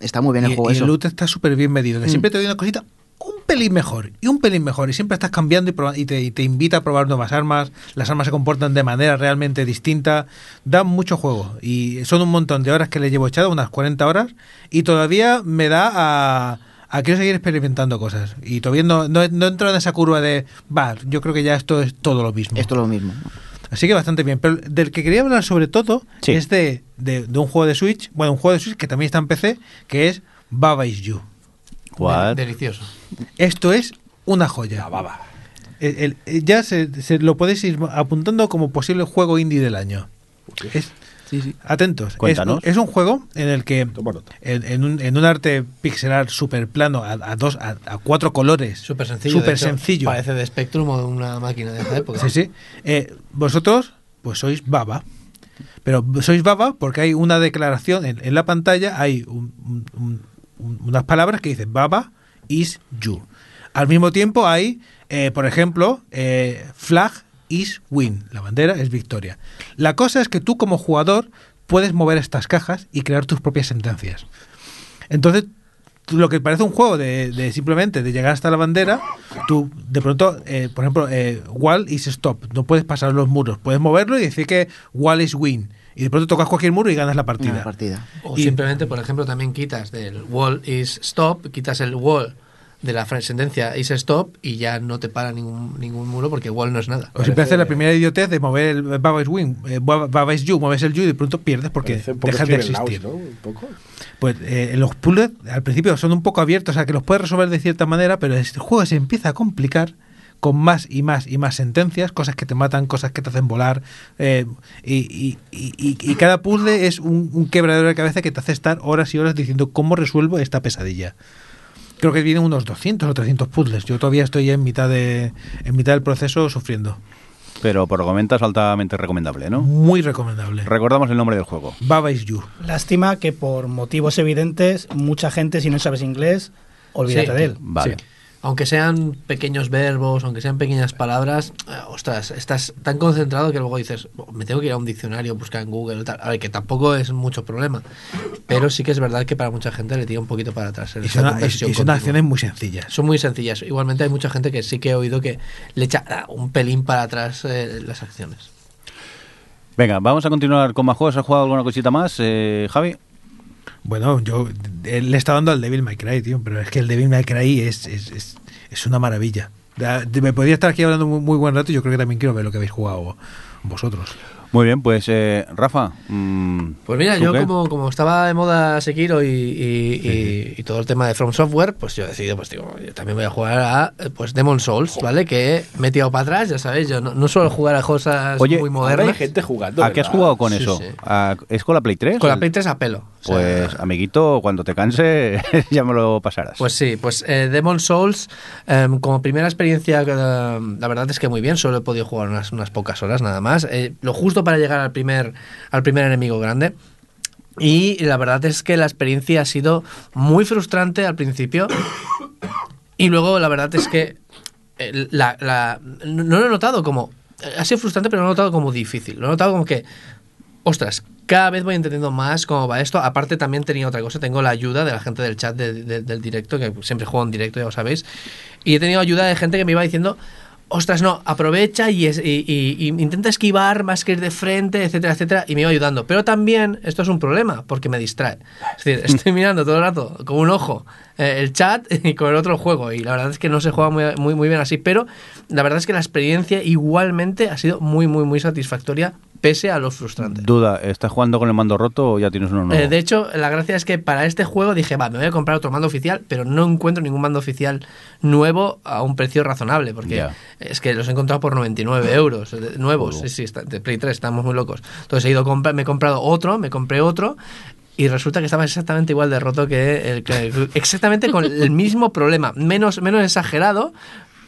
está muy bien y, el juego y eso. el loot está súper bien medido, que Mm. siempre te doy una cosita un pelín mejor y un pelín mejor y siempre estás cambiando y, y te, y te invita a probar nuevas armas, las armas se comportan de manera realmente distinta, da mucho juego y son un montón de horas que le llevo echado, unas 40 horas y todavía me da a, a quiero seguir experimentando cosas y todavía no, no, no entro en esa curva de, va, yo creo que ya esto es todo lo mismo. Esto es lo mismo. Así que bastante bien. Pero del que quería hablar sobre todo Sí. es de, de- de un juego de Switch, bueno, un juego de Switch que también está en PC, que es Baba Is You. ¿Cuál? Delicioso. Esto es una joya. La baba. El- el- el- ya se, se lo podéis ir apuntando como posible juego indie del año. Es- Atentos. Es, Cuéntanos. es un juego en el que en, en un, en un arte pixelar super plano a, a dos a, a cuatro colores Súper sencillo. súper sencillo Parece de Spectrum o de una máquina de esa época. Sí, sí. Eh, vosotros, pues sois baba. Pero sois baba porque hay una declaración en, en la pantalla, hay un- un- un- un- unas palabras que dicen baba is you. Al mismo tiempo hay, eh, por ejemplo, eh, flag is win. La bandera es victoria. La cosa es que tú como jugador puedes mover estas cajas y crear tus propias sentencias. Entonces, lo que parece un juego de, de simplemente de llegar hasta la bandera, tú de pronto, eh, por ejemplo, eh, wall is stop, no puedes pasar los muros, puedes moverlo y decir que wall is win. Y de pronto tocas cualquier muro y ganas la partida. Una partida. O Y- simplemente, por ejemplo, también quitas del wall is stop, quitas el wall de la sentencia is stop y ya no te para ningún, ningún muro porque wall no es nada. O siempre haces la primera idiotez de mover el Baba is win, eh, Baba Baba is you, mueves el you y de pronto pierdes porque dejas de existir. ¿no? Un poco. Pues eh, los puzzles al principio son un poco abiertos, o sea que los puedes resolver de cierta manera, pero este juego se empieza a complicar con más y más y más sentencias, cosas que te matan, cosas que te hacen volar, eh, y, y- y- y- y cada puzzle es un, un quebradero de cabeza que te hace estar horas y horas diciendo cómo resuelvo esta pesadilla. Creo que vienen unos 200 o 300 puzzles. Yo todavía estoy en mitad de en mitad del proceso sufriendo. Pero por lo que comentas, altamente recomendable, ¿no? Muy recomendable. Recordamos el nombre del juego. Baba is you. Lástima que por motivos evidentes, mucha gente, si no sabes inglés, olvídate Sí. de él. Vale. Aunque sean pequeños verbos, aunque sean pequeñas palabras, eh, ostras, estás tan concentrado que luego dices, "Oh, me tengo que ir a un diccionario, buscar en Google tal. A ver, que tampoco es mucho problema. Pero sí que es verdad que para mucha gente le tira un poquito para atrás. Y son, y son continua. acciones muy sencillas. Son muy sencillas. Igualmente hay mucha gente que sí que he oído que le echa ah, un pelín para atrás eh, las acciones. Venga, vamos a continuar con más juegos. ¿Has jugado alguna cosita más, eh, Javi? Bueno, yo le está dando al Devil May Cry, tío, pero es que el Devil May Cry es, es, es, es una maravilla. Me podría estar aquí hablando muy, muy buen rato y yo creo que también quiero ver lo que habéis jugado vosotros. Muy bien, pues eh, Rafa. mm, Pues mira, ¿tú yo como, como estaba de moda Sekiro y, y, y- y todo el tema de From Software, pues yo he decidido, pues digo, yo también voy a jugar a pues Demon Souls, ¿vale? Que me he tirado para atrás, ya sabéis, yo no, no suelo jugar a cosas Oye, muy Ahora hay modernas. gente jugando. ¿A qué has jugado con Sí, eso? sí. ¿A- ¿Es con la Play 3? Con la Play 3 a pelo. o sea, Pues, amiguito, cuando te canse, ya me lo pasarás. Pues sí, pues eh, Demon Souls, em, como primera experiencia, eh, la verdad es que muy bien, solo he podido jugar unas, unas pocas horas nada más, eh, lo justo para llegar al primer, al primer enemigo grande. Y la verdad es que la experiencia ha sido muy frustrante al principio. Y luego la verdad es que eh, no lo he notado como... Ha sido frustrante, pero no lo he notado como difícil. Lo he notado como que ostras, cada vez voy entendiendo más cómo va esto. Aparte, también tenía otra cosa, tengo la ayuda de la gente del chat de- de- del directo, que siempre juego en directo, ya lo sabéis. Y he tenido ayuda de gente que me iba diciendo, ostras, no, aprovecha y, es- y- y- y intenta esquivar más que ir de frente, etcétera, etcétera, y me iba ayudando. Pero también esto es un problema, porque me distrae. Es decir, estoy mirando todo el rato con un ojo eh, el chat y con el otro juego, y la verdad es que no se juega muy, muy, muy bien así, pero la verdad es que la experiencia igualmente ha sido muy, muy, muy satisfactoria, pese a lo frustrante. Duda, ¿estás jugando con el mando roto o ya tienes uno nuevo? Eh, de hecho, la gracia es que para este juego dije, va, me voy a comprar otro mando oficial, pero no encuentro ningún mando oficial nuevo a un precio razonable, porque Ya. es que los he encontrado por 99 euros eh, nuevos, sí, sí, está- de Play 3, estamos muy locos. Entonces he ido a me he comprado otro, me compré otro. Y resulta que estaba exactamente igual de roto que el que exactamente con el mismo problema, menos, menos exagerado,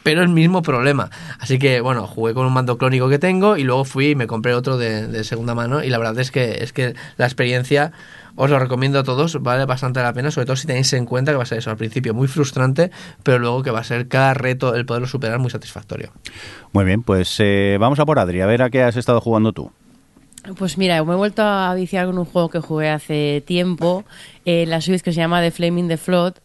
pero el mismo problema. Así que, bueno, jugué con un mando clónico que tengo y luego fui y me compré otro de, de segunda mano y la verdad es que, es que la experiencia os lo recomiendo a todos, vale bastante la pena, sobre todo si tenéis en cuenta que va a ser eso al principio muy frustrante, pero luego que va a ser cada reto el poderlo superar muy satisfactorio. Muy bien, pues eh, vamos a por Adri, a ver a qué has estado jugando tú. Pues mira, me he vuelto a viciar con un juego que jugué hace tiempo en la Switch que se llama The Flaming the Flood.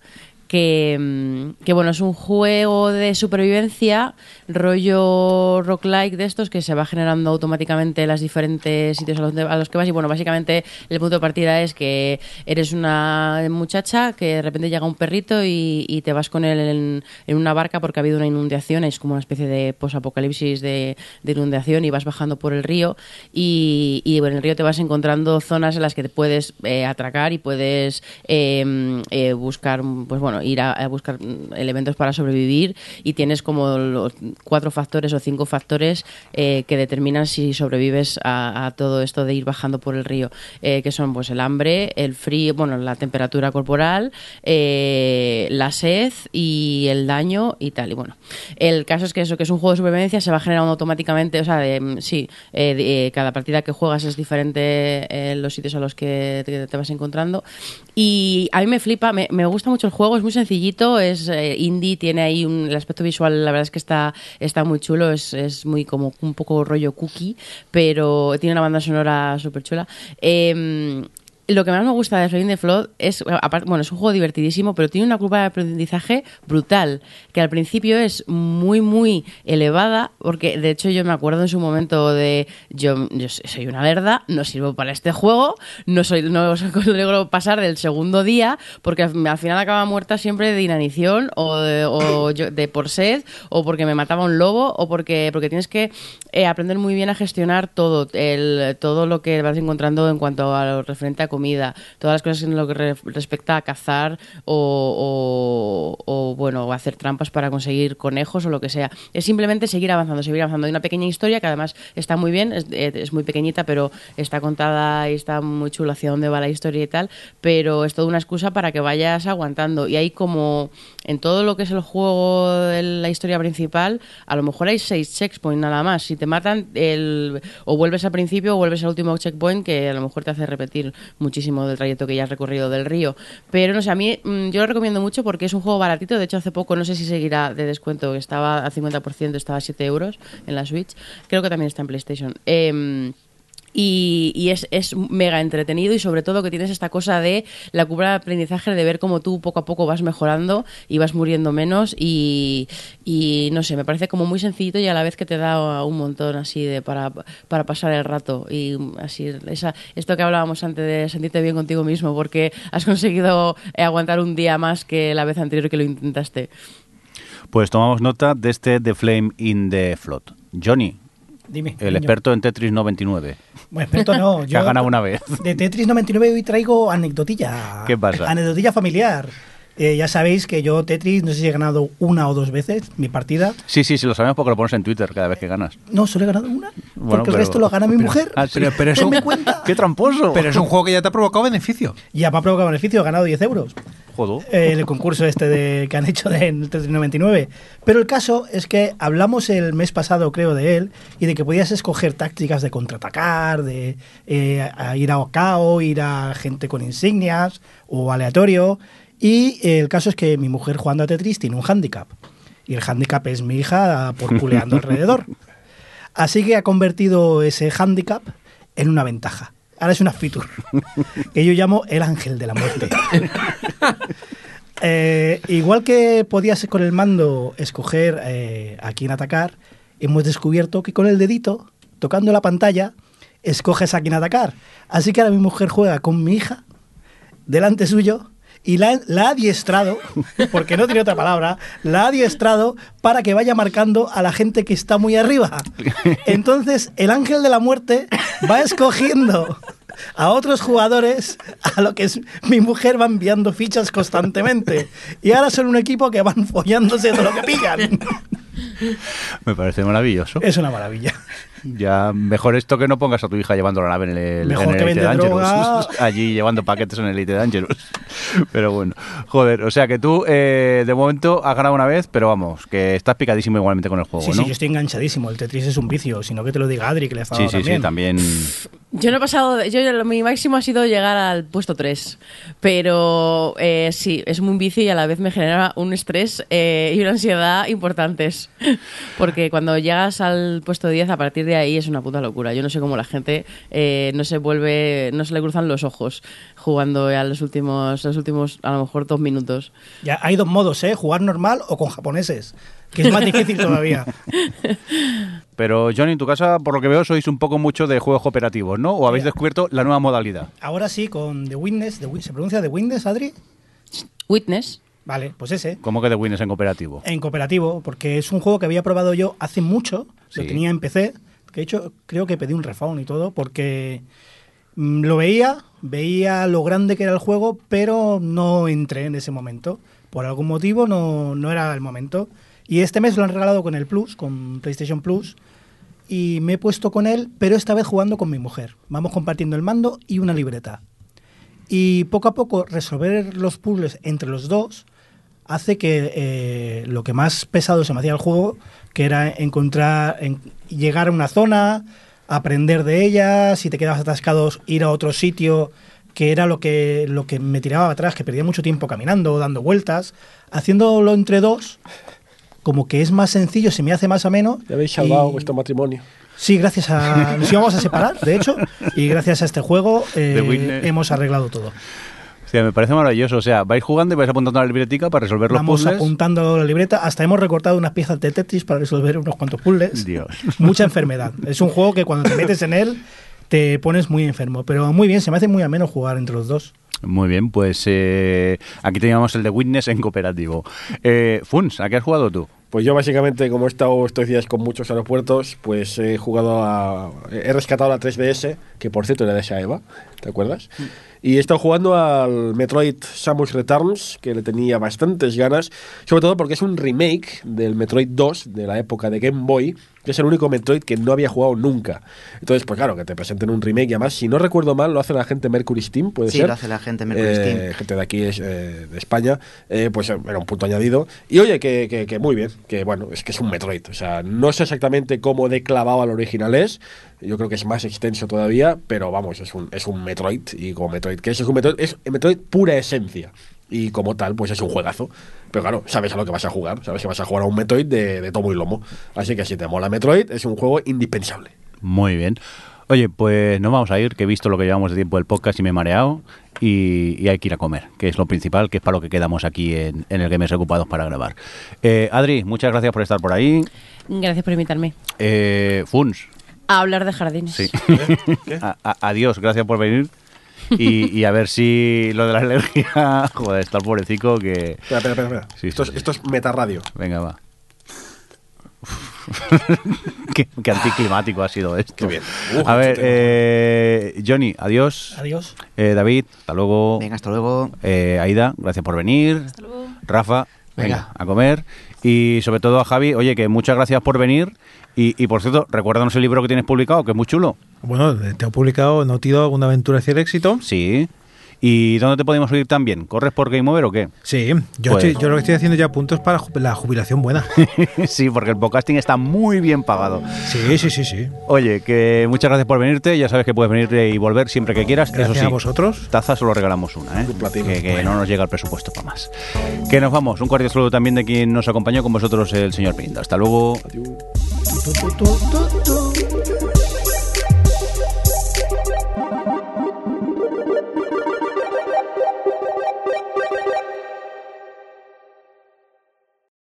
Que, mm, que bueno, es un juego de supervivencia, rollo roguelike de estos, que se va generando automáticamente las diferentes sitios a los, a los que vas. Y bueno, básicamente el punto de partida es que eres una muchacha que de repente llega un perrito y, y te vas con él en, una barca porque ha habido una inundación, es como una especie de posapocalipsis de, de inundación y vas bajando por el río y, y en el río te vas encontrando zonas en las que te puedes eh, atracar y puedes eh, eh, buscar, pues bueno, ir a, a buscar mm, elementos para sobrevivir y tienes como los cuatro factores o cinco factores eh, que determinan si sobrevives a, a todo esto de ir bajando por el río, eh, que son pues el hambre, el frío, bueno, la temperatura corporal, eh, la sed y el daño y tal. Y bueno, el caso es que eso, que es un juego de supervivencia, se va generando automáticamente, o sea, de, mm, sí, eh, de- eh, cada partida que juegas es diferente eh, los sitios a los que te, te vas encontrando. Y a mí me flipa, me, me gusta mucho el juego, es muy sencillito, es eh, indie, tiene ahí un, el aspecto visual, la verdad es que está, está muy chulo, es, es muy como un poco rollo cookie, pero tiene una banda sonora súper chula. Em, lo que más me gusta de Flaming the Flood es, bueno, es un juego divertidísimo, pero tiene una curva de aprendizaje brutal, que al principio es muy, muy elevada, porque de hecho yo me acuerdo en su momento de, yo, yo soy una lerda, no sirvo para este juego, no soy no logro pasar del segundo día, porque al, al final acaba muerta siempre de inanición o, de, o yo- de por sed, o porque me mataba un lobo, o porque, porque tienes que eh, aprender muy bien a gestionar todo, el, todo lo que vas encontrando en cuanto a lo referente a comida, todas las cosas en lo que re- respecta a cazar o, o- o, bueno, hacer trampas para conseguir conejos o lo que sea. Es simplemente seguir avanzando, seguir avanzando. Hay una pequeña historia que además está muy bien, es, eh, es muy pequeñita, pero está contada y está muy chulo hacia dónde va la historia y tal, pero es toda una excusa para que vayas aguantando. Y hay como en todo lo que es el juego, el- la historia principal, a lo mejor hay seis checkpoints nada más. Si te matan, el, o vuelves al principio o vuelves al último checkpoint, que a lo mejor te hace repetir muchísimo del trayecto que ya has recorrido del río. Pero no sé, a mí mm, yo lo recomiendo mucho porque es un juego baratito. De hecho, hace poco, no sé si seguirá de descuento, que estaba a 50%, estaba a 7 euros en la Switch. Creo que también está en PlayStation. Em, y, es mega entretenido y sobre todo que tienes esta cosa de la curva de aprendizaje de ver cómo tú poco a poco vas mejorando y vas muriendo menos y, y no sé, me parece como muy sencillito y a la vez que te da un montón así de para, para pasar el rato y así esa, esto que hablábamos antes de sentirte bien contigo mismo porque has conseguido eh, aguantar un día más que la vez anterior que lo intentaste. Pues tomamos nota de este The Flame in the Flood. Johnny, Dime. El niño. experto en Tetris 99. Bueno, experto no. Que Yo ha ganado una vez. De Tetris 99 hoy traigo anecdotilla. ¿Qué pasa? Anecdotilla familiar. Eh, ya sabéis que yo Tetris, no sé si he ganado una o dos veces mi partida. Sí, sí, sí, lo sabemos porque lo pones en Twitter cada vez que ganas. No, solo he ganado una. Bueno, porque el resto lo gana mi mujer. Ah, sí. Pero, pero es un. ¡Qué tramposo! pero es un juego que ya te ha provocado beneficio. Ya me ha provocado beneficio, he ganado 10 euros. Joder. eh, el concurso este de, que han hecho de en el Tetris 99. Pero el caso es que hablamos el mes pasado, creo, de él, y de que podías escoger tácticas de contraatacar, de eh, a ir a KO, ir a gente con insignias o aleatorio. Y eh, el caso es que mi mujer jugando a Tetris tiene un hándicap. Y el hándicap es mi hija por culeando alrededor. Así que ha convertido ese hándicap en una ventaja. Ahora es una feature que yo llamo el ángel de la muerte. Eh, igual que podías con el mando escoger eh, a quién atacar, hemos descubierto que con el dedito, tocando la pantalla, escoges a quién atacar. Así que ahora mi mujer juega con mi hija delante suyo y la, la ha adiestrado, porque no tiene otra palabra, la ha adiestrado para que vaya marcando a la gente que está muy arriba. Entonces, el ángel de la muerte va escogiendo a otros jugadores a lo que es mi mujer va enviando fichas constantemente. Y ahora son un equipo que van follándose todo lo que pillan. Me parece maravilloso. Es una maravilla. Ya mejor esto que no pongas a tu hija llevando la nave en el, Mejor en el que Elite Dangerous. droga. Allí llevando paquetes en el Elite Dangerous. Pero bueno, joder, o sea que tú eh, de momento has ganado una vez, pero vamos, que estás picadísimo igualmente con el juego, Sí, ¿no? sí, yo estoy enganchadísimo. El Tetris es un vicio, sino que te lo diga Adri, que le ha sí, sí, sí, también. Yo no he pasado, yo mi máximo ha sido llegar al puesto 3, pero eh, sí, es un vicio y a la vez me genera un estrés eh, y una ansiedad importantes, porque cuando llegas al puesto 10 a partir de ahí es una puta locura. Yo no sé cómo la gente eh, no se vuelve, no se le cruzan los ojos jugando a los últimos, los últimos a lo mejor dos minutos. Ya hay dos modos, ¿eh? Jugar normal o con japoneses, que es más difícil todavía. Pero Johnny, en tu casa, por lo que veo, sois un poco mucho de juegos cooperativos, ¿no? ¿O habéis descubierto la nueva modalidad? Ahora sí, con The Witness, The Wi- ¿se pronuncia The Witness, Adri? Witness. Vale, pues ese. ¿Cómo que de Wins en cooperativo? En cooperativo, porque es un juego que había probado yo hace mucho, lo Sí. tenía en PC, que de hecho creo que pedí un refund y todo, porque mm, lo veía, veía lo grande que era el juego, pero no entré en ese momento. Por algún motivo no, no era el momento. Y este mes lo han regalado con el Plus, con PlayStation Plus, y me he puesto con él, pero esta vez jugando con mi mujer. Vamos compartiendo el mando y una libreta. Y poco a poco resolver los puzzles entre los dos hace que eh, lo que más pesado se me hacía el juego, que era encontrar, en- llegar a una zona, aprender de ella, si te quedabas atascado, ir a otro sitio, que era lo que, lo que me tiraba atrás, que perdía mucho tiempo caminando, dando vueltas, haciéndolo entre dos, como que es más sencillo, se me hace más ameno. Ya habéis salvado y- vuestro matrimonio. Sí, gracias a. Nos íbamos a separar, de hecho, y gracias a este juego eh, hemos arreglado todo. Me parece maravilloso. O sea, vais jugando y vais apuntando a la libretica para resolver los Vamos puzzles. apuntando la libreta, hasta hemos recortado unas piezas de Tetris para resolver unos cuantos puzzles. Dios. Mucha enfermedad. Es un juego que cuando te metes en él te pones muy enfermo, pero muy bien, se me hace muy ameno jugar entre los dos. Muy bien, pues eh, aquí teníamos el de Witness en cooperativo. Eh, Funs, ¿a qué has jugado tú? Pues yo básicamente, como he estado estos días con muchos aeropuertos, pues he jugado a... He rescatado la 3DS, que por cierto era de esa Eva, ¿te acuerdas? Y he estado jugando al Metroid Samus Returns, que le tenía bastantes ganas, sobre todo porque es un remake del Metroid 2 de la época de Game Boy, que es el único Metroid que no había jugado nunca. Entonces, pues claro, que te presenten un remake y además, si no recuerdo mal, lo hace la gente Mercury Steam, puede Sí, ser. lo hace la gente Mercury Eh, Steam. gente de aquí es, eh, de España, eh, pues era un punto añadido. Y oye, que, que- que muy bien, que bueno, es que es un Metroid. O sea, no sé exactamente cómo de clavado al original es. Yo creo que es más extenso todavía, pero vamos, es un, es un Metroid. Y como Metroid, que es, es un Metroid, es Metroid pura esencia. Y como tal, pues es un juegazo. Pero claro, sabes a lo que vas a jugar. Sabes que vas a jugar a un Metroid de, de tomo y lomo. Así que si te mola Metroid, es un juego indispensable. Muy bien. Oye, pues nos vamos a ir, que he visto lo que llevamos de tiempo del podcast y me he mareado. Y, y hay que ir a comer, que es lo principal, que es para lo que quedamos aquí en, en el Gamers Ocupados para grabar. Eh, Adri, muchas gracias por estar por ahí. Gracias por invitarme. Eh, Funs, A hablar de jardines. sí. A- a- adiós, gracias por venir. Y, y a ver si lo de la alergia. Joder, está el pobrecito que. Espera, espera, espera. espera. Sí, esto, sí, es, sí. esto es metarradio. Venga, va. qué, qué anticlimático ha sido esto. Qué bien. Uf, a ver, tema. eh, Johnny, adiós. Adiós. Eh, David, hasta luego. Venga, hasta luego. Eh, Aida, gracias por venir. Rafa, venga, Venga. a comer. Y sobre todo a Javi, oye, que muchas gracias por venir. Y, y, por cierto, recuérdanos el libro que tienes publicado, que es muy chulo. Bueno, te he publicado Naughty Dog, una aventura hacia el éxito. Sí. ¿Y dónde te podemos oír también? ¿Corres por Game Over o qué? Sí, yo, Pues- estoy- yo lo que estoy haciendo ya puntos para la jubilación buena. sí, porque el podcasting está muy bien pagado. Sí, sí, sí, sí. Oye, que muchas gracias por venirte. Ya sabes que puedes venir y volver siempre que quieras. Gracias Eso sí, a vosotros. taza solo regalamos una, ¿eh? Un platino. Que, que no nos llega el presupuesto para más. Que nos vamos. Un cordial saludo también de quien nos acompañó con vosotros, el señor Pinda. Hasta luego.